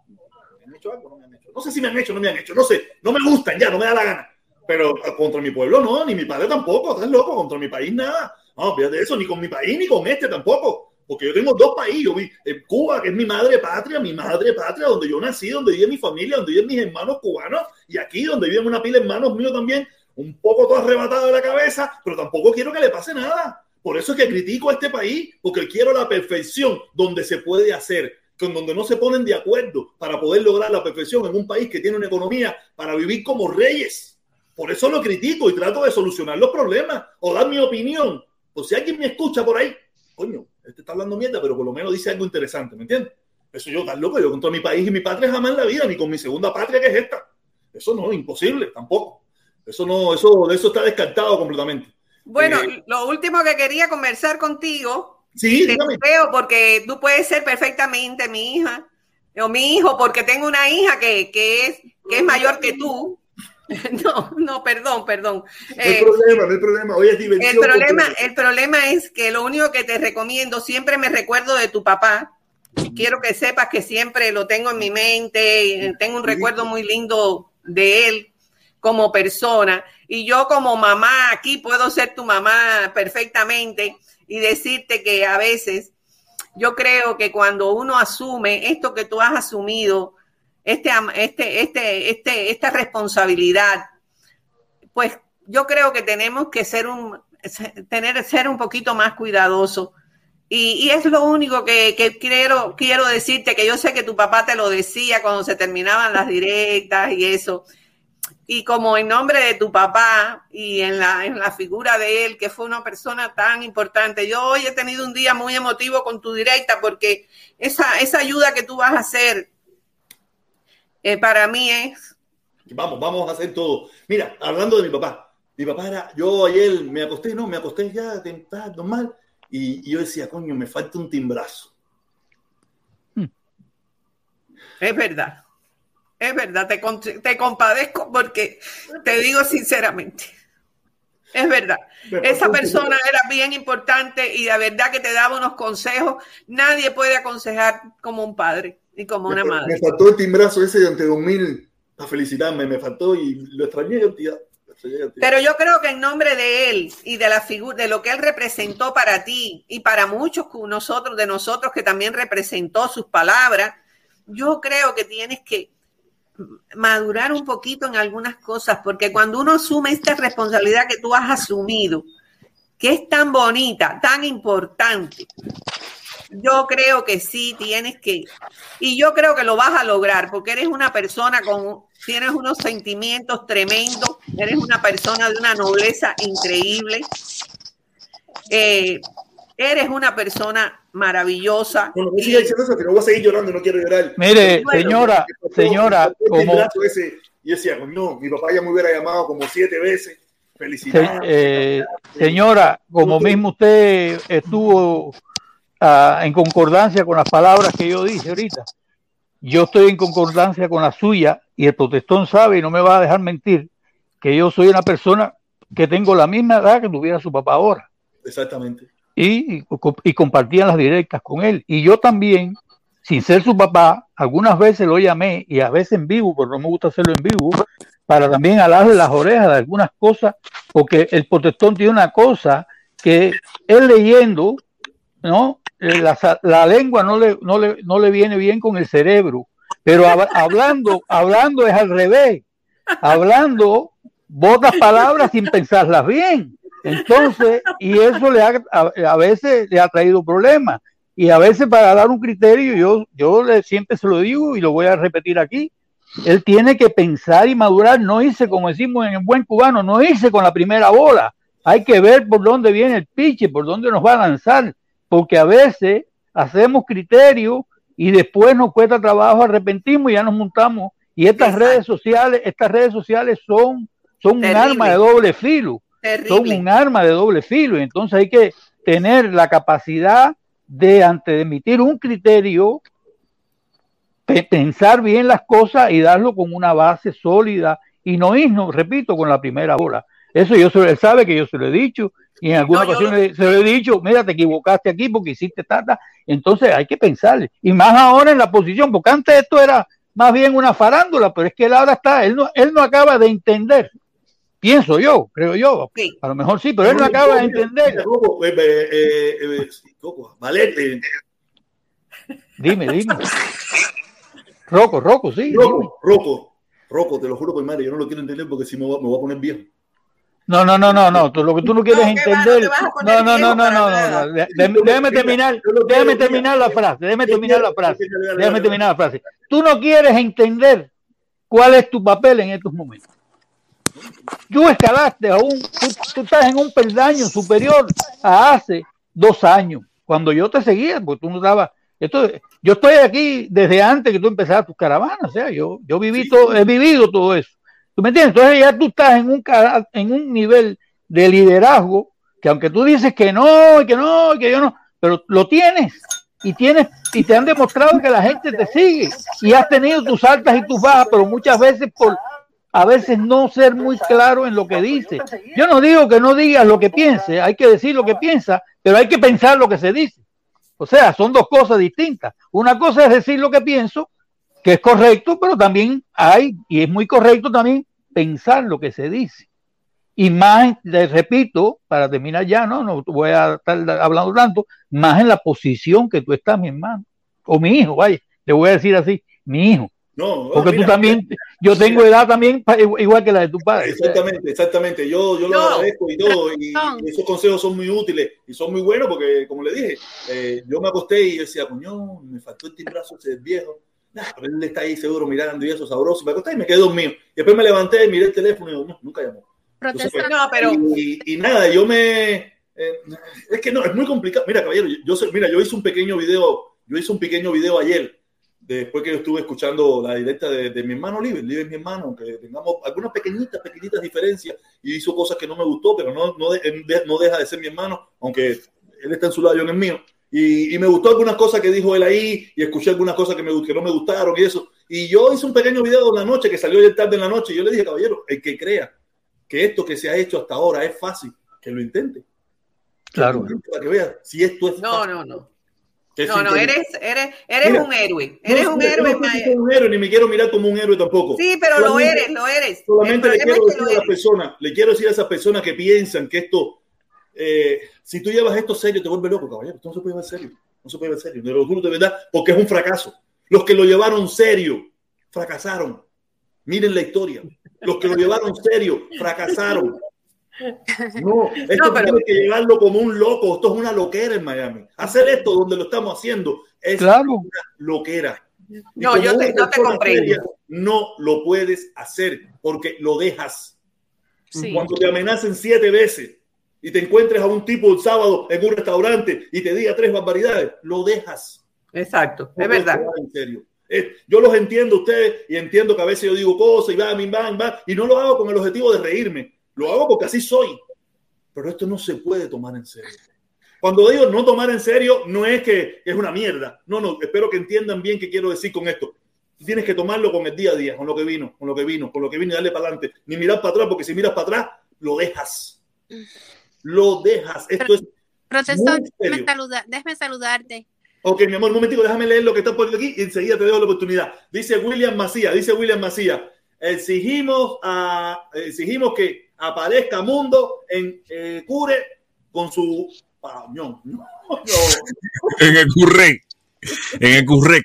¿me han hecho algo? No me han hecho. No sé si me han hecho o no me han hecho, no sé. No me gustan ya, no me da la gana. Pero eh, contra mi pueblo no, ni mi padre tampoco. Estás loco, contra mi país nada. No, fíjate eso, ni con mi país ni con este tampoco. Porque yo tengo dos países. En Cuba, que es mi madre patria, mi madre patria, donde yo nací, donde vive mi familia, donde viven mis hermanos cubanos. Y aquí, donde viven una pila de hermanos míos también, un poco todo arrebatado de la cabeza, pero tampoco quiero que le pase nada. Por eso es que critico a este país, porque quiero la perfección donde se puede hacer, con donde no se ponen de acuerdo para poder lograr la perfección en un país que tiene una economía para vivir como reyes. Por eso lo critico y trato de solucionar los problemas o dar mi opinión. Por si alguien me escucha por ahí, coño, este está hablando mierda, pero por lo menos dice algo interesante, ¿me entiendes? Eso yo, tan loco, yo contra mi país y mi patria jamás en la vida, ni con mi segunda patria que es esta. Eso no, imposible, tampoco. Eso no, eso, eso está descartado completamente. Bueno, Eh, lo último que quería conversar contigo, Sí, te veo porque tú puedes ser perfectamente mi hija o mi hijo, porque tengo una hija que, que es, que es mayor que tú. [laughs] No, no, perdón, perdón. No hay Eh, problema, no hay problema. Hoy es diversión. el problema, el problema es que lo único que te recomiendo, siempre me recuerdo de tu papá. Quiero que sepas que siempre lo tengo en mi mente, y tengo un recuerdo muy lindo de él como persona. Y yo como mamá aquí puedo ser tu mamá perfectamente y decirte que a veces yo creo que cuando uno asume esto que tú has asumido, este, este, este, este, esta responsabilidad, pues yo creo que tenemos que ser un, tener, ser un poquito más cuidadosos. Y, y es lo único que, que quiero, quiero decirte, que yo sé que tu papá te lo decía cuando se terminaban las directas y eso. Y como en nombre de tu papá y en la, en la figura de él, que fue una persona tan importante, yo hoy he tenido un día muy emotivo con tu directa porque esa, esa ayuda que tú vas a hacer eh, para mí es Vamos, vamos a hacer todo. Mira, hablando de mi papá, mi papá era, yo ayer me acosté, no, me acosté ya, temprano, normal, y, y yo decía, coño, me falta un timbrazo. Es verdad. Es verdad, te, con- te compadezco porque te digo sinceramente. Es verdad. Esa persona era bien importante y de verdad que te daba unos consejos. Nadie puede aconsejar como un padre y como una me, madre. me faltó el timbrazo ese de ante 2000 para felicitarme, me faltó y lo extrañé extrañé cantidad. Pero yo creo que en nombre de él y de la figura, de lo que él representó para ti y para muchos nosotros, de nosotros que también representó sus palabras, yo creo que tienes que madurar un poquito en algunas cosas, porque cuando uno asume esta responsabilidad que tú has asumido, que es tan bonita, tan importante, yo creo que sí tienes que, y yo creo que lo vas a lograr, porque eres una persona con, tienes unos sentimientos tremendos, eres una persona de una nobleza increíble, eh, eres una persona maravillosa. Bueno, no siga diciendo eso, que no voy a seguir llorando, no quiero llorar. Mire, Bueno, señora, me señora, me como- ese, y yo decía, no, mi papá ya me hubiera llamado como siete veces. Se- Felicidades. eh, señora, como mismo usted estuvo en concordancia con las palabras que yo dije ahorita, yo estoy en concordancia con la suya y el protestón sabe y no me va a dejar mentir que yo soy una persona que tengo la misma edad que tuviera su papá ahora Exactamente. y, y compartían las directas con él. Y yo también, sin ser su papá, algunas veces lo llamé y a veces en vivo, pero no me gusta hacerlo en vivo, para también alarle las orejas de algunas cosas, porque el protestón tiene una cosa que él leyendo, ¿no? Eh, La, la lengua no le, no, le, no le viene bien con el cerebro, pero hab- hablando, hablando es al revés. Hablando, botas palabras sin pensarlas bien. Entonces, y eso le ha, a, a veces le ha traído problemas. Y a veces para dar un criterio, yo, yo le, siempre se lo digo y lo voy a repetir aquí, él tiene que pensar y madurar, no irse, como decimos en el buen cubano, no irse con la primera bola. Hay que ver por dónde viene el piche, por dónde nos va a lanzar, porque a veces hacemos criterios y después nos cuesta trabajo, arrepentimos y ya nos montamos. Y estas redes sociales, estas redes sociales son, son un arma de doble filo. Son un arma de doble filo. Entonces hay que tener la capacidad de, antes de emitir un criterio, pe- pensar bien las cosas y darlo con una base sólida y no irnos, repito, con la primera bola. Eso yo se él sabe que yo se lo he dicho y en alguna No, ocasión le- se lo he dicho, mira, te equivocaste aquí porque hiciste tata. Entonces hay que pensar. Y más ahora en la posición, porque antes esto era más bien una farándula, pero es que él ahora está, él no, él no acaba de entender. Pienso yo, creo yo. A lo mejor sí, pero él no acaba de entender. Valete. Dime, dime. Roco, Roco, sí. Roco, Roco, Roco, te lo juro por madre, yo no lo quiero entender porque si me voy, me voy a poner viejo. No, no, no, no, no. Tú, lo que tú no quieres No, ¿qué va? No entender. No, no, no, no, no, no, Déjame terminar, déjame terminar la frase, déjame terminar la frase, déjame terminar la frase. Tú no quieres entender cuál es tu papel en estos momentos. Tú escalaste a un, tú, tú estás en un peldaño superior a hace dos años, cuando yo te seguía, porque tú no estabas. Esto, yo estoy aquí desde antes que tú empezaras tus caravanas, o sea, yo, yo viví todo, he vivido todo eso. ¿Tú me entiendes? Entonces ya tú estás en un, en un nivel de liderazgo que aunque tú dices que no, que no, que yo no, pero lo tienes y tienes y te han demostrado que la gente te sigue y has tenido tus altas y tus bajas, pero muchas veces por a veces no ser muy claro en lo que dice. Yo no digo que no digas lo que piense, hay que decir lo que piensa, pero hay que pensar lo que se dice. O sea, son dos cosas distintas. Una cosa es decir lo que pienso, que es correcto, pero también hay, y es muy correcto también, pensar lo que se dice. Y más, les repito, para terminar ya, no, no voy a estar hablando tanto, más en la posición que tú estás, mi hermano, o mi hijo, vaya, le voy a decir así, mi hijo. No, Porque mira, tú también, yo tengo edad también igual que la de tu padre. Exactamente, exactamente. Yo, yo lo No. agradezco y todo. Y, y esos consejos son muy útiles y son muy buenos porque, como le dije, eh, yo me acosté y yo decía, coño, me faltó el timbrazo ese viejo. Nah, pero él está ahí seguro mirando y eso sabroso. Me acosté y me quedé dormido. Y después me levanté, miré el teléfono y digo, no, nunca llamó. Tú sabes. No, pero- Y, y nada, yo me. eh, es que no, es muy complicado. Mira, caballero, yo, yo mira, yo hice un pequeño video, yo hice un pequeño video ayer, después que yo estuve escuchando la directa de, de mi hermano Libre, Libre es mi hermano, que tengamos algunas pequeñitas, pequeñitas diferencias, y hizo cosas que no me gustó, pero no, no, de- no deja de ser mi hermano, aunque él está en su lado, yo en el mío. Y, y me gustó algunas cosas que dijo él ahí, y escuché algunas cosas que, me, que no me gustaron y eso. Y yo hice un pequeño video en la noche, que salió ayer tarde en la noche, y yo le dije, caballero, el que crea que esto que se ha hecho hasta ahora es fácil, que lo intente. Claro. Para que vea si esto es No, fácil. no, no. No, no, eres, eres, eres Mira, un héroe. no, Eres no, un héroe. no soy un héroe, ni me quiero mirar como un héroe tampoco. Sí, pero lo Solamente- eres, lo eres. Solamente le quiero es que decir lo a las eres. personas, le quiero decir a esas personas que piensan que esto, eh, si tú llevas esto serio, te vuelve loco, caballero. Esto no se puede llevar serio. No se puede llevar serio. De lo juro de verdad, porque es un fracaso. Los que lo llevaron serio, fracasaron. Miren la historia. Los que lo llevaron serio, fracasaron. No, esto tiene que llevarlo como un loco. Esto es una loquera en Miami. Hacer esto donde lo estamos haciendo es Claro. una loquera. Y No, yo te- no te comprendo. seria, No lo puedes hacer porque lo dejas. Sí. Cuando te amenacen siete veces y te encuentres a un tipo el sábado en un restaurante y te diga tres barbaridades, lo dejas. Exacto, es verdad. En serio. Yo los entiendo a ustedes y entiendo que a veces yo digo cosas y va, bim, bam, bam, y no lo hago con el objetivo de reírme. Lo hago porque así soy. Pero esto no se puede tomar en serio. Cuando digo no tomar en serio, no es que es una mierda. No, no, espero que entiendan bien qué quiero decir con esto. Tienes que tomarlo con el día a día, con lo que vino, con lo que vino, con lo que vino y darle para adelante. Ni mirar para atrás, porque si miras para atrás, lo dejas. Lo dejas. Esto es Protestón, muy serio. déjame, déjame saludarte. Ok, mi amor, un momentico, déjame leer lo que está por aquí y enseguida te dejo la oportunidad. Dice William Macías, dice William Macías, exigimos, a, exigimos que aparezca Mundo en eh, Cure con su pañón. [laughs] No, no. en el currec. En el currec.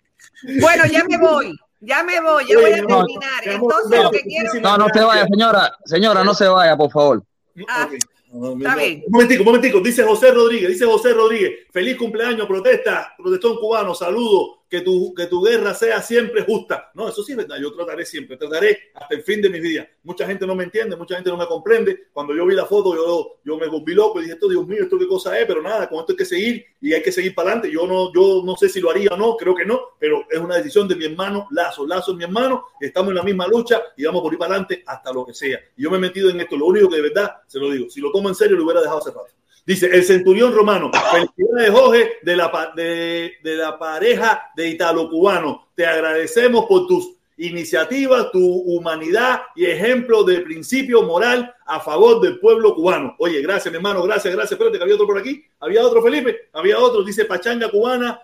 Bueno, ya me voy. Ya me voy, ya voy a terminar. Entonces, lo que quiero. No, no se vaya, señora. Señora, no se vaya, por favor. Ah, Está bien. Un momentico, un momentico. Dice José Rodríguez, dice José Rodríguez. Feliz cumpleaños, protesta, protestón cubano, saludo. Que tu, que tu guerra sea siempre justa. No, eso sí es verdad. Yo trataré siempre, trataré hasta el fin de mis días. Mucha gente no me entiende, mucha gente no me comprende. Cuando yo vi la foto, yo, yo me volví loco y dije, esto, Dios mío, esto qué cosa es, pero nada, con esto hay que seguir y hay que seguir para adelante. Yo no, yo no sé si lo haría o no, creo que no, pero es una decisión de mi hermano Lazo. Lazo es mi hermano, estamos en la misma lucha y vamos por ir para adelante hasta lo que sea. Y yo me he metido en esto. Lo único que de verdad, se lo digo, si lo tomo en serio, lo hubiera dejado hace rato. Dice el centurión romano, felicidades Jorge de la, de, de la pareja de italo-cubano. Te agradecemos por tus iniciativas, tu humanidad y ejemplo de principio moral a favor del pueblo cubano. Oye, gracias, mi hermano, gracias, gracias. Espérate, que había otro por aquí. Había otro, Felipe. Había otro, dice Pachanga cubana,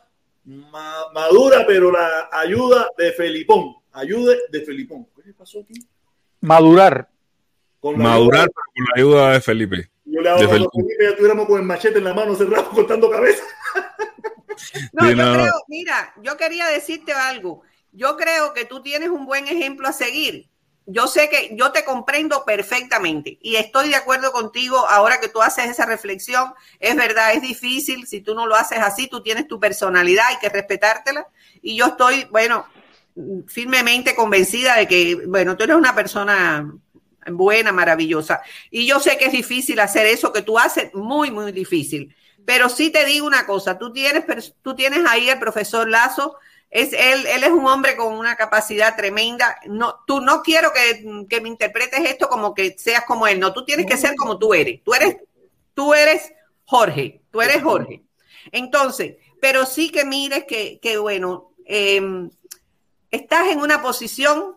ma- madura, pero la ayuda de Felipón. Ayuda de Felipón. ¿Qué le pasó aquí? Madurar. Con la Madurar pero con la ayuda de Felipe. Yo le hago ya estuviéramos con el machete en la mano cerrado [laughs] cortando cabeza. No, yo creo, mira, yo quería decirte algo. Yo creo que tú tienes un buen ejemplo a seguir. Yo sé que yo te comprendo perfectamente y estoy de acuerdo contigo ahora que tú haces esa reflexión. Es verdad, es difícil. Si tú no lo haces así, tú tienes tu personalidad, hay que respetártela. Y yo estoy, bueno, firmemente convencida de que, bueno, tú eres una persona buena, maravillosa. Y yo sé que es difícil hacer eso que tú haces, muy, muy difícil. Pero sí te digo una cosa, tú tienes, tú tienes ahí el profesor Lazo, es, él, él es un hombre con una capacidad tremenda. No, tú no quiero que, que me interpretes esto como que seas como él, no, tú tienes que ser como tú eres. Tú eres, tú eres Jorge, tú eres Jorge. Entonces, pero sí que mires que, que bueno, em, estás en una posición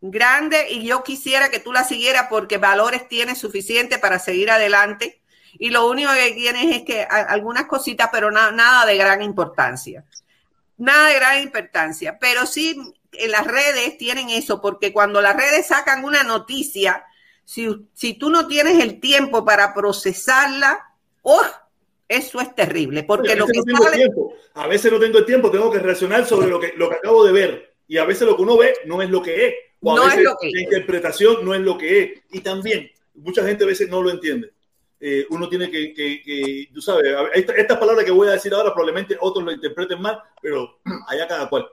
grande y yo quisiera que tú la siguieras porque valores tienes suficiente para seguir adelante y lo único que tienes es que algunas cositas, pero na- nada de gran importancia. Nada de gran importancia, pero sí en las redes tienen eso, porque cuando las redes sacan una noticia, si, si tú no tienes el tiempo para procesarla, ¡oh! eso es terrible, porque Oye, lo que no tengo sale... A veces no tengo el tiempo, tengo que reaccionar sobre lo que, lo que acabo de ver. Y a veces lo que uno ve no es lo que es. O a No es veces lo que es. la interpretación no es lo que es. Y también, mucha gente a veces no lo entiende. Eh, uno tiene que, que, que, tú sabes, esta- estas palabras que voy a decir ahora probablemente otros lo interpreten mal, pero [clears throat] allá cada cual.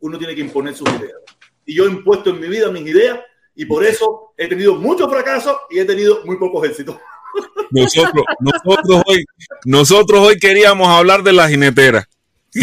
Uno tiene que imponer sus ideas. Y yo he impuesto en mi vida mis ideas y por eso he tenido muchos fracasos y he tenido muy pocos éxitos. [laughs] Nosotros, nosotros hoy, nosotros hoy queríamos hablar de la jinetera. [laughs]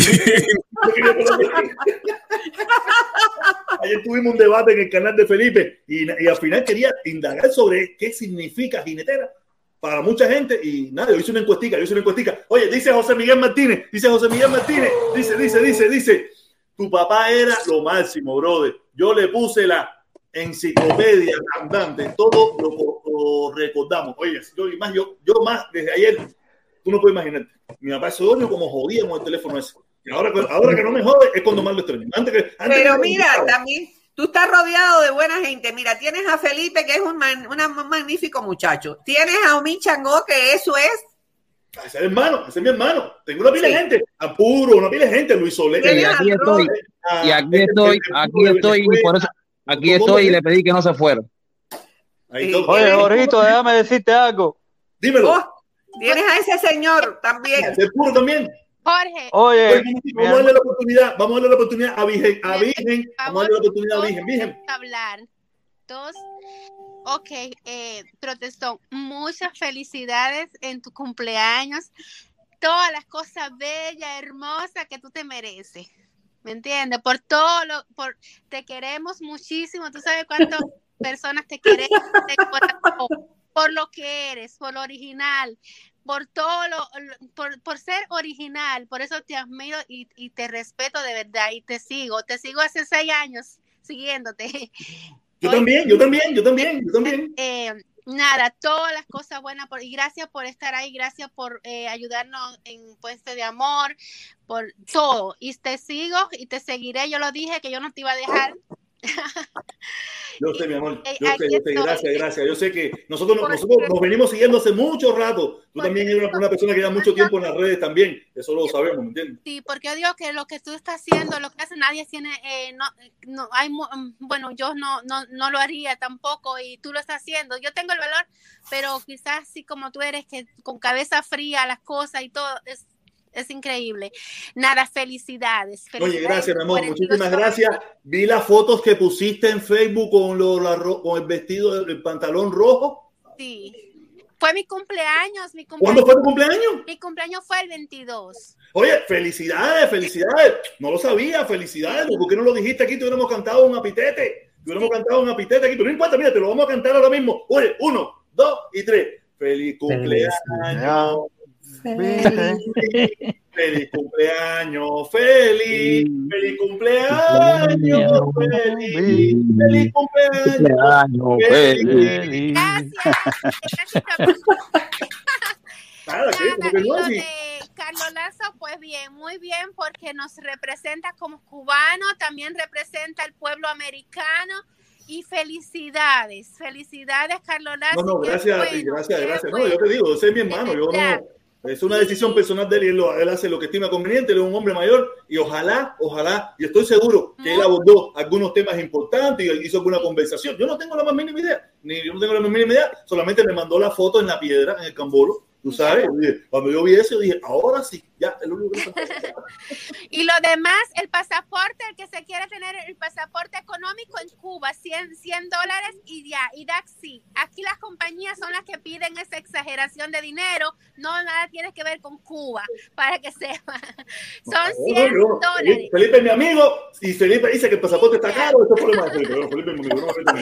Ayer tuvimos un debate en el canal de Felipe y, al final quería indagar sobre qué significa jinetera para mucha gente y nada, yo hice una encuestica, yo hice una encuestica. Oye, dice José Miguel Martínez, dice José Miguel Martínez, dice, dice, dice, dice, tu papá era lo máximo, brother. Yo le puse la enciclopedia andante, todo lo, recordamos. Oye, yo más, yo, yo más desde ayer, tú no puedes imaginarte. Mi papá duerme como jodía con el teléfono ese. Y ahora, ahora que no me jode, es cuando más lo extraño. Antes que, antes Pero que- mira, también tú estás rodeado de buena gente. Mira, tienes a Felipe, que es un, man- una- un magnífico muchacho. Tienes a Omi Changó, que eso es. Ese es hermano, ese es mi hermano. Tengo una pila de Sí. gente, Apuro, una pila de gente, Luis Soler. Y aquí estoy, Ah, y aquí estoy, aquí estoy, y por eso, aquí estoy y le pedí que no se fuera. Oye, Jorgito, déjame decirte algo. Dímelo. Oh, tienes a ese señor también. El puro también. Jorge, Oye, vamos a darle la oportunidad, vamos a darle la oportunidad a Virgen, a Virgen, vamos a darle la oportunidad a Virgen, Virgen. hablar. Dos. Ok, eh, protestón, muchas felicidades en tu cumpleaños. Todas las cosas bellas, hermosas que tú te mereces. ¿Me entiendes? Por todo lo, por, te queremos muchísimo. Tú sabes cuántas [laughs] personas te quieren de corazón, por lo que eres, por lo original, por todo lo, por, por ser original. Por eso te admiro y, y te respeto de verdad y te sigo. Te sigo hace seis años siguiéndote. [laughs] Yo también, yo también, yo también, yo también. [laughs] Eh, nada, todas las cosas buenas por, y gracias por estar ahí, gracias por eh, ayudarnos en puesto de amor, por todo. Y te sigo y te seguiré. Yo lo dije que yo no te iba a dejar. Yo sé, mi amor. Yo sé, yo sé. Gracias, gracias. Yo sé que nosotros, nosotros nos venimos siguiendo hace mucho rato. Tú también eres una persona que lleva mucho tiempo en las redes también. Eso lo sabemos, ¿me entiendes? Sí, porque yo digo que lo que tú estás haciendo, lo que hace nadie tiene, eh, no, no, hay, bueno, yo no, no, no lo haría tampoco y tú lo estás haciendo. Yo tengo el valor, pero quizás así como tú eres, que con cabeza fría las cosas y todo, es, es increíble. Nada, felicidades. Oye, gracias, mi amor. Muchísimas gracias. Vi las fotos que pusiste en Facebook con, lo, la, con el vestido, el pantalón rojo. Sí. Fue mi cumpleaños, mi cumpleaños. ¿Cuándo fue tu cumpleaños? Mi cumpleaños fue el 22. Oye, felicidades, felicidades. No lo sabía, felicidades. ¿Por qué no lo dijiste aquí? Te hubiéramos cantado un apitete. Te hubiéramos cantado un apitete aquí. Pero no importa, mira, te lo vamos a cantar ahora mismo. Oye, uno, dos y tres. Feliz cumpleaños. Feliz, [laughs] feliz cumpleaños, feliz, feliz cumpleaños, feliz, feliz cumpleaños, feliz. [laughs] Nada, ¿qué? Carlos Lazo, pues bien, muy bien, porque nos representa como cubano, también representa el pueblo americano. Y felicidades, felicidades, Carlos Lazo. No, no, gracias, gracias, gracias. No, yo te digo, ese es mi hermano, yo no, es una decisión personal de él y él, él, hace lo que estima conveniente, él es un hombre mayor y ojalá, ojalá, y estoy seguro que él abordó algunos temas importantes y hizo alguna conversación. Yo no tengo la más mínima idea, ni yo no tengo la más mínima idea, solamente me mandó la foto en la piedra, en el cambolo, Tú sabes, cuando yo vi eso, dije, ahora sí, ya, el único que [laughs] Y lo demás, el pasaporte, el que se quiere tener el pasaporte económico en Cuba, 100, 100 dólares y ya, y sí. Aquí las compañías son las que piden esa exageración de dinero, no nada tiene que ver con Cuba, para que sepa. [laughs] Son 100 dólares. Felipe mi amigo, y Felipe dice que el pasaporte está caro, eso es problema de Felipe. Felipe mi amigo, no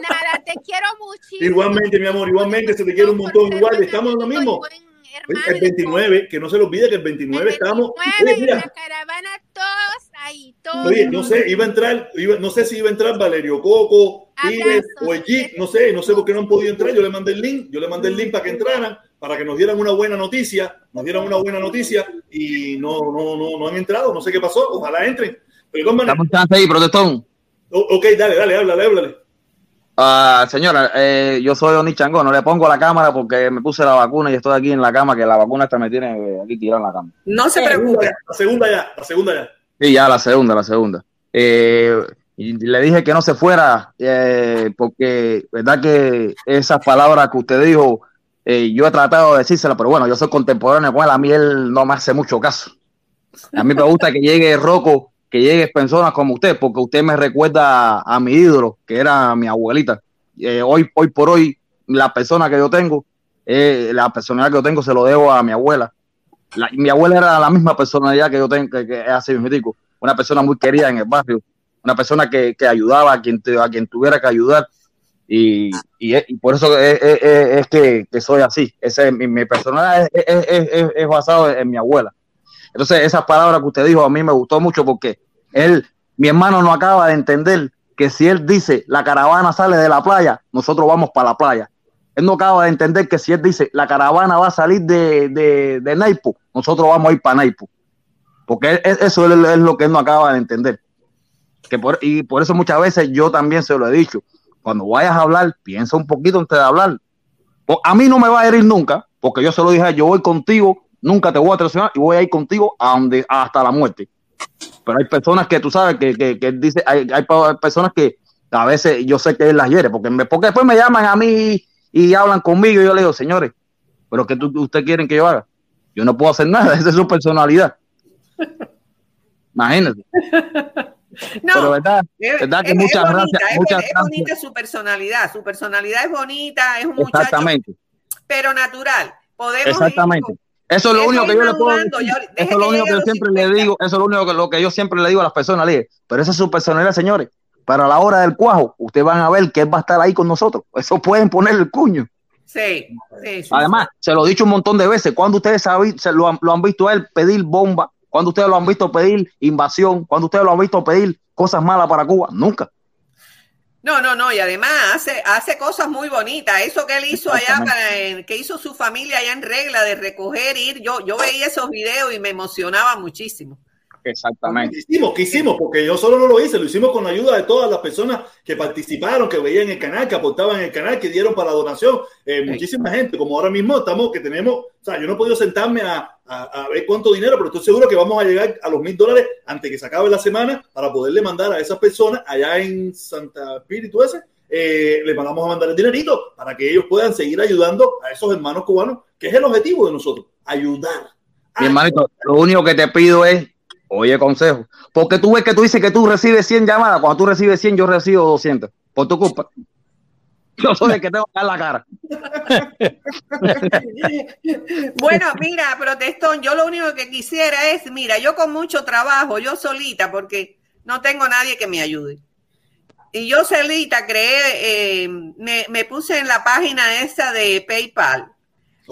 Nada, te quiero muchísimo. Igualmente, mi amor, igualmente se te quiere un montón igual, estamos en lo mismo. El 29, que no se lo olvide que el 29, estamos. Oye, la caravana, todos ahí, todos. Oye, no sé, iba a entrar, iba, no sé si iba a entrar Valerio Coco, Pires o el no sé, no sé por qué no han podido entrar. Yo le mandé el link, yo le mandé el link para que entraran, para que nos dieran una buena noticia, nos dieran una buena noticia y no, no, no, no han entrado, no sé qué pasó, ojalá entren. Pero, Estamos ahí, protestón. Ok, dale, dale, háblale, háblale. Uh, señora, eh, yo soy Oni Chango, no le pongo la cámara porque me puse la vacuna y estoy aquí en la cama, que la vacuna esta me tiene aquí tirada en la cama. No se preocupe. La segunda ya, la segunda ya. Sí, ya, la segunda, la segunda. Eh, y le dije que no se fuera, eh, porque verdad que esas palabras que usted dijo, eh, yo he tratado de decírselas, pero bueno, yo soy contemporáneo con él, a mí él no me hace mucho caso. A mí me gusta que llegue Rocco que llegue personas como usted, porque usted me recuerda a, mi ídolo, que era mi abuelita. Eh, hoy, hoy por hoy, la persona que yo tengo, eh, la personalidad que yo tengo, se lo debo a mi abuela. mi abuela era la misma personalidad que yo tengo, que, que es así una persona muy querida en el barrio, una persona que, que ayudaba a quien, a quien tuviera que ayudar. Y, y, por eso es, es, que, que, soy así. Ese, mi, mi personalidad es, basado en mi abuela. Entonces, esas palabras que usted dijo a mí me gustó mucho porque él, mi hermano no acaba de entender que si él dice la caravana sale de la playa, nosotros vamos para la playa. Él no acaba de entender que si él dice la caravana va a salir de, de, de Naipo, nosotros vamos a ir para Naipo. Porque eso es, lo que él no acaba de entender. Y por eso muchas veces yo también se lo he dicho. Cuando vayas a hablar, piensa un poquito antes de hablar. A mí no me va a herir nunca, porque yo se lo dije, yo voy contigo nunca te voy a traicionar y voy a ir contigo a donde, hasta la muerte. Pero hay personas que tú sabes que, que, que dice, hay, hay, personas que a veces yo sé que él las hiere, porque, me, porque después me llaman a mí y, hablan conmigo y yo le digo, señores, pero que ustedes quieren que yo haga? Yo no puedo hacer nada, [laughs] esa es su personalidad. Imagínate. [laughs] No, pero verdad, es, verdad que es, muchas gracias. Es, muchas es bonita su personalidad, su personalidad es bonita, es un muchacho, pero natural. Podemos Exactamente. Eso es lo único que yo le puedo decir. Eso es lo único que yo siempre le digo, eso es lo único que, lo que yo siempre le digo a las personas, pero esa es su personalidad, señores. Para la hora del cuajo, ustedes van a ver que él va a estar ahí con nosotros. Eso pueden poner el cuño. Sí, sí, Además, se lo he dicho un montón de veces. Cuando ustedes saben, se lo, han, lo han visto a él pedir bomba, cuando ustedes lo han visto pedir invasión, cuando ustedes lo han visto pedir cosas malas para Cuba, nunca. No, no, no, y además hace, hace cosas muy bonitas. Eso que él hizo allá, para, que hizo su familia allá en regla de recoger, ir, yo, yo veía esos videos y me emocionaba muchísimo. Exactamente. ¿Qué hicimos? ¿Qué hicimos? Porque yo solo no lo hice, lo hicimos con la ayuda de todas las personas que participaron, que veían el canal, que aportaban el canal, que dieron para la donación. Eh, muchísima gente, como ahora mismo estamos, que tenemos, o sea, yo no he podido sentarme a, a, a ver cuánto dinero, pero estoy seguro que vamos a llegar a los mil dólares antes que se acabe la semana para poderle mandar a esas personas allá en Santa Espíritu ese. Eh, les vamos a mandar el dinerito para que ellos puedan seguir ayudando a esos hermanos cubanos, que es el objetivo de nosotros, ayudar. Mi hermanito, lo único que te pido es, oye, consejo, porque tú ves que tú dices que tú recibes 100 llamadas, cuando tú recibes 100 yo recibo 200, por tu culpa. Yo soy el que tengo que dar la cara. [laughs] Bueno, mira, protestón, yo lo único que quisiera es, mira, yo con mucho trabajo, yo solita, porque no tengo nadie que me ayude. Y yo solita creé, eh, me, me puse en la página esa de PayPal.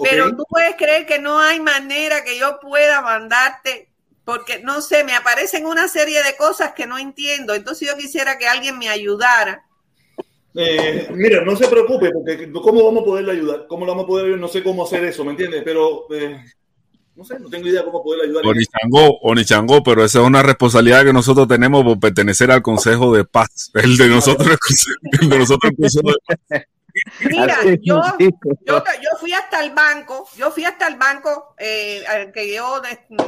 Pero tú puedes creer que no hay manera que yo pueda mandarte, porque no sé, me aparecen una serie de cosas que no entiendo. Entonces yo quisiera que alguien me ayudara. Eh, mira, no se preocupe, porque ¿cómo vamos a poderle ayudar? ¿Cómo lo vamos a poder ayudar? No sé cómo hacer eso, ¿me entiendes? Pero eh, no sé, no tengo idea cómo poderle ayudar. Onichango, Onichango, pero esa es una responsabilidad que nosotros tenemos por pertenecer al Consejo de Paz. El de nosotros, el de nosotros, el Consejo de Paz. [laughs] Mira, yo, yo, yo fui hasta el banco, yo fui hasta el banco, eh, al que yo,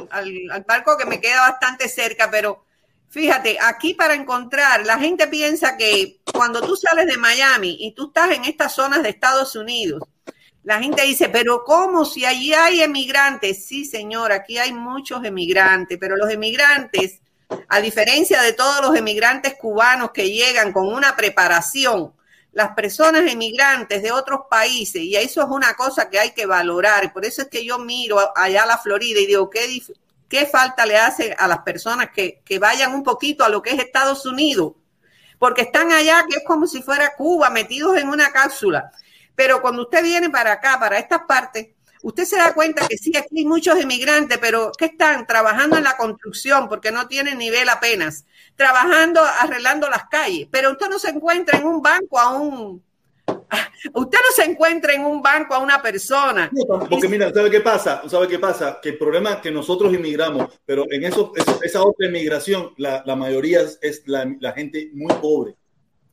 al, al banco que me queda bastante cerca, pero fíjate, aquí para encontrar, la gente piensa que cuando tú sales de Miami y tú estás en estas zonas de Estados Unidos, la gente dice, pero ¿cómo si allí hay emigrantes? Sí, señor, aquí hay muchos emigrantes, pero los emigrantes, a diferencia de todos los emigrantes cubanos que llegan con una preparación, las personas emigrantes de otros países, y eso es una cosa que hay que valorar. Por eso es que yo miro allá a la Florida y digo, ¿qué, qué falta le hace a las personas que, que vayan un poquito a lo que es Estados Unidos? Porque están allá, que es como si fuera Cuba, metidos en una cápsula. Pero cuando usted viene para acá, para estas partes, usted se da cuenta que sí, aquí hay muchos emigrantes, pero que están trabajando en la construcción porque no tienen nivel apenas, trabajando, arreglando las calles, pero usted no se encuentra en un banco a un... [laughs] Usted no se encuentra en un banco a una persona. Porque mira, ¿sabe qué pasa? ¿Sabe qué pasa? Que el problema es que nosotros inmigramos, pero en eso, eso- esa otra inmigración, la, la mayoría es, es la, la gente muy pobre.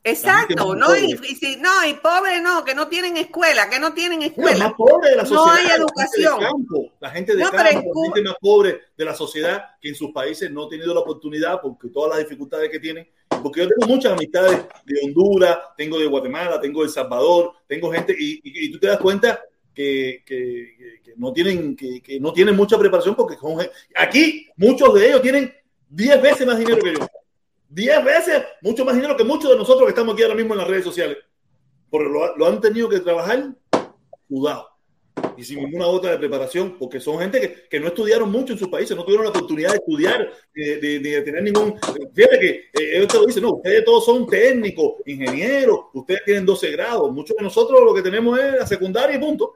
Exacto, no y, si- no, y pobre no, que no tienen escuela, que no tienen La escuela. más pobre de la sociedad. no hay la gente educación. de campo, la gente de No, campo, la gente más pobre de la sociedad que en sus países no ha tenido la oportunidad porque todas las dificultades que tienen. Porque yo tengo muchas amistades de Honduras, tengo de Guatemala, tengo de El Salvador, tengo gente y, y- y tú te das cuenta que, que- que- que no tienen que, que no tienen mucha preparación porque son aquí muchos de ellos tienen 10 veces más dinero que yo. 10 veces mucho más dinero que muchos de nosotros que estamos aquí ahora mismo en las redes sociales. Porque lo, han tenido que trabajar sudado y sin ninguna otra de preparación, porque son gente que, que no estudiaron mucho en sus países, no tuvieron la oportunidad de estudiar, de, de- de tener ningún... Fíjate que eh, lo dicen, no, ustedes todos son técnicos, ingenieros, ustedes tienen 12 grados, muchos de nosotros lo que tenemos es la secundaria y punto.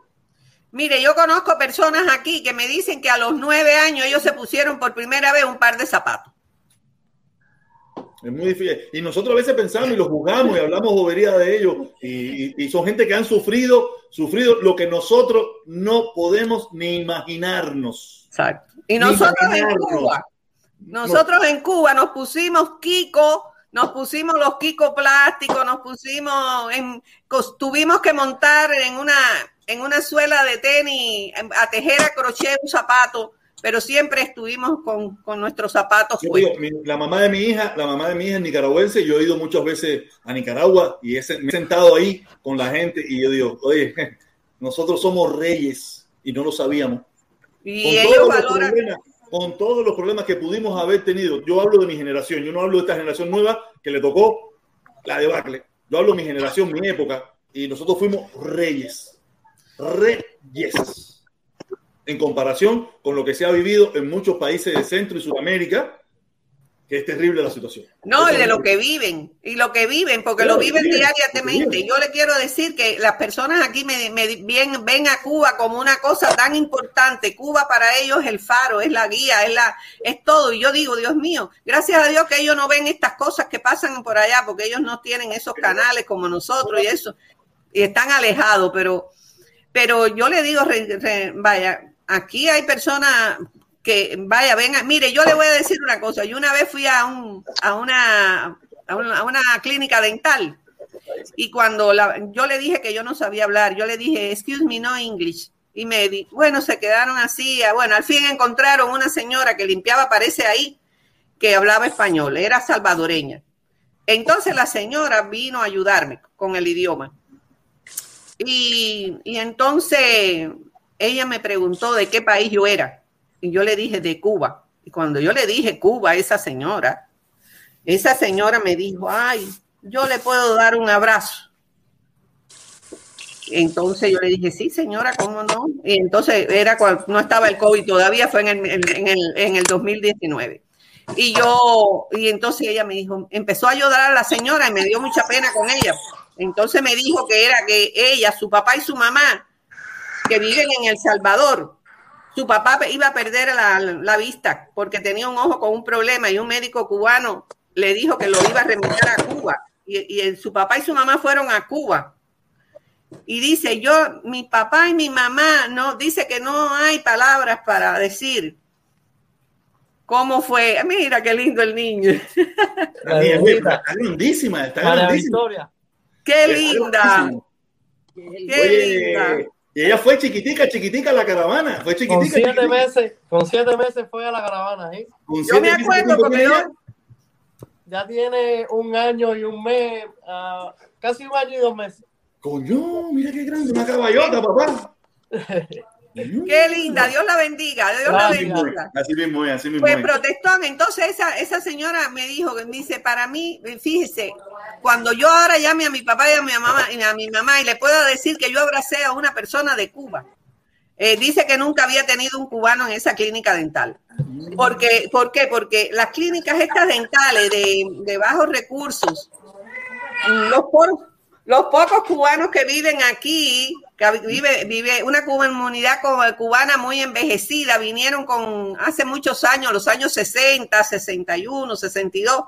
Mire, yo conozco personas aquí que me dicen que a los nueve años ellos se pusieron por primera vez un par de zapatos. Es muy difícil. Y nosotros a veces pensamos y los juzgamos y hablamos bobería de ellos. Y, y- son gente que han sufrido, sufrido lo que nosotros no podemos ni imaginarnos. Exacto. Y nosotros en. Cuba, nosotros en Cuba nos pusimos Kiko, nos pusimos los Kiko plásticos, nos pusimos, en, tuvimos que montar en una, en una suela de tenis, a tejer a crochet un zapato, pero siempre estuvimos con, con nuestros zapatos digo, mi- la mamá de mi hija, la mamá de mi hija es nicaragüense. Yo he ido muchas veces a Nicaragua y he, me he sentado ahí con la gente y yo digo, oye, [laughs] nosotros somos reyes y no lo sabíamos. Y con ellos valoran, con todos los problemas que pudimos haber tenido. Yo hablo de mi generación, yo no hablo de esta generación nueva que le tocó la debacle. Yo hablo de mi generación, mi época, y nosotros fuimos reyes, reyes, en comparación con lo que se ha vivido en muchos países de Centro y Sudamérica, que es terrible la situación. No, y de lo que viven, y lo que viven, porque Claro, lo viven diariamente. Yo le quiero decir que las personas aquí me, me- ven, ven a Cuba como una cosa tan importante. Cuba para ellos es el faro, es la guía, es, la, es todo. Y yo digo, Dios mío, gracias a Dios que ellos no ven estas cosas que pasan por allá, porque ellos no tienen esos canales como nosotros y eso, y están alejados, pero, pero yo le digo, re- re- vaya, aquí hay personas que vaya, venga, mire, yo le voy a decir una cosa. Yo una vez fui a, un, a, una, a, una, clínica dental y cuando la, yo le dije que yo no sabía hablar, yo le dije, excuse me, no English. Y me di, bueno, se quedaron así. ah, Bueno, al fin encontraron una señora que limpiaba, parece ahí, que hablaba español, era salvadoreña. Entonces la señora vino a ayudarme con el idioma. Y, y entonces ella me preguntó de qué país yo era. Y yo le dije de Cuba. Y cuando yo le dije Cuba a esa señora, esa señora me dijo, ay, yo le puedo dar un abrazo. Entonces yo le dije, sí, señora, ¿cómo no? Y entonces era cuando no estaba el COVID todavía, fue en el, en el, en el 2019. Y yo, y entonces ella me dijo, empezó a ayudar a la señora y me dio mucha pena con ella. Entonces me dijo que era que ella, su papá y su mamá, que viven en El Salvador, su papá iba a perder la, la vista porque tenía un ojo con un problema y un médico cubano le dijo que lo iba a remitir a Cuba. Y, su papá y su mamá fueron a Cuba. Y dice, yo, mi papá y mi mamá, no, dice que no hay palabras para decir cómo fue. Mira qué lindo el niño. Está está lindísima, está lindísima. Victoria. Qué linda. Qué Oye, linda. Y ella fue chiquitica, chiquitica la caravana. Fue chiquitica. Con siete chiquitica. meses, con siete meses fue a la caravana, ¿eh? Con Yo me acuerdo ¿cuánto porque tenía yo, ella? Ya tiene un año y un mes, ah, casi un año y dos meses. Coño, mira qué grande, una caballota, papá. [laughs] qué linda, Dios la bendiga, Dios la Así mismo es, bendiga. así mismo es, así mismo Pues es. protestón, entonces esa, esa señora me dijo, que me dice, para mí, fíjese, cuando yo ahora llame a mi papá y a mi mamá, y a mi mamá y le pueda decir que yo abracé a una persona de Cuba, eh, dice que nunca había tenido un cubano en esa clínica dental. Porque, ¿Por qué? Porque las clínicas estas dentales de, de bajos recursos, los, por- los pocos cubanos que viven aquí, que vive, vive una comunidad co- cubana muy envejecida, vinieron con hace muchos años, los años 60, 61, 62,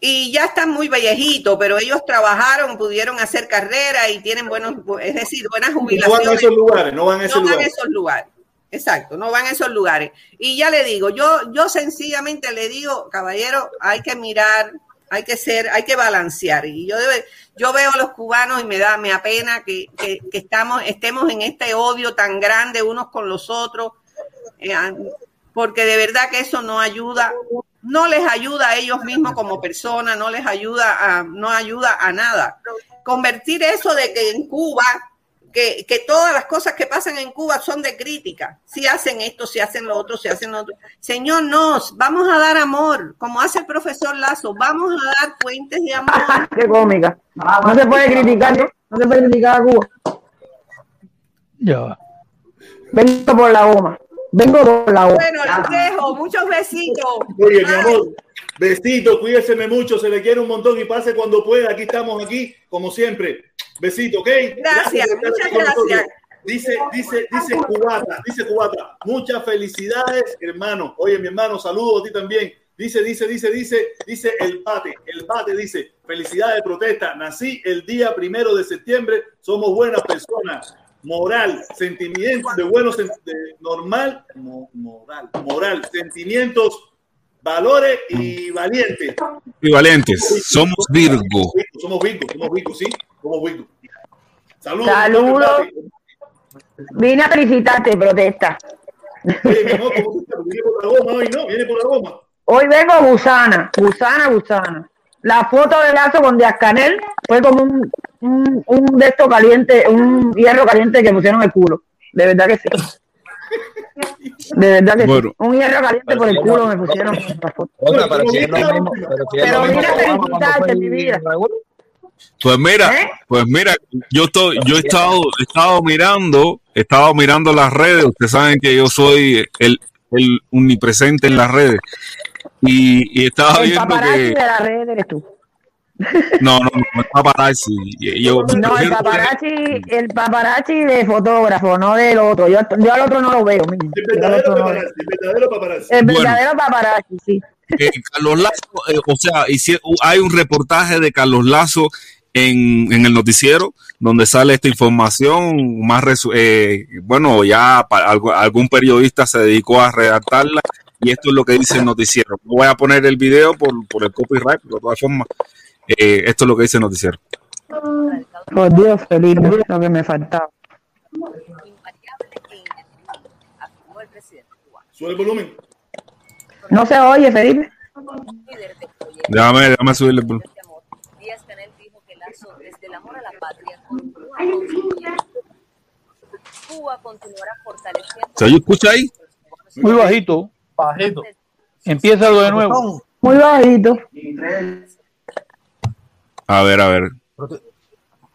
y ya están muy viejitos, pero ellos trabajaron, pudieron hacer carrera y tienen buenos, es decir, buenas No van a jubilaciones esos lugares, no van a esos no van a lugares. esos lugares. Exacto, no van a esos lugares. Y ya le digo, yo, yo sencillamente le digo, caballero, hay que mirar, hay que ser, hay que balancear. Y yo debe- yo veo a los cubanos y me da, me apena que, que- estamos, estemos en este odio tan grande unos con los otros, eh, porque de verdad que eso no ayuda, no les ayuda a ellos mismos como personas, no les ayuda a, no ayuda a nada. Convertir eso de que en Cuba que, que todas las cosas que pasan en Cuba son de crítica. Si hacen esto, si hacen lo otro, si hacen lo otro. Señor, nos vamos a dar amor, como hace el profesor Lazo, vamos a dar puentes de amor. [laughs] Qué cómica. No se puede criticar, ¿no? No se puede criticar a Cuba. Ya. Vengo por la goma. Vengo por la goma. Bueno, los dejo, muchos besitos. Oye, mi amor, besito, cuídeseme mucho, se le quiere un montón y pase cuando pueda. Aquí estamos, aquí, como siempre. Besito, ¿ok? Gracias, muchas nosotros. gracias. Dice, dice, dice Cubata, dice Cubata, muchas felicidades, hermano. Oye, mi hermano, saludos a ti también. Dice, dice, dice, dice, dice el bate, el bate dice, felicidades de protesta. Nací el día primero de septiembre, somos buenas personas. Moral, sentimientos de buenos, de normal, mo- moral, moral, sentimientos, valores y valientes. Equivalentes. Somos Virgo. Somos Virgo, somos Virgo, sí, Saludos. Saludos. Vine a felicitarte, protesta. Hoy, ¿no? Viene por la goma. Hoy vengo gusana, gusana, gusana. La foto de Lazo con Díaz Canel fue como un, un, un de estos caliente, un hierro caliente que pusieron el culo. De verdad que sí. De verdad que Bueno. sí. Un hierro caliente por el culo me pusieron. Otra, pero si es lo mismo, pero si es Pero lo mismo felicitarte, mi vida. Pues mira, ¿Eh? pues mira, yo estoy, yo he estado, he estado mirando, he estado mirando las redes. Ustedes saben que yo soy el, el omnipresente en las redes. Y, y estaba El viendo paparazzi que de la red eres tú. [laughs] no, no, no es paparazzi. Yo, No, el paparazzi, el paparazzi de fotógrafo, no del otro. Yo, yo al otro no lo veo. mira. El verdadero no lo paparazzi, el verdadero paparazzi. El Bueno. verdadero paparazzi, sí. Eh, Carlos Lazo, eh, o sea, hay un reportaje de Carlos Lazo en, en el noticiero donde sale esta información más resu- eh, bueno ya algún periodista se dedicó a redactarla y esto es lo que dice el noticiero no voy a poner el video por, por el copyright pero de todas formas eh, esto es lo que dice el noticiero Por Dios, Felipe, lo que me faltaba. Sube el volumen. No se oye, Felipe. déjame, déjame subirle el volumen. Díaz Canel dijo que Lazo, desde el amor a la patria, continúa construyendo. Cuba continuará fortaleciendo. ¿se oye, escucha ahí? Muy bajito. Bajito. Empieza de nuevo. Muy bajito. a ver a ver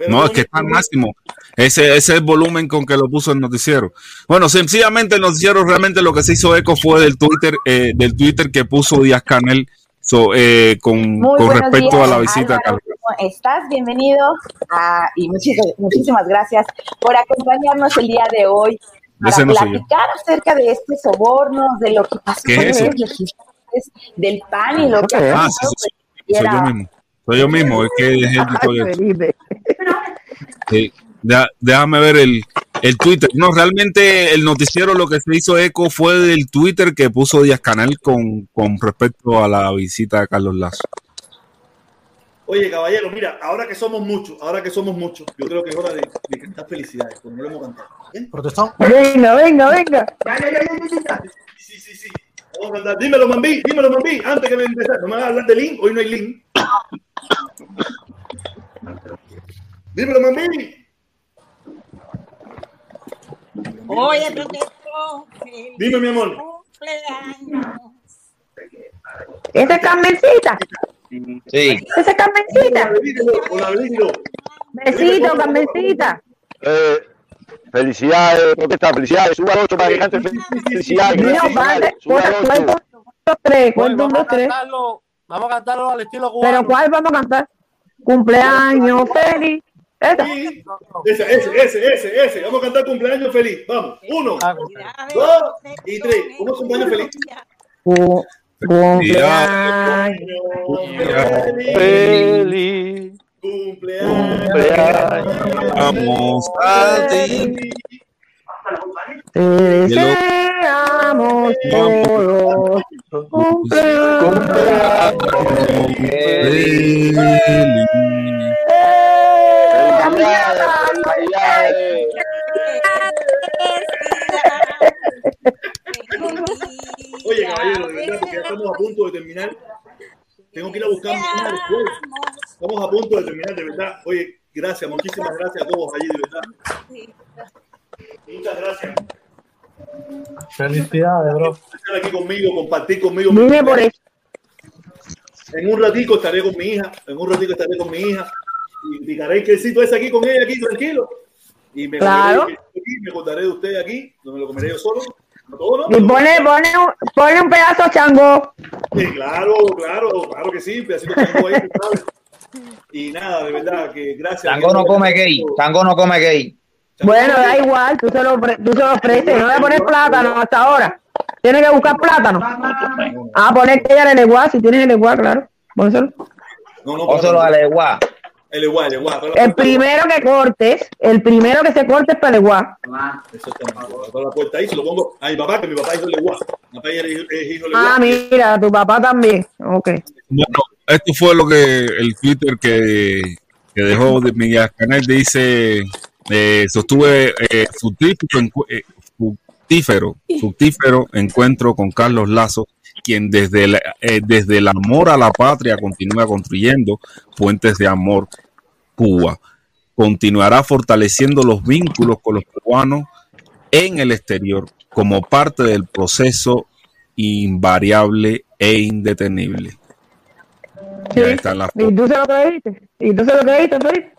no es que está al máximo ese, ese es el volumen con que lo puso el noticiero. Bueno, sencillamente el noticiero realmente lo que se hizo eco fue del Twitter, eh, del Twitter que puso Díaz Canel so, eh, con, con respecto días, a la visita a Álvaro, Carlos. ¿cómo estás? Bienvenido a- y muchis- muchísimas gracias por acompañarnos el día de hoy para no soy yo. platicar acerca de este soborno, de lo que pasó ¿Qué con es eso? los legisladores del PAN y lo que Ah, pasado, sí, sí, pues, soy yo mismo. Soy yo mismo, es que dejé el. [laughs] Sí, déjame ver el, el Twitter. No, realmente el noticiero lo que se hizo eco fue del Twitter que puso Díaz Canel con, con respecto a la visita de Carlos Lazo. Oye, caballero, mira, ahora que somos muchos, ahora que somos muchos, yo creo que es hora de, de cantar felicidades, porque no lo hemos cantado. ¿Bien? Protestón. Venga, venga, venga. Sí, sí, sí. Vamos a cantar. Dímelo, Mambí, dímelo, Mambí, antes que me empezar. No me vas a hablar de Link, hoy no hay Link. Dímelo, Mambí. Oye, protesto. Dime, mi amor. Cumpleaños. ¿Esa es Carmencita? Sí. ¿Esa es Carmencita? Besito, Carmencita. Eh, felicidades, protesta, felicidades, suba 8 para que cante felicidades. Niño, felicidades, padre, suba al cuenta, 8. cuenta un, dos, tres, cuenta un, dos, tres. cantarlo, vamos a cantarlo al estilo cubano. Pero ¿cuál vamos a cantar? Cumpleaños feliz. Esa. Ese, ese, ese, ese, ese. Vamos a cantar cumpleaños feliz. Vamos. Uno, dos y tres. ¿Cómo es cumpleaños feliz? Cu- Cumpleaños. Feliz. Vamos a ti. Te deseamos todos cumpleaños. Oye, caballero, de verdad, porque ya estamos a punto de terminar. Tengo que ir a buscar una después. Estamos a punto de terminar, de verdad. Oye, gracias, muchísimas gracias a todos allí, de verdad. Muchas gracias. Felicidades, bro. Estar aquí conmigo, compartir conmigo. mi Dime por eso. En un ratico estaré con mi hija, en un ratico estaré con mi hija y picaré el quesito ese aquí con ella, aquí tranquilo. Y me Claro. comeré aquí, me contaré de usted aquí, no me lo comeré yo solo. No todo, ¿no? Y pone, pone, un- pone un pedazo chango. Sí, claro, claro, claro que sí, pedacito de chango ahí, sabes. Y nada, de verdad, que gracias. Tango no come gay. Tango no come gay. Bueno, da igual, tú se lo, tú se lo ofreces. No le pones plátano hasta ahora. Tienes que buscar plátano. Ah, poner que ella el igual, si tienes el igual, claro. Pónselo. No, no, Pónselo a la igual. El el. El primero que cortes, el primero que se corte es para el igual. Eso está la puerta ahí, se lo pongo a mi papá, que mi papá. Mi es hijo es hijo de Ah, mira, tu papá también. Ok. Bueno, esto fue lo que el Twitter que, que dejó de Miguel Canel dice, eh, sostuve eh, fructífero, eh, fructífero, fructífero encuentro con Carlos Lazo, quien desde el, eh, desde el amor a la patria continúa construyendo puentes de amor Cuba. Continuará fortaleciendo los vínculos con los cubanos en el exterior como parte del proceso invariable e indetenible. Sí. Ahí están las ¿Y tú se lo creíste? ¿Y tú se lo creíste, Felipe?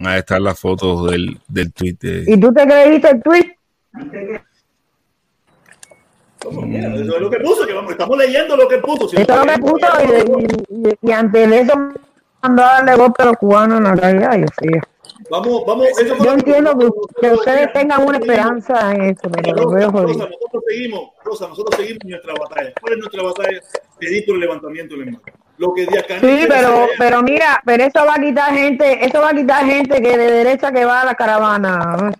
Ahí están las fotos del, del tweet de- ¿Y tú te creíste el tweet? Mira, eso es lo que puso, que vamos, estamos leyendo lo que puso. Si Esto es no- lo que puso y, y, y antes de eso mandó a darle golpe a los cubanos en la realidad. Yo, sí. Vamos, vamos. Eso Yo entiendo que, que ustedes tengan una esperanza en eso, pero lo veo Rosa. Rosa, nosotros seguimos, Rosa, nosotros seguimos nuestra batalla. ¿Cuál es nuestra batalla? Pedir por el levantamiento del lo que Díaz Sí, pero, pero mira, pero eso va a quitar gente, eso va a quitar gente que de derecha que va a la caravana.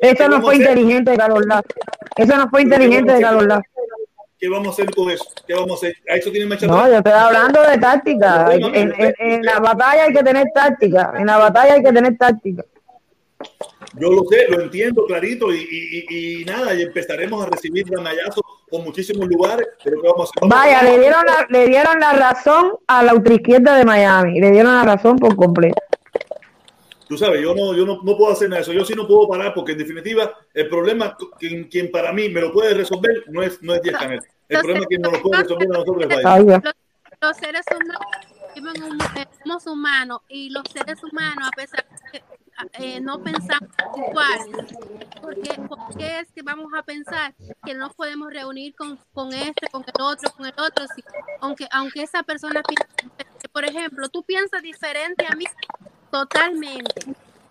Eso no fue inteligente de Carlos Lazo. Eso no fue Pero ¿qué inteligente de Carlos? Lazo. ¿Qué vamos a hacer con eso? ¿Qué vamos a hacer? A eso tiene marcha No, yo estoy hablando de táctica. En, en- en- en la batalla hay que tener táctica. En la batalla hay que tener táctica. Yo lo sé, lo entiendo clarito y, y- nada, y empezaremos a recibir ganallazos por muchísimos lugares, pero ¿qué vamos a hacer? Vaya, le dieron la, le dieron la razón a la ultraizquierda de Miami. Le dieron la razón por completo. Tú sabes, yo no, yo no, no puedo hacer nada de eso. Yo sí no puedo parar porque en definitiva el problema, quien, quien para mí me lo puede resolver no es, no es Díaz Canel. El problema es quien nos lo puede resolver a nosotros Biden. ya. los seres humanos somos humanos y los seres humanos a pesar de que eh, no pensamos igual porque ¿por qué es que vamos a pensar que no podemos reunir con, con este con el otro con el otro si- aunque aunque esa persona piense diferente? por ejemplo tú piensas diferente a mí totalmente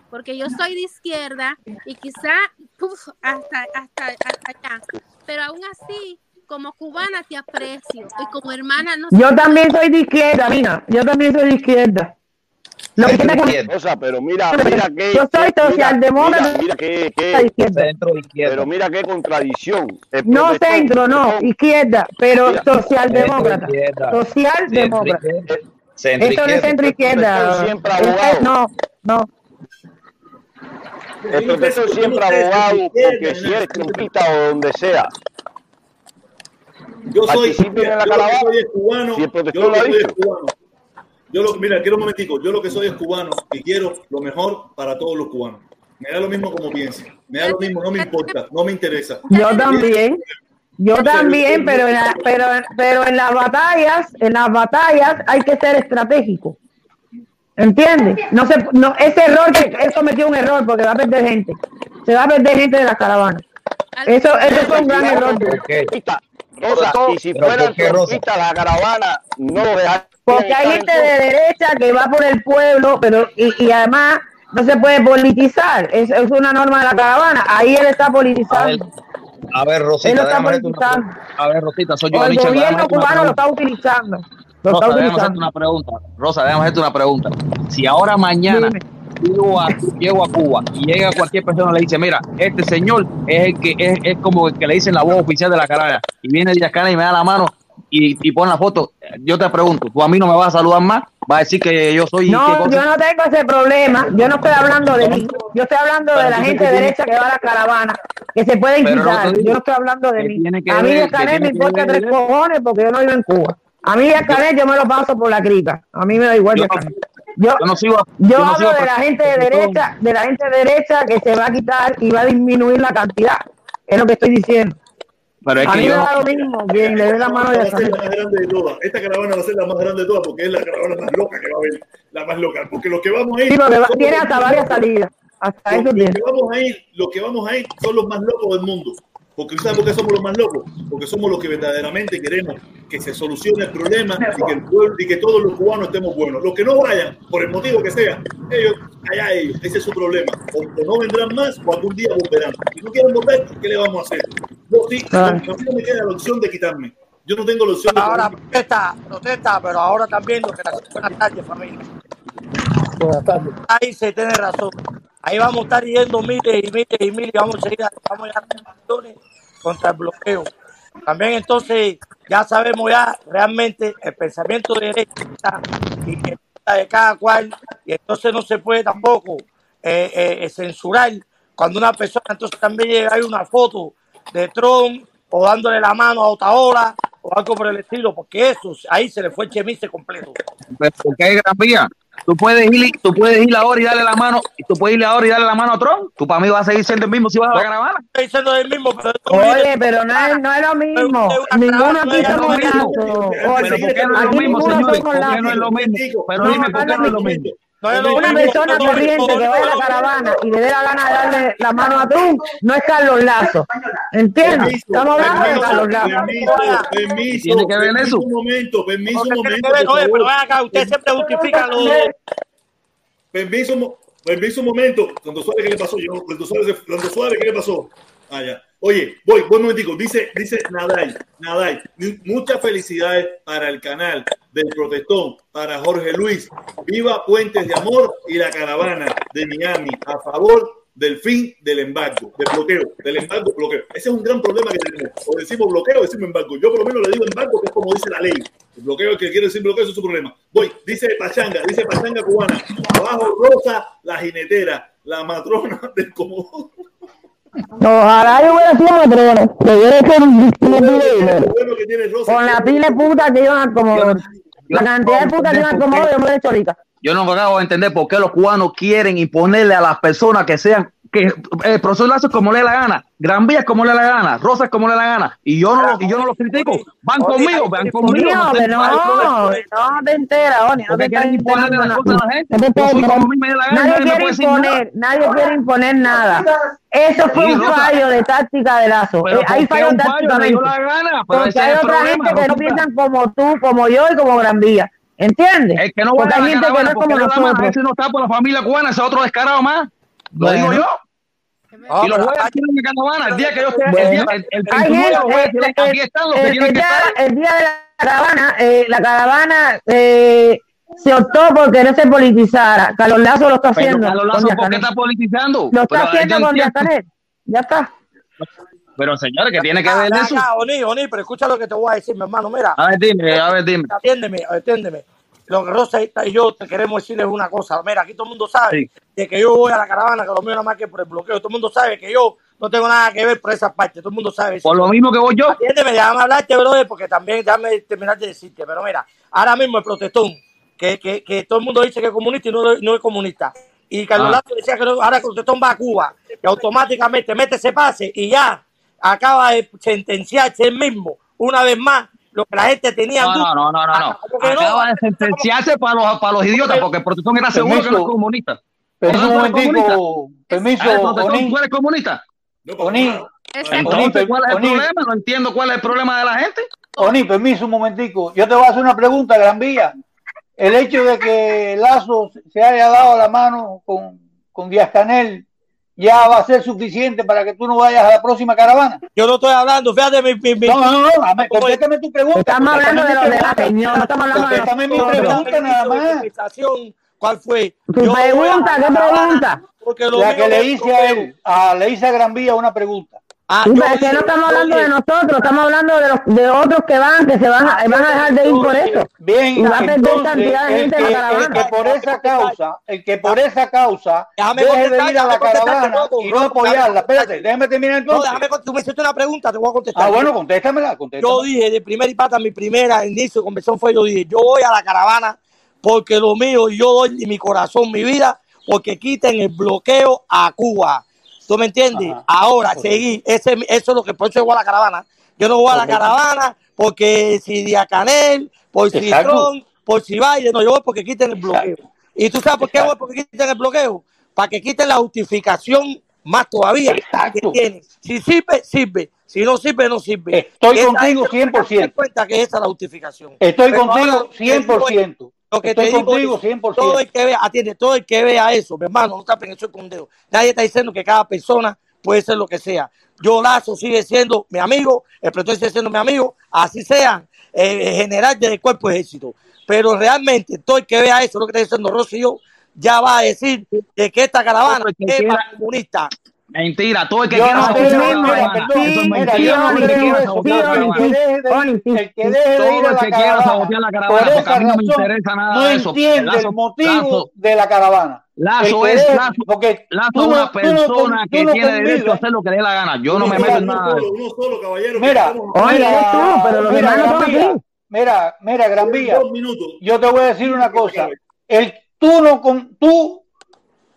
porque yo soy de izquierda y quizá uf, hasta hasta hasta allá pero aún así como cubana te aprecio y como hermana no Yo también soy de izquierda, mira. Yo también soy de izquierda. Lo que tiene Cosa, pero mira, mira que. Yo soy que- socialdemócrata. Mira, mira que, que- izquierda. Pero mira qué contradicción. El No centro, no, izquierda, pero Mira. socialdemócrata. Esto no es centro izquierda. Siempre abogado. No, no. El protector siempre abogado, porque si eres trumpista o donde sea. Yo soy, en la yo lo que caravana. soy es cubano. Si el Yo lo lo soy es cubano. Yo lo, mira, quiero un momentico. Yo lo que soy es cubano y quiero lo mejor para todos los cubanos. Me da lo mismo como piensen. Me da lo mismo, no me importa, no me interesa. Yo también. Yo también, pero en, la- pero, pero en las batallas, en las batallas hay que ser estratégico. ¿Entiendes? No se, no, ese error que él cometió un error porque va a perder gente. Se va a perder gente de la caravana. Eso, eso fue un gran error. Rosa, y si fueran trumpistas la caravana, no lo dejarían. Porque hay gente de derecha que va por el pueblo, pero y, y además no se puede politizar. Es, es una norma de la caravana. Ahí él está politizando. A ver, Rosita, lo está. A ver, Rosita, soy yo, el gobierno cubano lo está utilizando. Lo Rosa, está déjame hacerte utilizando. una pregunta. Rosa, déjame hacerte una pregunta. Si ahora mañana llego a, llego a Cuba y llega cualquier persona y le dice, mira, este señor es el que es, es como el que le dicen la voz oficial de la carrera y viene Díaz Canel y me da la mano y, y pone la foto, yo te pregunto, ¿tú a mí no me vas a saludar más? ¿Vas a decir que yo soy No, yo no tengo ese problema. Yo no estoy hablando de mí. Yo estoy hablando de la gente ¿qué tiene- derecha que va a la caravana, que se puede no digo, Yo no estoy hablando de ¿qué mí. A mí de ¿Qué Canel me importa tres cojones porque yo no vivo en Cuba. A mí de Canel yo me lo paso por la crica. A mí me da igual Yo. Yo, yo no sigo, yo yo no hablo de la gente de derecha, de la gente derecha que se va a quitar y va a disminuir la cantidad. Es lo que estoy diciendo. Pero es a que mí yo me da lo mismo quien le dé la mano Esta de va a ser la más grande de todas. Esta caravana va a ser la más grande de todas porque es la caravana más loca que va a haber. La más loca. Porque los que vamos a ir. Sí, va- tiene hasta varias salidas. Hasta Los, eso los que vamos a ir, los que vamos a ir son los más locos del mundo. Porque ¿sabes por qué somos los más locos? Porque somos los que verdaderamente queremos que se solucione el problema y que, el pueblo, y que todos los cubanos estemos buenos. Los que no vayan, por el motivo que sea, ellos, allá ellos, ese es su problema. O, o no vendrán más o algún día volverán. Si no quieren volver, ¿qué le vamos a hacer? Yo sí, a mí no me queda la opción de quitarme. Yo no tengo la opción de Ahora protesta, protesta, pero ahora también lo que la buenas tardes, familia. Ahí se tiene razón. Ahí vamos a estar yendo miles y miles y miles vamos a seguir, vamos a llegar a contra el bloqueo. También entonces ya sabemos ya realmente el pensamiento de derecha y de cada cual y entonces no se puede tampoco eh, eh, censurar cuando una persona entonces también llega hay una foto de Trump o dándole la mano a Otaola o algo por el estilo porque eso ahí se le fue el chemise completo Pero, ¿Por qué Gran Vía? Tú puedes, ir, tú puedes ir ahora y darle la mano, y tú puedes ir ahora y darle la mano a Trump. Tú para mí vas a seguir siendo el mismo si vas a la caravana. estoy diciendo el mismo pero Oye, pero no es, no es lo mismo. Ninguno aquí es lo somos mismo. lazos. Pero ¿por qué no es lo mismo, señores? ¿Por qué no es lo mismo? Pero dime, ¿por qué no es lo mismo. Una persona corriente que vaya a la caravana y le dé la gana de darle la mano a Trump no es Carlos Lazo. ¿Entiendes? Estamos hablando de Carlos Lazo. permiso, permiso, ¿Tiene que ver permiso eso? un momento, permiso un ¿Qué tiene momento, pero acá usted siempre justifica lo Permiso, permiso un momento. Cuando Suárez, ¿qué le pasó? Yo, cuando Suárez, cuando Suárez, ¿qué le pasó? Ah, ya. Oye, voy, voy un momentico. Dice, dice Nadal, Nadal, mu- muchas felicidades para el canal del protestón para Jorge Luis. Viva Puentes de Amor y la caravana de Miami a favor del fin del embargo, del bloqueo, del embargo, bloqueo. Ese es un gran problema que tenemos. O decimos bloqueo o decimos embargo. Yo por lo menos le digo embargo, que es como dice la ley. El bloqueo, el que quiere decir bloqueo, eso es su problema. Voy, dice Pachanga, dice Pachanga cubana. Abajo Rosa, la jinetera, la matrona [laughs] del comodoro. Ojalá yo hubiera sido matrona. Que hubiera hecho un- un- Con la pila de puta que iban a acomodar. La cantidad de putas que a acomodar, yo me he hecho ahorita. Yo no acabo de entender por qué los cubanos quieren imponerle a las personas que sean que el profesor Lazo es como le dé la gana, Gran Vía es como le dé la gana, Rosa es como le dé la gana, y yo no lo, y yo no lo critico, van conmigo, van conmigo. No, es no, no te enteras, Oni, no ¿Por te quieren las cosas a la gente? Gana, Nadie quiere imponer, nadie quiere imponer nada. Eso fue un fallo de táctica de Lazo. Eh, Ahí ¿por qué falló un fallo? Le dio tácticamente. Porque es hay otra gente que no piensan como tú, como yo y como Gran Vía. ¿Entiendes? El que no vaya a hay la gente que no es como nosotros. ese no está por la familia cubana, ese es otro descarado más. Lo digo yo. Ah, y los pero jueces tienen la caravana. El día que yo esté, el día, el, el hay 21 gente, los jueces el- tienen- el- aquí están los que el tienen que día- estar. El día de la caravana, eh, la caravana eh, se optó porque no se politizara. Carlos Lazo lo está Pero haciendo. Carlos Lazo, ¿por qué está politizando? Lo está Pero, haciendo con Díaz. Ya está. Pero señores, que tiene que ver eso. Oni, Oni, pero escucha lo que te voy a decir, mi hermano. Mira, A ver, dime, a ver, dime. atiéndeme, atiéndeme. Lo que Rosa y yo te queremos decir es una cosa. Mira, aquí todo el mundo sabe de que yo voy a la caravana, que lo mío nada más que por el bloqueo. Todo el mundo sabe que yo no tengo nada que ver por esa parte. Todo el mundo sabe eso. Por lo mismo que voy yo. Atiéndeme, déjame hablarte, brother, porque también déjame terminar de decirte. Pero mira, ahora mismo el protestón, que, que, que todo el mundo dice que es comunista y no, no es comunista. Y Carlos Ah. Decía que no- ahora el protestón va a Cuba y automáticamente mete ese pase y ya acaba de sentenciarse él mismo una vez más lo que la gente tenía en No, no, no, no, no. Acaba de sentenciarse para los, para los idiotas, porque el protestón era seguro que Permiso. comunista. Permiso ¿Tú un eres momentico, comunista? permiso, Ah. ¿Tú eres comunista? Oni, Entonces, ¿cuál es el problema? No entiendo cuál es el problema de la gente. Oni, permiso un momentico. Yo te voy a hacer una pregunta, Gran Vía. El hecho de que Lazo se haya dado la mano con, con Díaz Canel ya va a ser suficiente para que tú no vayas a la próxima caravana. Yo no estoy hablando, fíjate mi, mi, mi- No, no, no, contéstame tu pregunta. Estamos hablando de lo de la señora, no estamos hablando de Contéstame mi pregunta nada más. ¿Cuál fue? Tu pregunta, ¿qué pregunta? Porque lo La que le hice a él, a, le hice a Gran Vía una pregunta. Ah, pero es que no estamos hablando de nosotros, estamos hablando de los de otros que van, que se van a, van a dejar de ir por eso. Bien, y va a perder entonces, cantidad de el gente que, en la el caravana. que por esa causa, el que por esa causa Déjame deje de ir a la déjame caravana a- y no apoyarla. Espérate, déjame terminar No, entonces. déjame con- tú me hiciste una pregunta, te voy a contestar. Ah, bueno, contéstamela, contéstamela. Yo dije de primera y pata, mi primera inicio de conversión fue, yo dije, yo voy a la caravana porque lo mío, y yo doy mi corazón, mi vida, porque quiten el bloqueo a Cuba. ¿Tú me entiendes? Ahora, seguí, ese, eso es lo que por eso yo voy a la caravana. Yo no voy a la caravana porque si Diacanel, por si. Trump, por si Biden, no, yo voy porque quiten el bloqueo. ¿Y tú sabes por qué voy porque quiten el bloqueo? Para que quiten la justificación más todavía que tienen. Si sirve, sirve. Si no sirve, no sirve. Estoy Esa contigo gente no se da 100%. cuenta que esa es la justificación. Estoy Pero contigo ahora, lo que te digo es- 100%. Lo que Estoy te digo contigo es, 100%. todo el que vea, atiende, todo el que vea eso, mi hermano, no tapen eso con un dedo. Nadie está diciendo que cada persona puede ser lo que sea. Yo Lazo sigue siendo mi amigo, el protector sigue siendo mi amigo, así sea eh, general del cuerpo de ejército. Pero realmente, todo el que vea eso, lo que está diciendo Rosy y yo, ya va a decir de que esta caravana es para comunista. Mentira, todo el que Yo quiera no sabotear creo, la mira, caravana, perdón, eso es mira, mentira. yo no Todo el que deje de ir- a la que quiera caravana sabotear la por caravana, porque esa a mí no me razón interesa nada no de eso. entiende Lazo- el motivo Lazo- de la caravana. Lazo es Lazo, porque Lazo tú es una tú persona tú que no tiene derecho a hacer lo que le dé la gana. Yo no me Mira, meto en nada. Uno solo, caballero. Mira, mira, eres tú, pero los mira, demás Gran Vía, así. mira, mira, Gran Vía, Dos minutos. yo te voy a decir una cosa. El, tú no con, tú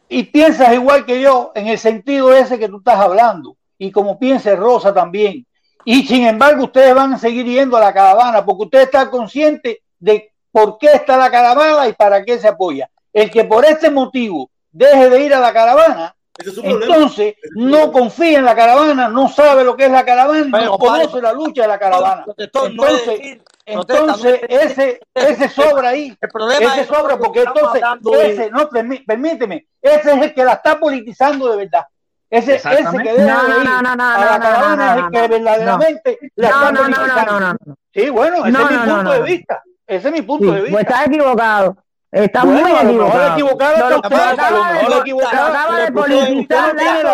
y piensas igual que yo en el sentido ese que tú estás hablando y como piensa Rosa también. Y sin embargo, ustedes van a seguir yendo a la caravana porque usted está consciente de por qué está la caravana y para qué se apoya. El que por este motivo deje de ir a la caravana, es entonces no confía en la caravana, no sabe lo que es la caravana, Pero, no conoce la lucha de la caravana. no Entonces, decir- entonces ese, ese sobra ahí. El problema Ese es sobra porque entonces de- ese, no, permí- permíteme, ese es el que la está politizando de verdad. Ese, ese que debe No, de no, ir no, no, no, a la no, es el que no. verdaderamente la está no, no, no, politizando. no, no, no. Sí, bueno, ese No, es mi punto no, de vista. Ese es mi punto de Pues vista. estás equivocado. Estás Bueno, muy equivocado. equivocado está usted, acaba de- politizar. Es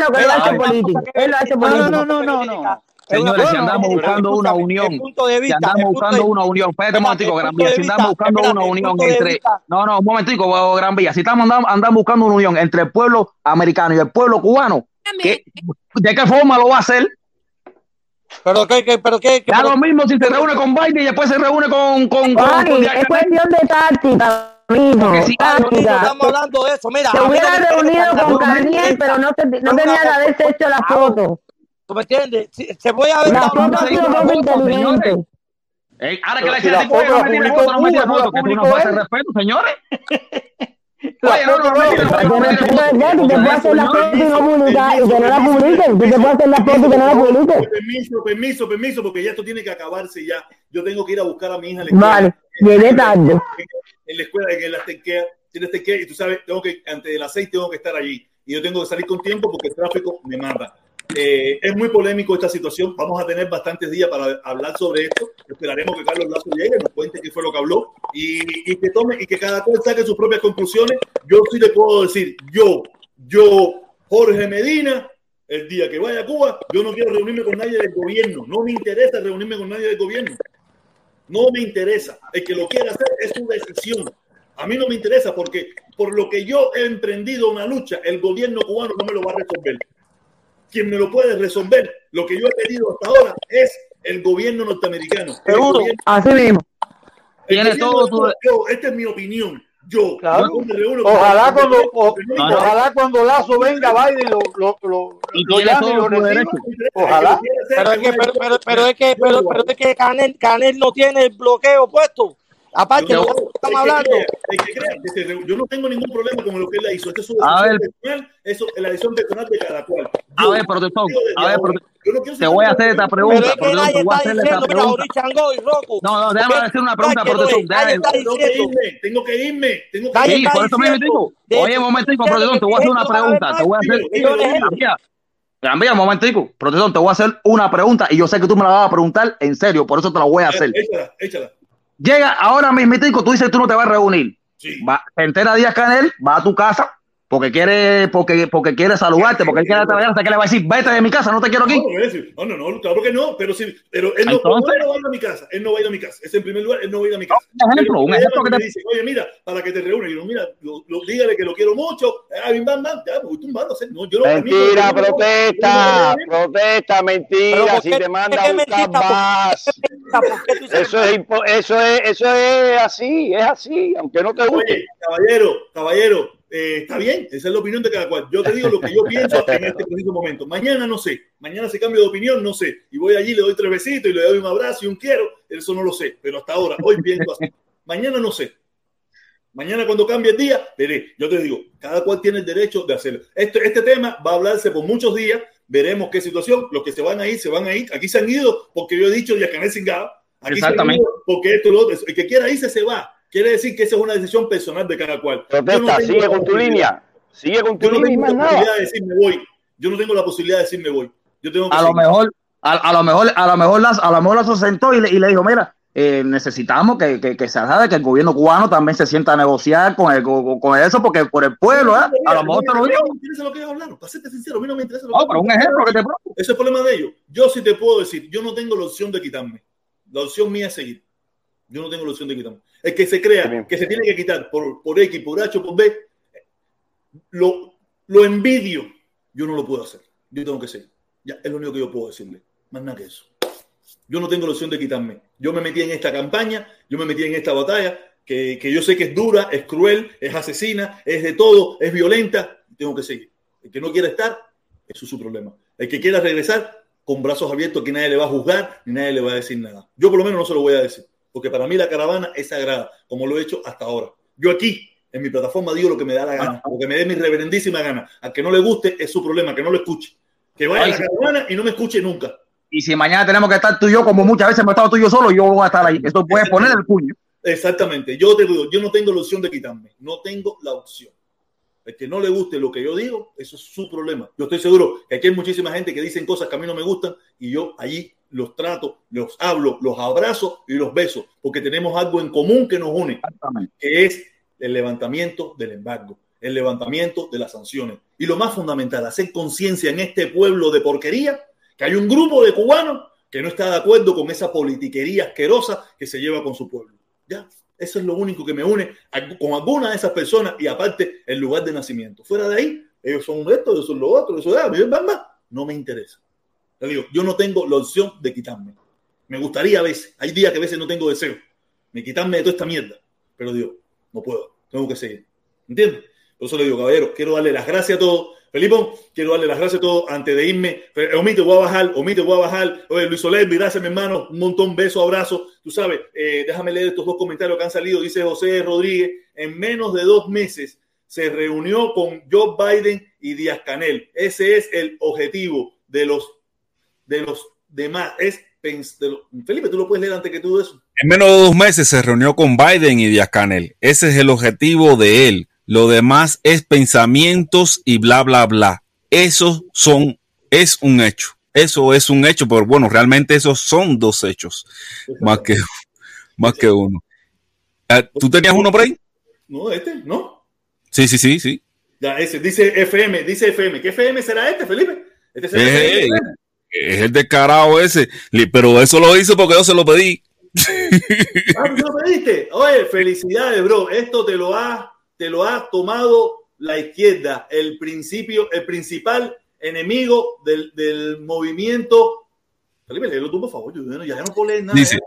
lo que lo ha hecho político. Él lo ha hecho No, no, político. no, no, no, no. Señores, si andamos buscando una unión, si andamos buscando una unión, espérate un momentico, Gran de si andamos buscando una unión entre, no, no, un momentico, Gran Vía, si estamos andando, andamos buscando una unión entre el pueblo americano y el pueblo cubano, ¿qué- ¿de qué forma lo va a hacer? Pero qué, qué, pero qué, qué- Da pero- lo mismo si se reúne con Biden y después se reúne con, con, con, Ay, con es cuestión de táctica, mijo. Si- Táctica. estamos hablando de eso. Mira, Se hubiera reunido con Carniel, pero no, no tenía que haberse hecho la foto. ¿Tú me entiendes? Si- se puede La foto ha sido foto, inteligente. señores. Ey, ahora que si la tipo, oye, foto no foto, no me la foto, que tú no él. respeto, señores. Oye, no, no, no, no si te foto, puede hacer la foto y no publicar, y Permiso, que no la permiso, publiques. Si te puede hacer la foto y que no la publiques. Permiso, permiso, permiso, porque ya esto tiene que acabarse ya. Yo tengo que ir a buscar a mi hija en la escuela. Vale, llegué tarde. En la escuela, en la tequea, tienes tequea, y tú sabes, tengo que, antes de las seis tengo que estar allí. Y yo tengo que salir con tiempo porque el tráfico me mata. Eh, es muy polémico esta situación. Vamos a tener bastantes días para hablar sobre esto. Esperaremos que Carlos Lazo llegue, nos cuente qué fue lo que habló y, que tome y que cada cual saque sus propias conclusiones. Yo sí le puedo decir, yo, yo, Jorge Medina, el día que vaya a Cuba, yo no quiero reunirme con nadie del gobierno. No me interesa reunirme con nadie del gobierno. No me interesa. El que lo quiera hacer es su decisión. A mí no me interesa porque por lo que yo he emprendido una lucha, el gobierno cubano no me lo va a resolver. Quien me lo puede resolver, lo que yo he pedido hasta ahora, es el gobierno norteamericano. Seguro. gobierno- Así mismo. Tiene todo tu- yo, esta es mi opinión. Yo, Claro. yo me reúno con- Ojalá cuando, o- No, no. ojalá cuando Lazo venga Biden lo, lo, lo, Y lo llame lo. Ojalá. Pero es que, pero, pero, pero es que, pero, pero es que Canel, Canel no tiene el bloqueo puesto. Aparte, Yo- que estamos que hablando. el que crea que se re- yo no tengo ningún problema con lo que él le hizo. Esta es su A decisión ver. personal, eso es la decisión personal de cada cual. A ver, desde a ver, ahora, prote- yo no quiero te voy a hacer esta Pero pregunta, es que nadie está diciendo, mira, y Rocco. No, no, déjame hacer una pregunta, está tengo que irme, tengo que irme, tengo que Sí, irme. está por eso mismo diciendo digo. Oye, que- un momentico, que- protector, te voy a hacer que una pregunta. Te voy a hacer. Gambia, un momentico. Protector, te voy a hacer una pregunta y yo sé que tú me la vas a preguntar en serio, por eso te la voy a hacer. Échala, échala. Llega ahora mismo, tú dices que tú no te vas a reunir. Sí. Va, se entera Díaz Canel, va a tu casa porque quiere, porque, porque quiere saludarte, porque él quiere trabajar, hasta que le va a decir, vete de mi casa, no te quiero aquí. No, no, no, claro que no, pero sí, pero él no, Entonces- él no va a ir a mi casa, él no va a ir a mi casa, ese en primer lugar, él no va a ir a mi casa. Un ejemplo, un ejemplo que te- dice, oye, mira, para que te reúnes, y yo, mira, lo, lo- dígale que lo quiero mucho, ah, bim, bam, bam, ya, me tumbando, no, yo Mentira, no- protesta, protesta, mentira. ¿por Si te manda a buscar más. ¿Por qué tú dices Eso es, eso es, eso es así, es así, aunque no te guste. Oye, caballero, caballero, eh, está bien, esa es la opinión de cada cual. Yo te digo lo que yo pienso [laughs] en este preciso momento. Mañana no sé, mañana si cambio de opinión, no sé. Y voy allí, le doy tres besitos y le doy un abrazo y un quiero, eso no lo sé, pero hasta ahora, hoy pienso así. Mañana no sé. Mañana cuando cambie el día, veré. Yo te digo, cada cual tiene el derecho de hacerlo. Este, este tema va a hablarse por muchos días, veremos qué situación. Los que se van a ir, se van a ir. Aquí se han ido porque yo he dicho Yacané Cingado. Aquí se han Exactamente. ido porque esto, lo otro. El que quiera irse, se va. Quiere decir que esa es una decisión personal de cada cual. No Protesta, sigue con tu línea. Sigue con tu Yo no línea tengo la nada. posibilidad de decir me voy. Yo no tengo la posibilidad de decir me voy. Yo tengo que A lo mejor, a, a lo mejor, a lo mejor Lazo, a lo mejor Lazo sentó y le, y le dijo, mira, eh, necesitamos que, que, que se haga que el gobierno cubano también se sienta a negociar con, el, con, con eso, porque por el pueblo, ¿eh? A lo mejor te lo No digo. me interesa lo que ellos hablaron. Para serte sincero, a mí no me interesa lo No, que pero un ejemplo que te pongo. Ese es el problema de ellos. Yo sí te puedo decir, yo no tengo la opción de quitarme. La opción mía es seguir. Yo no tengo la opción de quitarme. El que se crea que se tiene que quitar por, por X, por H, por B, lo, lo envidio. Yo no lo puedo hacer. Yo tengo que seguir. Ya, es lo único que yo puedo decirle. Más nada que eso. Yo no tengo la opción de quitarme. Yo me metí en esta campaña, yo me metí en esta batalla, que, que yo sé que es dura, es cruel, es asesina, es de todo, es violenta. Tengo que seguir. El que no quiera estar, eso es su problema. El que quiera regresar, con brazos abiertos, que nadie le va a juzgar, ni nadie le va a decir nada. Yo por lo menos no se lo voy a decir, porque para mí la caravana es sagrada, como lo he hecho hasta ahora. Yo aquí, en mi plataforma, digo lo que me da la gana, lo que me dé mi reverendísima gana. Al que no le guste, es su problema, que no lo escuche. Que vaya Ay, a la caravana y no me escuche nunca. Y si mañana tenemos que estar tú y yo, como muchas veces hemos estado tú y yo solo, yo voy a estar ahí. Esto puede poner el puño. Exactamente. Yo te digo, yo no tengo la opción de quitarme. No tengo la opción. El que no le guste lo que yo digo, eso es su problema. Yo estoy seguro que aquí hay muchísima gente que dicen cosas que a mí no me gustan y yo allí los trato, los hablo, los abrazo y los beso, porque tenemos algo en común que nos une, que es el levantamiento del embargo, el levantamiento de las sanciones. Y lo más fundamental, hacer conciencia en este pueblo de porquería, que hay un grupo de cubanos que no está de acuerdo con esa politiquería asquerosa que se lleva con su pueblo. Ya, eso es lo único que me une con alguna de esas personas y aparte el lugar de nacimiento. Fuera de ahí, ellos son esto, ellos son lo otro, eso es, no me interesa. Le digo, yo no tengo la opción de quitarme. Me gustaría a veces, hay días que a veces no tengo deseo de quitarme de toda esta mierda, pero digo, no puedo, tengo que seguir. ¿Entiendes? Por eso le digo, caballero, quiero darle las gracias a todos Felipe, quiero darle las gracias a todos antes de irme. Omite, voy a bajar, omite, voy a bajar. Oye, Luis Soler, gracias, mi hermano. Un montón, beso, abrazo. Tú sabes, eh, déjame leer estos dos comentarios que han salido. Dice José Rodríguez, en menos de dos meses se reunió con Joe Biden y Díaz Canel. Ese es el objetivo de los, de los demás. Es Felipe, tú lo puedes leer antes que tú eso. En menos de dos meses se reunió con Biden y Díaz Canel. Ese es el objetivo de él lo demás es pensamientos y bla, bla, bla. Eso son, es un hecho. Eso es un hecho, pero bueno, realmente esos son dos hechos, más que, más que uno. Ah, ¿Tú tenías uno por ahí? No, este, ¿no? Sí, sí, sí, sí. Ya, ese, dice FM, dice FM. ¿Qué FM será este, Felipe? Este será es, es el descarado ese, pero eso lo hizo porque yo se lo pedí. Ah, lo pediste? Oye, felicidades, bro. Esto te lo ha te lo ha tomado la izquierda, el principio, el principal enemigo del, del movimiento. Felipe, tú, por favor, yo ya, no puedo leer nada. Dice,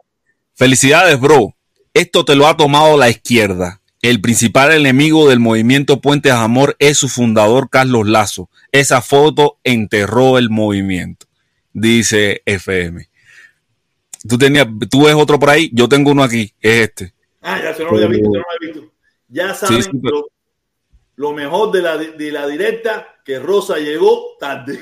felicidades, bro. Esto te lo ha tomado la izquierda. El principal enemigo del movimiento Puentes Amor es su fundador Carlos Lazo. Esa foto enterró el movimiento, dice FM. Tú tenías, tú ves otro por ahí, yo tengo uno aquí, es este. Ah, ya se no lo había visto, no lo había visto. Ya saben lo, mejor de la, de la directa, que Rosa llegó tarde.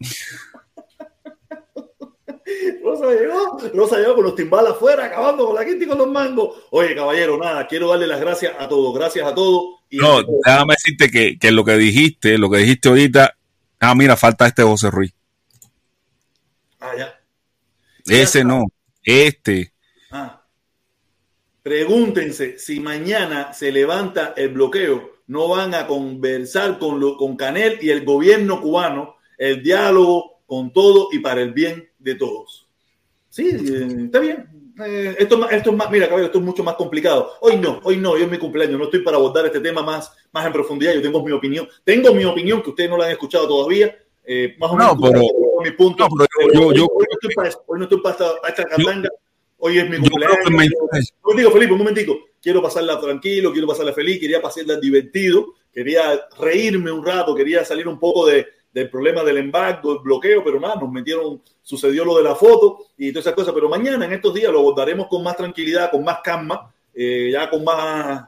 [laughs] Rosa llegó, Rosa llegó con los timbales afuera, acabando con la quinta y con los mangos. Oye, caballero, nada, quiero darle las gracias a todos, gracias a todos. no, déjame decirte que, que, lo que dijiste, lo que dijiste ahorita, ah, mira, falta este José Ruiz. Ah, ya. Ese no, este. Ah. Pregúntense si mañana se levanta el bloqueo, no van a conversar con, lo, con Canel y el gobierno cubano, el diálogo con todo y para el bien de todos. Sí, eh, está bien. Eh, esto, esto es más, mira, caballero, esto es mucho más complicado. Hoy no, hoy no, hoy es mi cumpleaños, no estoy para abordar este tema más, más en profundidad. Yo tengo mi opinión. Tengo mi opinión que ustedes no la han escuchado todavía. Eh, más o menos, no, pero, mi punto. yo, yo, hoy, no estoy para, hoy no estoy para esta, para esta Hoy es mi cumpleaños. Un digo, Felipe, un momentico. Quiero pasarla tranquilo, quiero pasarla feliz, quería pasarla divertido, quería reírme un rato, quería salir un poco de, del problema del embargo, del bloqueo, pero nada, nos metieron, sucedió lo de la foto y todas esas cosas. Pero mañana, en estos días, lo abordaremos con más tranquilidad, con más calma, eh, ya con más,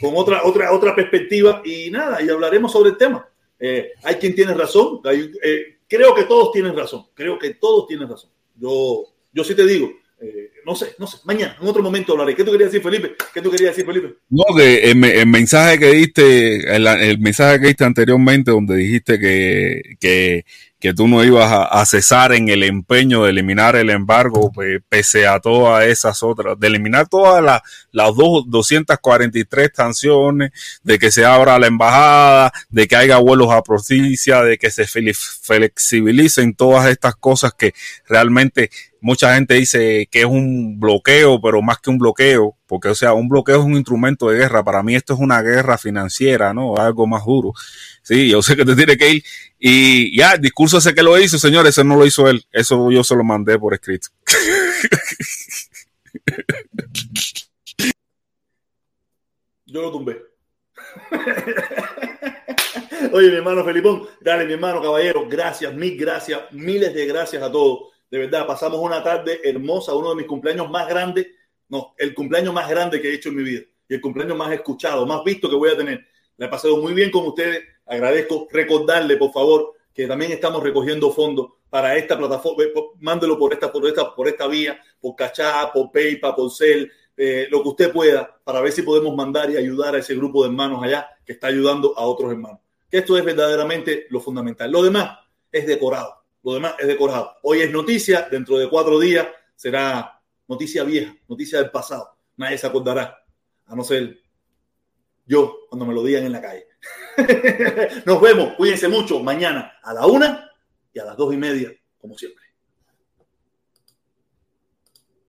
con otra, otra, otra perspectiva y nada, y hablaremos sobre el tema. Eh, hay quien tiene razón, eh, creo que todos tienen razón, creo que todos tienen razón. Yo, yo sí te digo, eh, no sé, no sé, mañana, en otro momento hablaré. ¿Qué tú querías decir, Felipe? ¿Qué tú querías decir, Felipe? No, que el, mensaje que diste, el, mensaje que diste anteriormente, donde dijiste que, que, que tú no ibas a, cesar en el empeño de eliminar el embargo, pues, pese a todas esas otras, de eliminar todas las, las dos, 243 sanciones, de que se abra la embajada, de que haya vuelos a provincia, de que se flexibilicen todas estas cosas que realmente mucha gente dice que es un bloqueo, pero más que un bloqueo, porque o sea, un bloqueo es un instrumento de guerra. Para mí esto es una guerra financiera, ¿no? Algo más duro. Sí, yo sé que te tiene que ir. Y ya, el discurso ese que lo hizo, señores, eso no lo hizo él. Eso yo se lo mandé por escrito. [laughs] Yo lo tumbé. [laughs] Oye, mi hermano Felipón, dale, mi hermano caballero, gracias, mil gracias, miles de gracias a todos de verdad, pasamos una tarde hermosa, uno de mis cumpleaños más grandes, no, el cumpleaños más grande que he hecho en mi vida y el cumpleaños más escuchado, más visto que voy a tener. Le he pasado muy bien con ustedes. Agradezco recordarle, por favor, que también estamos recogiendo fondos para esta plataforma. Mándelo por esta, por esta, por esta vía, por Cachá, por PayPal, por Cel, eh, lo que usted pueda, para ver si podemos mandar y ayudar a ese grupo de hermanos allá que está ayudando a otros hermanos. Que esto es verdaderamente lo fundamental. Lo demás es decorado lo demás es decorado. Hoy es noticia, dentro de cuatro días será noticia vieja, noticia del pasado. Nadie se acordará, a no ser yo cuando me lo digan en la calle. [laughs] Nos vemos, cuídense mucho mañana a la una y a las dos y media, como siempre.